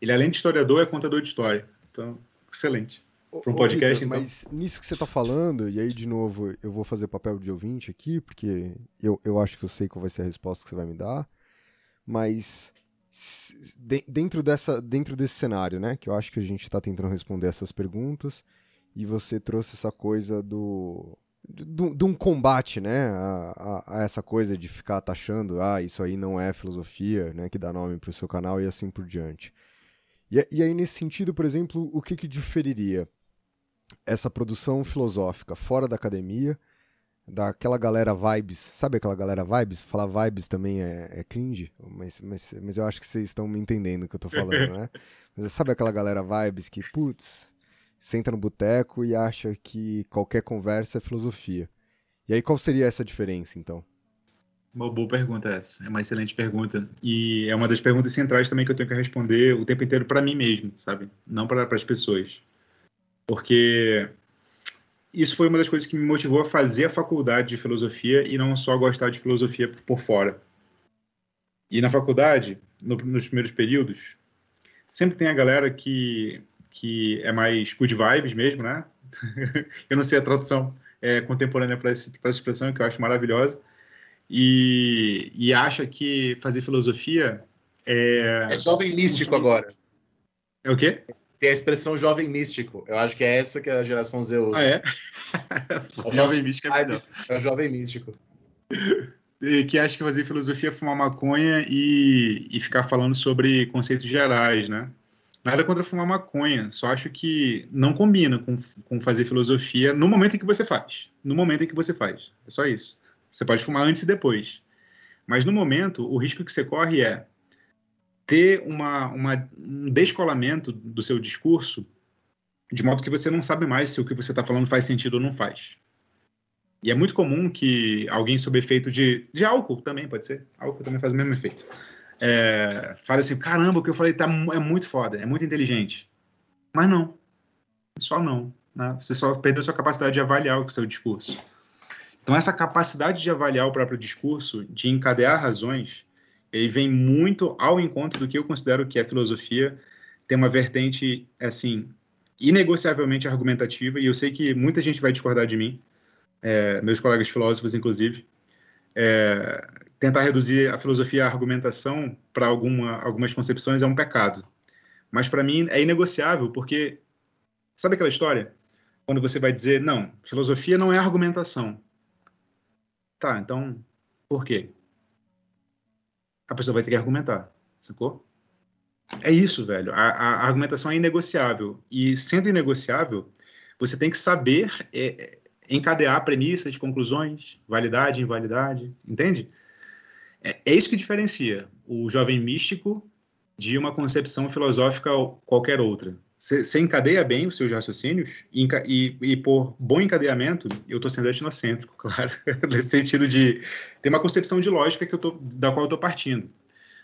Ele, além de historiador, é contador de história. Então, excelente. Para um podcast, Victor, então. Mas nisso que você está falando, e aí, de novo, eu vou fazer papel de ouvinte aqui, porque eu, eu acho que eu sei qual vai ser a resposta que você vai me dar. Mas dentro, dessa, dentro desse cenário, né, que eu acho que a gente está tentando responder essas perguntas, e você trouxe essa coisa do de, de um combate, né, a, a, a, essa coisa de ficar taxando, ah, isso aí não é filosofia, né, que dá nome para o seu canal e assim por diante. E, e, aí, nesse sentido, por exemplo, o que, que diferiria essa produção filosófica fora da academia, daquela galera vibes, sabe aquela galera vibes? Falar vibes também é, é cringe, mas, mas, mas eu acho que vocês estão me entendendo o que eu tô falando, né? Mas sabe aquela galera vibes que, putz, senta no boteco e acha que qualquer conversa é filosofia. E aí qual seria essa diferença, então? Uma boa pergunta essa, é uma excelente pergunta. E é uma das perguntas centrais também que eu tenho que responder o tempo inteiro para mim mesmo, sabe? Não para as pessoas porque isso foi uma das coisas que me motivou a fazer a faculdade de filosofia e não só gostar de filosofia por fora. E na faculdade, no, nos primeiros períodos, sempre tem a galera que, que é mais good vibes mesmo, né? eu não sei a tradução é, contemporânea para essa expressão, que eu acho maravilhosa, e, e acha que fazer filosofia é. É jovem místico agora. É o quê? tem a expressão jovem místico. Eu acho que é essa que a geração Z usa. Ah, é? o jovem místico é, é o jovem místico. que acha que fazer filosofia é fumar maconha e, e ficar falando sobre conceitos gerais, né? Nada contra fumar maconha, só acho que não combina com, com fazer filosofia no momento em que você faz. No momento em que você faz. É só isso. Você pode fumar antes e depois. Mas no momento, o risco que você corre é ter uma, uma, um descolamento do seu discurso, de modo que você não sabe mais se o que você está falando faz sentido ou não faz. E é muito comum que alguém sob efeito de, de álcool também, pode ser, álcool também faz o mesmo efeito, é, fale assim, caramba, o que eu falei tá, é muito foda, é muito inteligente. Mas não, só não. Né? Você só perdeu sua capacidade de avaliar o seu discurso. Então, essa capacidade de avaliar o próprio discurso, de encadear razões, ele vem muito ao encontro do que eu considero que é filosofia, tem uma vertente, assim, inegociavelmente argumentativa, e eu sei que muita gente vai discordar de mim, é, meus colegas filósofos, inclusive, é, tentar reduzir a filosofia à argumentação para alguma, algumas concepções é um pecado. Mas para mim é inegociável, porque sabe aquela história? quando você vai dizer, não, filosofia não é argumentação. Tá, então, por quê? A pessoa vai ter que argumentar, sacou? É isso, velho. A, a argumentação é inegociável. E sendo inegociável, você tem que saber é, encadear premissas, conclusões, validade, invalidade, entende? É, é isso que diferencia o jovem místico de uma concepção filosófica qualquer outra. Você encadeia bem os seus raciocínios e, e, e por bom encadeamento, eu estou sendo etnocêntrico, claro, nesse sentido de ter uma concepção de lógica que eu tô, da qual eu estou partindo.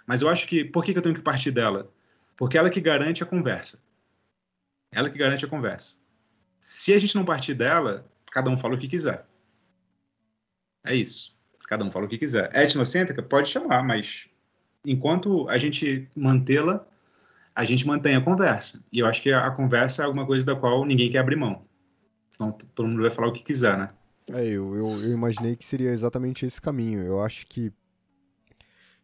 Mas eu acho que, por que, que eu tenho que partir dela? Porque ela que garante a conversa. Ela que garante a conversa. Se a gente não partir dela, cada um fala o que quiser. É isso. Cada um fala o que quiser. Etnocêntrica? Pode chamar, mas enquanto a gente mantê-la, a gente mantém a conversa. E eu acho que a, a, conversa é alguma coisa da qual ninguém quer abrir mão. Senão todo mundo vai falar o que quiser, né? É, eu, eu, eu imaginei que seria exatamente esse caminho. Eu acho que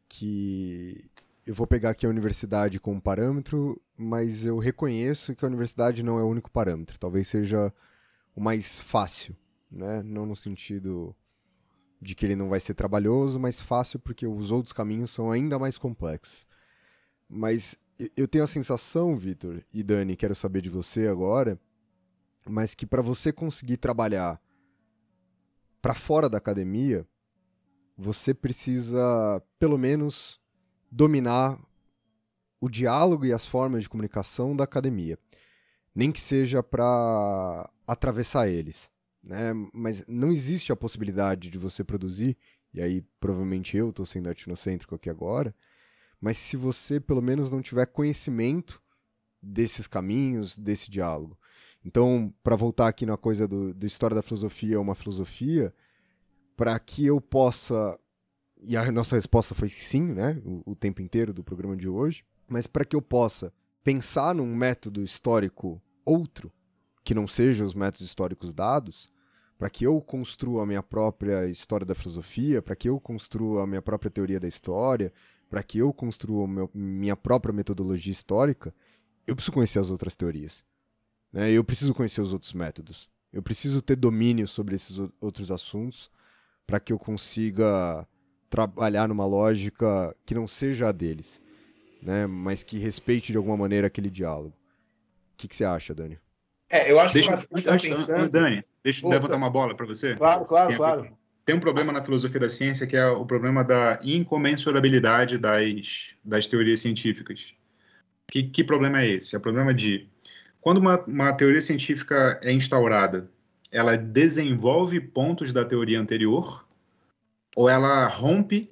que eu vou pegar aqui a universidade como parâmetro, mas eu reconheço que a universidade não é o único parâmetro. Talvez seja o mais fácil, né? Não no sentido de que ele não vai ser trabalhoso, mas fácil porque os outros caminhos são ainda mais complexos. Mas eu tenho a sensação, Vitor e Dani, quero saber de você agora, mas que para você conseguir trabalhar para fora da academia, você precisa pelo menos dominar o diálogo e as formas de comunicação da academia, nem que seja para atravessar eles né? Mas não existe a possibilidade de você produzir, e aí provavelmente eu estou sendo etnocêntrico aqui agora, mas se você pelo menos não tiver conhecimento desses caminhos, desse diálogo. Então, para voltar aqui na coisa do, do História da Filosofia, uma filosofia, para que eu possa, e a nossa resposta foi sim, né, o, o tempo inteiro do programa de hoje, mas para que eu possa pensar num método histórico outro, que não seja os métodos históricos dados, para que eu construa a minha própria história da filosofia, para que eu construa a minha própria teoria da história, para que eu construa meu, minha própria metodologia histórica, eu preciso conhecer as outras teorias. Né? Eu preciso conhecer os outros métodos. Eu preciso ter domínio sobre esses outros assuntos para que eu consiga trabalhar numa lógica que não seja a deles, né? mas que respeite de alguma maneira aquele diálogo. O que, que você acha, Dani? É, eu acho deixa, que tá pensando... Dani, deixa eu levantar uma bola para você. Claro, claro, tem, claro. Tem um problema na filosofia da ciência que é o problema da incomensurabilidade das, das teorias científicas. Que, que problema é esse? É o problema de quando uma, uma teoria científica é instaurada, ela desenvolve pontos da teoria anterior ou ela rompe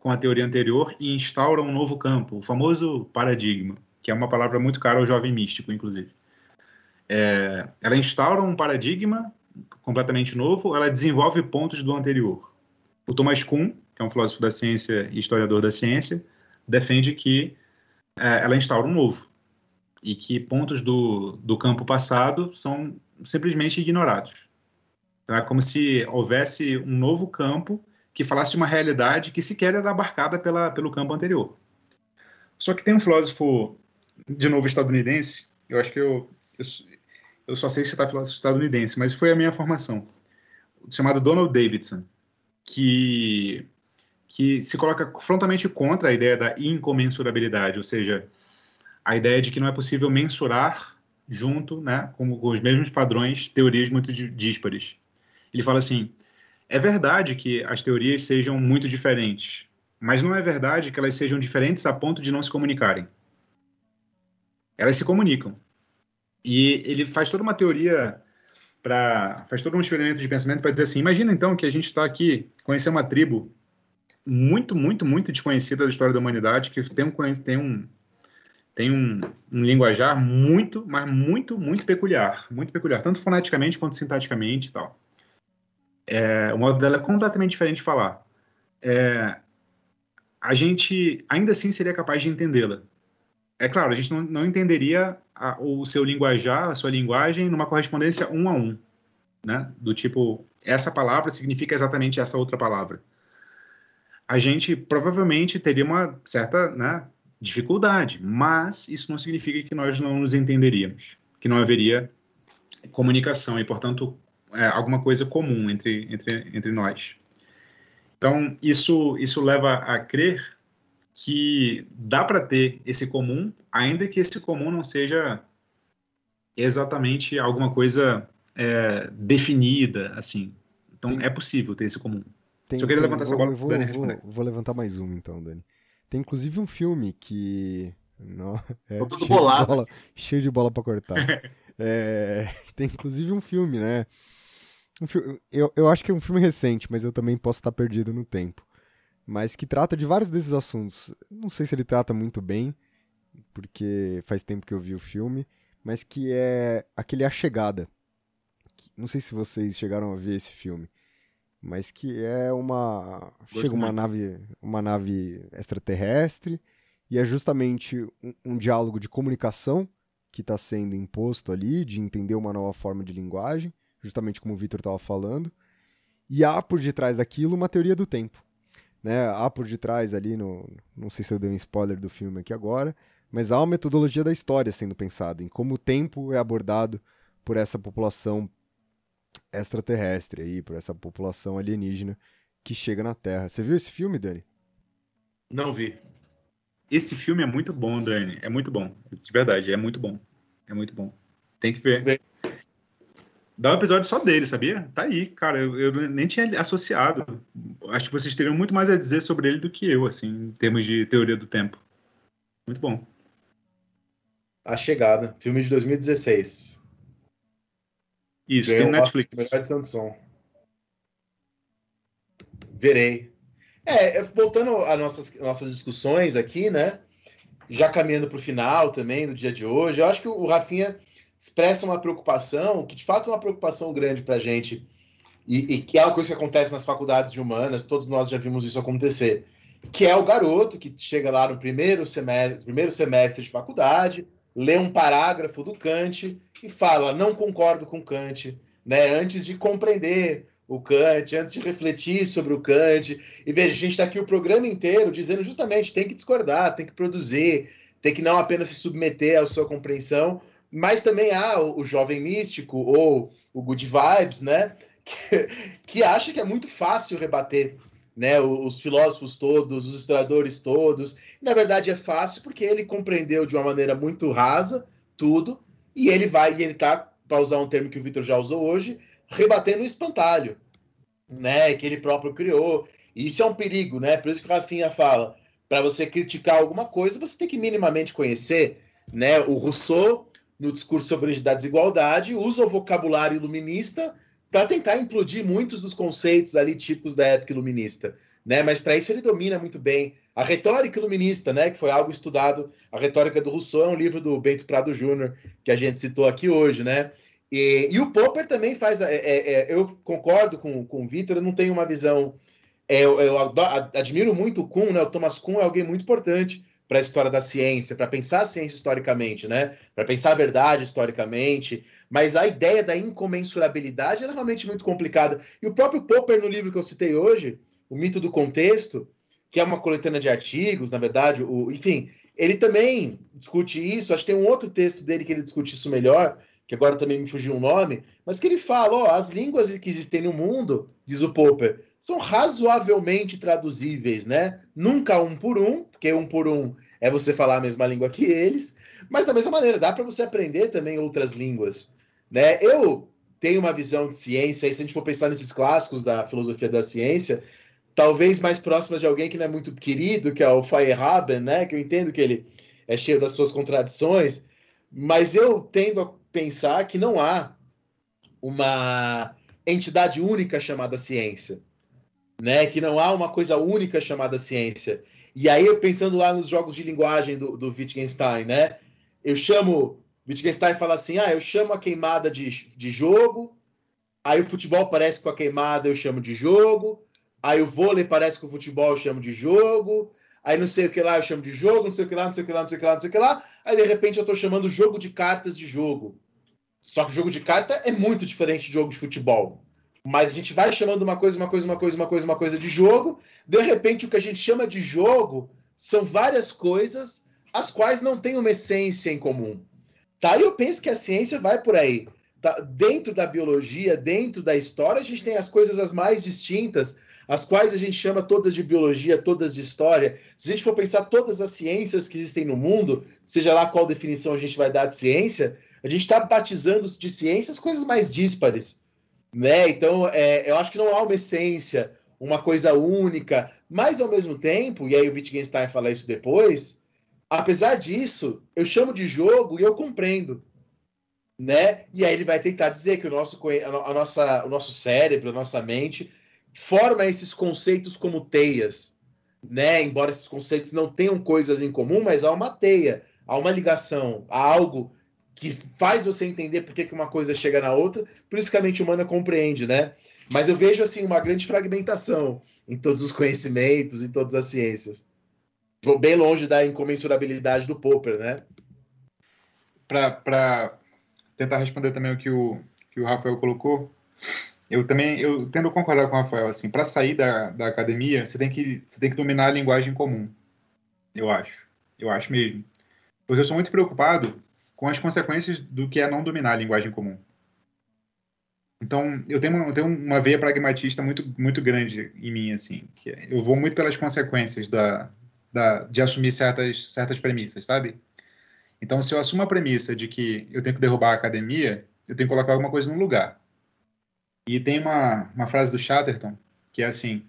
com a teoria anterior e instaura um novo campo, o famoso paradigma, que é uma palavra muito cara ao jovem místico, inclusive. É, ela instaura um paradigma completamente novo, ela desenvolve pontos do anterior. O Thomas Kuhn, que é um filósofo da ciência e historiador da ciência, defende que é, ela instaura um novo e que pontos do, do campo passado são simplesmente ignorados. Então, é como se houvesse um novo campo que falasse de uma realidade que sequer era abarcada pela, pelo campo anterior. Só que tem um filósofo, de novo estadunidense, eu acho que eu, eu, eu só sei citar filósofo estadunidense, mas foi a minha formação, chamado Donald Davidson, que, que se coloca frontalmente contra a ideia da incomensurabilidade, ou seja, a ideia de que não é possível mensurar junto, né, com os mesmos padrões, teorias muito díspares. Ele fala assim: é verdade que as teorias sejam muito diferentes, mas não é verdade que elas sejam diferentes a ponto de não se comunicarem. Elas se comunicam. E ele faz toda uma teoria para faz todo um experimento de pensamento para dizer assim, imagina então que a gente está aqui conhecer uma tribo muito, muito, muito desconhecida da história da humanidade que tem um tem um tem um, um linguajar muito, mas muito, muito peculiar, muito peculiar, tanto foneticamente quanto sintaticamente e tal. É, o modo dela é completamente diferente de falar. É, a gente ainda assim seria capaz de entendê-la, é claro, a gente não, não entenderia a, o seu linguajar, a sua linguagem, numa correspondência um a um, né? Do tipo, essa palavra significa exatamente essa outra palavra. A gente provavelmente teria uma certa né, dificuldade, mas isso não significa que nós não nos entenderíamos, que não haveria comunicação e, portanto, é, alguma coisa comum entre, entre, entre nós. Então, isso, isso leva a crer que dá para ter esse comum, ainda que esse comum não seja exatamente alguma coisa é, definida, assim. Então, Tem... é possível ter esse comum. Tem, Se eu queria tem, levantar essa vou, bola, vou, Dani, vou, vou, levantar mais uma então, Dani. Tem inclusive um filme que. Não, é, Tô todo bolado. De bola, cheio de bola pra cortar. é, tem inclusive um filme, né? Um filme, eu, eu acho que é um filme recente, mas eu também posso estar perdido no tempo. Mas que trata de vários desses assuntos. Não sei se ele trata muito bem, porque faz tempo que eu vi o filme, mas que é aquele A Chegada. Não sei se vocês chegaram a ver esse filme mas que é uma Gosto chega uma nave uma nave extraterrestre e é justamente um, um diálogo de comunicação que está sendo imposto ali de entender uma nova forma de linguagem justamente como o Victor estava falando e há por detrás daquilo uma teoria do tempo né há por detrás ali no não sei se eu dei um spoiler do filme aqui agora mas há uma metodologia da história sendo pensada em como o tempo é abordado por essa população extraterrestre aí, por essa população alienígena que chega na Terra. Você viu esse filme, Dani? Não vi. Esse filme é muito bom, Dani. É muito bom. De verdade, é muito bom. É muito bom. Tem que ver. Dá um episódio só dele, sabia? Tá aí, cara. Eu, eu, nem tinha associado. Acho que vocês teriam muito mais a dizer sobre ele do que eu, assim, em termos de teoria do tempo. Muito bom. A Chegada, filme de 2016. Isso, tem Netflix. Melhor de. Verei. É, voltando às nossas, nossas discussões aqui, né? Já caminhando para o final também do dia de hoje, eu acho que o Rafinha expressa uma preocupação, que de fato é uma preocupação grande para a gente, e, e, que é uma coisa que acontece nas faculdades de humanas, todos nós já vimos isso acontecer, que é o garoto que chega lá no primeiro semestre, primeiro semestre de faculdade, lê um parágrafo do Kant e fala: não concordo com Kant, né? Antes de compreender o Kant, antes de refletir sobre o Kant. E veja, a gente está aqui o programa inteiro dizendo justamente tem que discordar, tem que produzir, tem que não apenas se submeter à sua compreensão, mas também há o, o jovem místico ou o good vibes, né? Que, que acha que é muito fácil rebater né, os filósofos todos, os historiadores todos. Na verdade é fácil porque ele compreendeu de uma maneira muito rasa tudo e ele vai e ele está, para usar um termo que o Vitor já usou hoje, rebatendo o espantalho, né, que ele próprio criou. E isso é um perigo, né? Por isso que o Rafinha fala, para você criticar alguma coisa, você tem que minimamente conhecer, né? O Rousseau no discurso sobre a desigualdade usa o vocabulário iluminista para tentar implodir muitos dos conceitos ali típicos da época iluminista, né? Mas para isso ele domina muito bem a retórica iluminista, né? Que foi algo estudado. A retórica do Rousseau é um livro do Bento Prado Júnior que a gente citou aqui hoje, né? E, e o Popper também faz. É, é, é, eu concordo com, com o Vitor, eu não tenho uma visão. É, eu, eu admiro muito o Kuhn, né? O Thomas Kuhn é alguém muito importante para a história da ciência, para pensar a ciência historicamente, né? Para pensar a verdade historicamente. Mas a ideia da incomensurabilidade é realmente muito complicada. E o próprio Popper, no livro que eu citei hoje, O Mito do Contexto, que é uma coletânea de artigos, na verdade, o, enfim, ele também discute isso. Acho que tem um outro texto dele que ele discute isso melhor, que agora também me fugiu um nome, mas que ele fala: ó, as línguas que existem no mundo, diz o Popper, são razoavelmente traduzíveis, né? Nunca um por um, porque um por um é você falar a mesma língua que eles, mas da mesma maneira, dá para você aprender também outras línguas, né? Eu tenho uma visão de ciência, e se a gente for pensar nesses clássicos da filosofia da ciência, talvez mais próximas de alguém que não é muito querido, que é o Feyerabend, né? Que eu entendo que ele é cheio das suas contradições, mas eu tendo a pensar que não há uma entidade única chamada ciência né? Que não há uma coisa única chamada ciência. E aí, eu pensando lá nos jogos de linguagem do, do Wittgenstein, né? Eu chamo. Wittgenstein fala assim: ah, eu chamo a queimada de, de jogo, aí o futebol parece com a queimada, eu chamo de jogo, aí o vôlei parece com o futebol, eu chamo de jogo, aí não sei o que lá, eu chamo de jogo, não sei o que lá, não sei o que lá, não sei o que lá, não sei o que lá, aí de repente eu estou chamando jogo de cartas de jogo. Só que jogo de carta é muito diferente de jogo de futebol. Mas a gente vai chamando uma coisa, uma coisa, uma coisa, uma coisa, uma coisa de jogo. De repente, o que a gente chama de jogo são várias coisas as quais não têm uma essência em comum. Tá? E eu penso que a ciência vai por aí. tá, dentro da biologia, dentro da história, a gente tem as coisas as mais distintas, as quais a gente chama todas de biologia, todas de história. Se a gente for pensar todas as ciências que existem no mundo, seja lá qual definição a gente vai dar de ciência, a gente está batizando de ciências coisas mais díspares. Né? Então, é, eu acho que não há uma essência, uma coisa única, mas ao mesmo tempo, e aí o Wittgenstein fala isso depois, apesar disso, eu chamo de jogo e eu compreendo. Né? E aí ele vai tentar dizer que o nosso, a nossa, o nosso cérebro, a nossa mente, forma esses conceitos como teias, né? Embora esses conceitos não tenham coisas em comum, mas há uma teia, há uma ligação, há algo que faz você entender por que, que uma coisa chega na outra, por isso que a mente humana compreende, né? Mas eu vejo assim uma grande fragmentação em todos os conhecimentos, em todas as ciências. Bem longe da incomensurabilidade do Popper, né? Para tentar responder também o que o, que o Rafael colocou, eu também eu tendo concordar com o Rafael assim para sair da, da academia você tem que você tem que dominar a linguagem comum eu acho eu acho mesmo porque eu sou muito preocupado com as consequências do que é não dominar a linguagem comum então eu tenho uma, eu tenho uma veia pragmatista muito muito grande em mim assim que é, eu vou muito pelas consequências da, da de assumir certas certas premissas sabe então se eu assumo a premissa de que eu tenho que derrubar a academia eu tenho que colocar alguma coisa no lugar e tem uma, uma frase do Chatterton que é assim: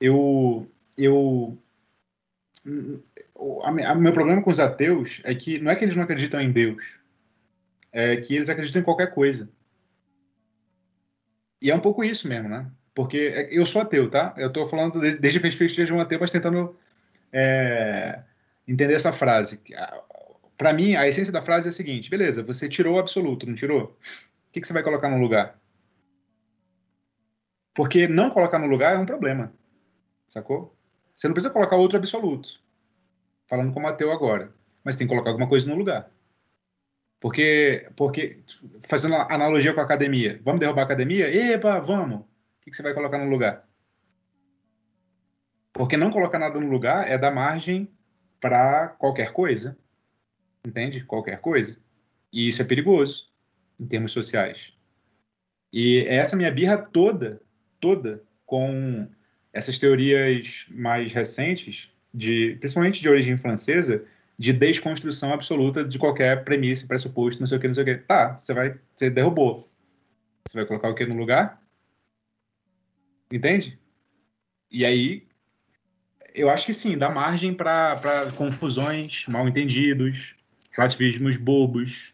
eu. eu o meu problema com os ateus é que não é que eles não acreditam em Deus, é que eles acreditam em qualquer coisa. E é um pouco isso mesmo, né? Porque é, eu sou ateu, tá? Eu estou falando desde a perspectiva de um ateu, mas tentando é, entender essa frase. Para mim, a essência da frase é a seguinte: beleza, você tirou o absoluto, não tirou? O que, que você vai colocar no lugar? Porque não colocar no lugar é um problema. Sacou? Você não precisa colocar outro absoluto. Falando como ateu agora. Mas tem que colocar alguma coisa no lugar. Porque, porque fazendo analogia com a academia. Vamos derrubar a academia? Epa, vamos. O que você vai colocar no lugar? Porque não colocar nada no lugar é dar margem para qualquer coisa. Entende? Qualquer coisa. E isso é perigoso em termos sociais. E essa minha birra toda toda com essas teorias mais recentes, de, principalmente de origem francesa, de desconstrução absoluta de qualquer premissa, pressuposto, não sei o que, não sei o que. Tá, você vai, você derrubou. Você vai colocar o que no lugar? Entende? E aí, eu acho que sim, dá margem para confusões, mal entendidos, relativismos bobos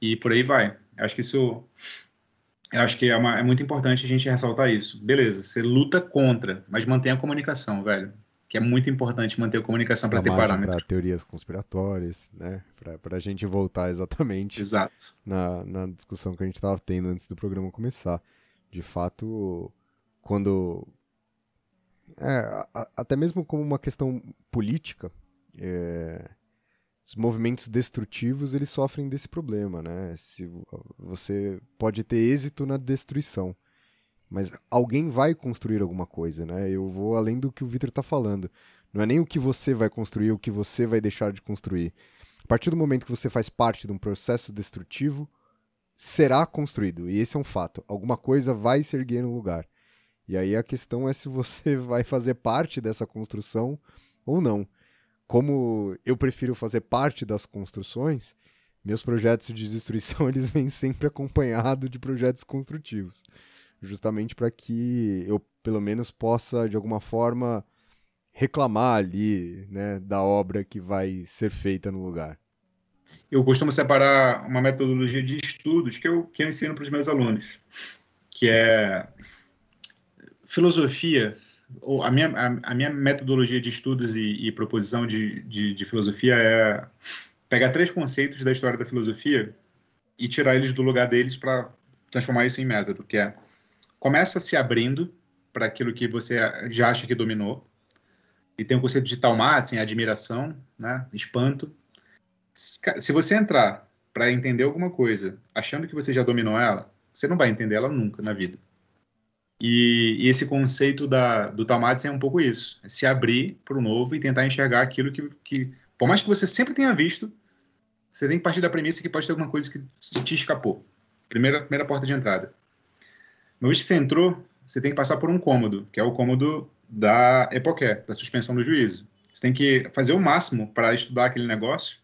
e por aí vai. Acho que isso eu acho que é, uma, é, muito importante a gente ressaltar isso. Beleza, você luta contra, mas mantém a comunicação, velho. Que é muito importante manter a comunicação para ter parâmetros. Para teorias conspiratórias, né? Para a gente voltar exatamente Exato. Na, na discussão que a gente estava tendo antes do programa começar. De fato, quando. É, a, até mesmo como uma questão política, é, os movimentos destrutivos eles sofrem desse problema, né? Se você pode ter êxito na destruição, mas alguém vai construir alguma coisa, né? Eu vou além do que o Victor está falando. Não é nem o que você vai construir, o que você vai deixar de construir. A partir do momento que você faz parte de um processo destrutivo, será construído. E esse é um fato. Alguma coisa vai se erguer no lugar. E aí a questão é se você vai fazer parte dessa construção ou não como eu prefiro fazer parte das construções, meus projetos de destruição eles vêm sempre acompanhados de projetos construtivos, justamente para que eu pelo menos possa de alguma forma reclamar ali, né, da obra que vai ser feita no lugar. Eu costumo separar uma metodologia de estudos que eu, que eu ensino para os meus alunos, que é filosofia a minha, a, a, minha metodologia de estudos e, e proposição de, de, de, filosofia é pegar três conceitos da história da filosofia e tirar eles do lugar deles para transformar isso em método, que é começa se abrindo para aquilo que você já acha que dominou, e tem o conceito de taumatzen, admiração, né, espanto. Se você entrar para entender alguma coisa achando que você já dominou ela, você não vai entender ela nunca na vida. E, e esse conceito da, do Tamatsu é um pouco isso: é se abrir para o novo e tentar enxergar aquilo que, que, por mais que você sempre tenha visto, você tem que partir da premissa que pode ter alguma coisa que te escapou. Primeira, primeira porta de entrada. Uma vez que você entrou, você tem que passar por um cômodo, que é o cômodo da EPOQUE, da suspensão do juízo. Você tem que fazer o máximo para estudar aquele negócio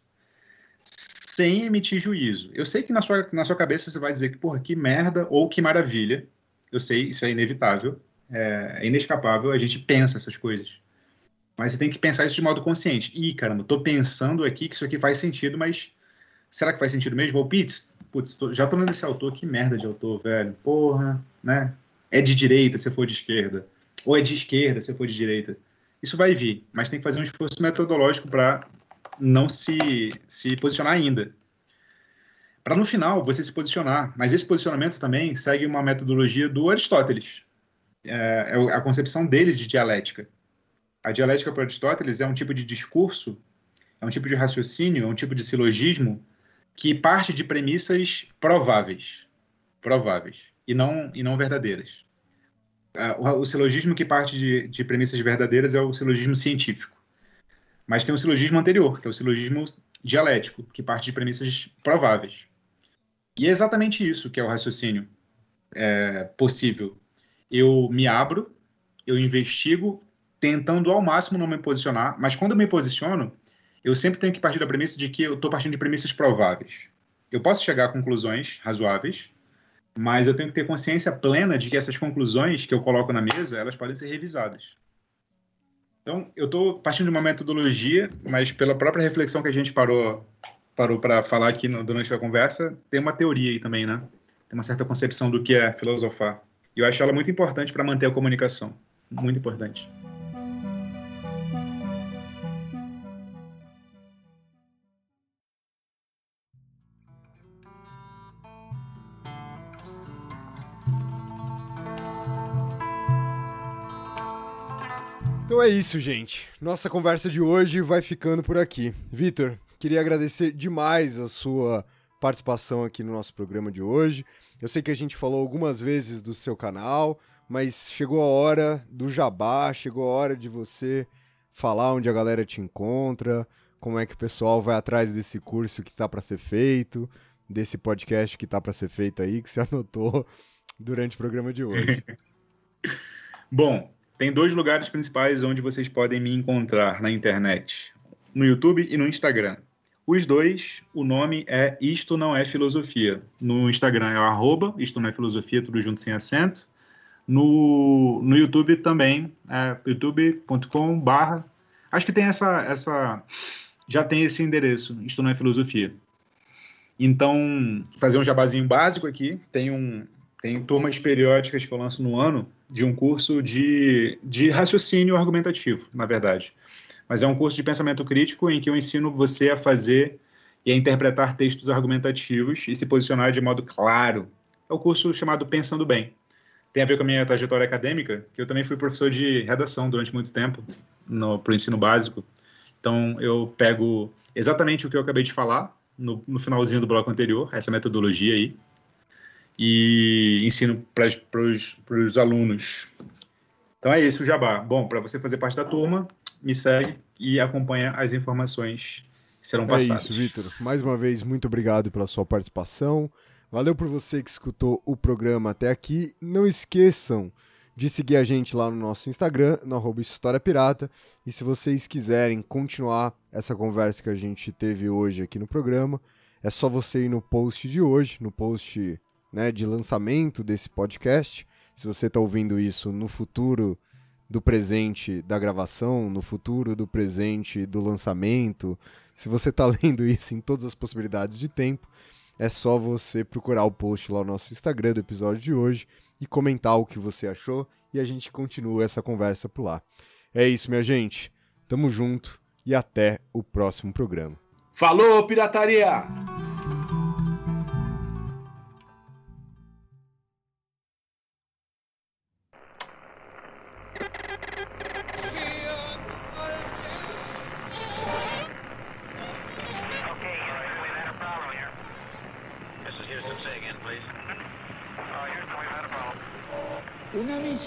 sem emitir juízo. Eu sei que na sua, na sua cabeça você vai dizer que, porra, que merda ou que maravilha. Eu sei, isso é inevitável, é, é inescapável, a gente pensa essas coisas. Mas você tem que pensar isso de modo consciente. Ih, caramba, tô pensando aqui que isso aqui faz sentido, mas será que faz sentido mesmo? Ou, putz, putz tô, já tô lendo esse autor, que merda de autor, velho. Porra, né? É de direita se for de esquerda. Ou é de esquerda se for de direita. Isso vai vir, mas tem que fazer um esforço metodológico para não se, se posicionar ainda. Para no final você se posicionar. Mas esse posicionamento também segue uma metodologia do Aristóteles. É, é a concepção dele de dialética. A dialética para Aristóteles é um tipo de discurso, é um tipo de raciocínio, é um tipo de silogismo que parte de premissas prováveis, prováveis e não e não verdadeiras. O, o silogismo que parte de, de premissas verdadeiras é o silogismo científico. Mas tem um silogismo anterior, que é o silogismo dialético, que parte de premissas prováveis. E é exatamente isso que é o raciocínio é, possível. Eu me abro, eu investigo, tentando ao máximo não me posicionar, mas quando eu me posiciono, eu sempre tenho que partir da premissa de que eu estou partindo de premissas prováveis. Eu posso chegar a conclusões razoáveis, mas eu tenho que ter consciência plena de que essas conclusões que eu coloco na mesa, elas podem ser revisadas. Então, eu estou partindo de uma metodologia, mas pela própria reflexão que a gente parou parou para falar aqui no, durante a conversa, tem uma teoria aí também, né? Tem uma certa concepção do que é filosofar. E eu acho ela muito importante para manter a comunicação. Muito importante. É isso, gente. Nossa conversa de hoje vai ficando por aqui. Vitor, queria agradecer demais a sua participação aqui no nosso programa de hoje. Eu sei que a gente falou algumas vezes do seu canal, mas chegou a hora do jabá, chegou a hora de você falar onde a galera te encontra, como é que o pessoal vai atrás desse curso que tá para ser feito, desse podcast que tá para ser feito aí, que você anotou durante o programa de hoje. Bom, tem dois lugares principais onde vocês podem me encontrar na internet: no YouTube e no Instagram. Os dois, o nome é Isto Não É Filosofia. No Instagram é o arroba, Isto Não É Filosofia, tudo junto sem acento. No, no YouTube também, é youtube.com barra. Acho que tem essa, essa. Já tem esse endereço, Isto Não É Filosofia. Então, fazer um jabazinho básico aqui. Tem um, tem turmas periódicas que eu lanço no ano de um curso de, de raciocínio argumentativo, na verdade. Mas é um curso de pensamento crítico em que eu ensino você a fazer e a interpretar textos argumentativos e se posicionar de modo claro. É o curso chamado Pensando Bem. Tem a ver com a minha trajetória acadêmica, que eu também fui professor de redação durante muito tempo para o ensino básico. Então, eu pego exatamente o que eu acabei de falar no, no finalzinho do bloco anterior, essa metodologia aí, e ensino para os alunos. Então é isso o jabá. Bom, para você fazer parte da turma, me segue e acompanha as informações que serão passadas. É isso, Vitor. Mais uma vez, muito obrigado pela sua participação. Valeu por você que escutou o programa até aqui. Não esqueçam de seguir a gente lá no nosso Instagram, no arroba História Pirata. E se vocês quiserem continuar essa conversa que a gente teve hoje aqui no programa, é só você ir no post de hoje, no post né, de lançamento desse podcast. Se você está ouvindo isso no futuro do presente da gravação, no futuro do presente do lançamento, se você está lendo isso em todas as possibilidades de tempo, é só você procurar o post lá no nosso Instagram do episódio de hoje e comentar o que você achou e a gente continua essa conversa por lá. É isso, minha gente. Tamo junto e até o próximo programa. Falou, pirataria!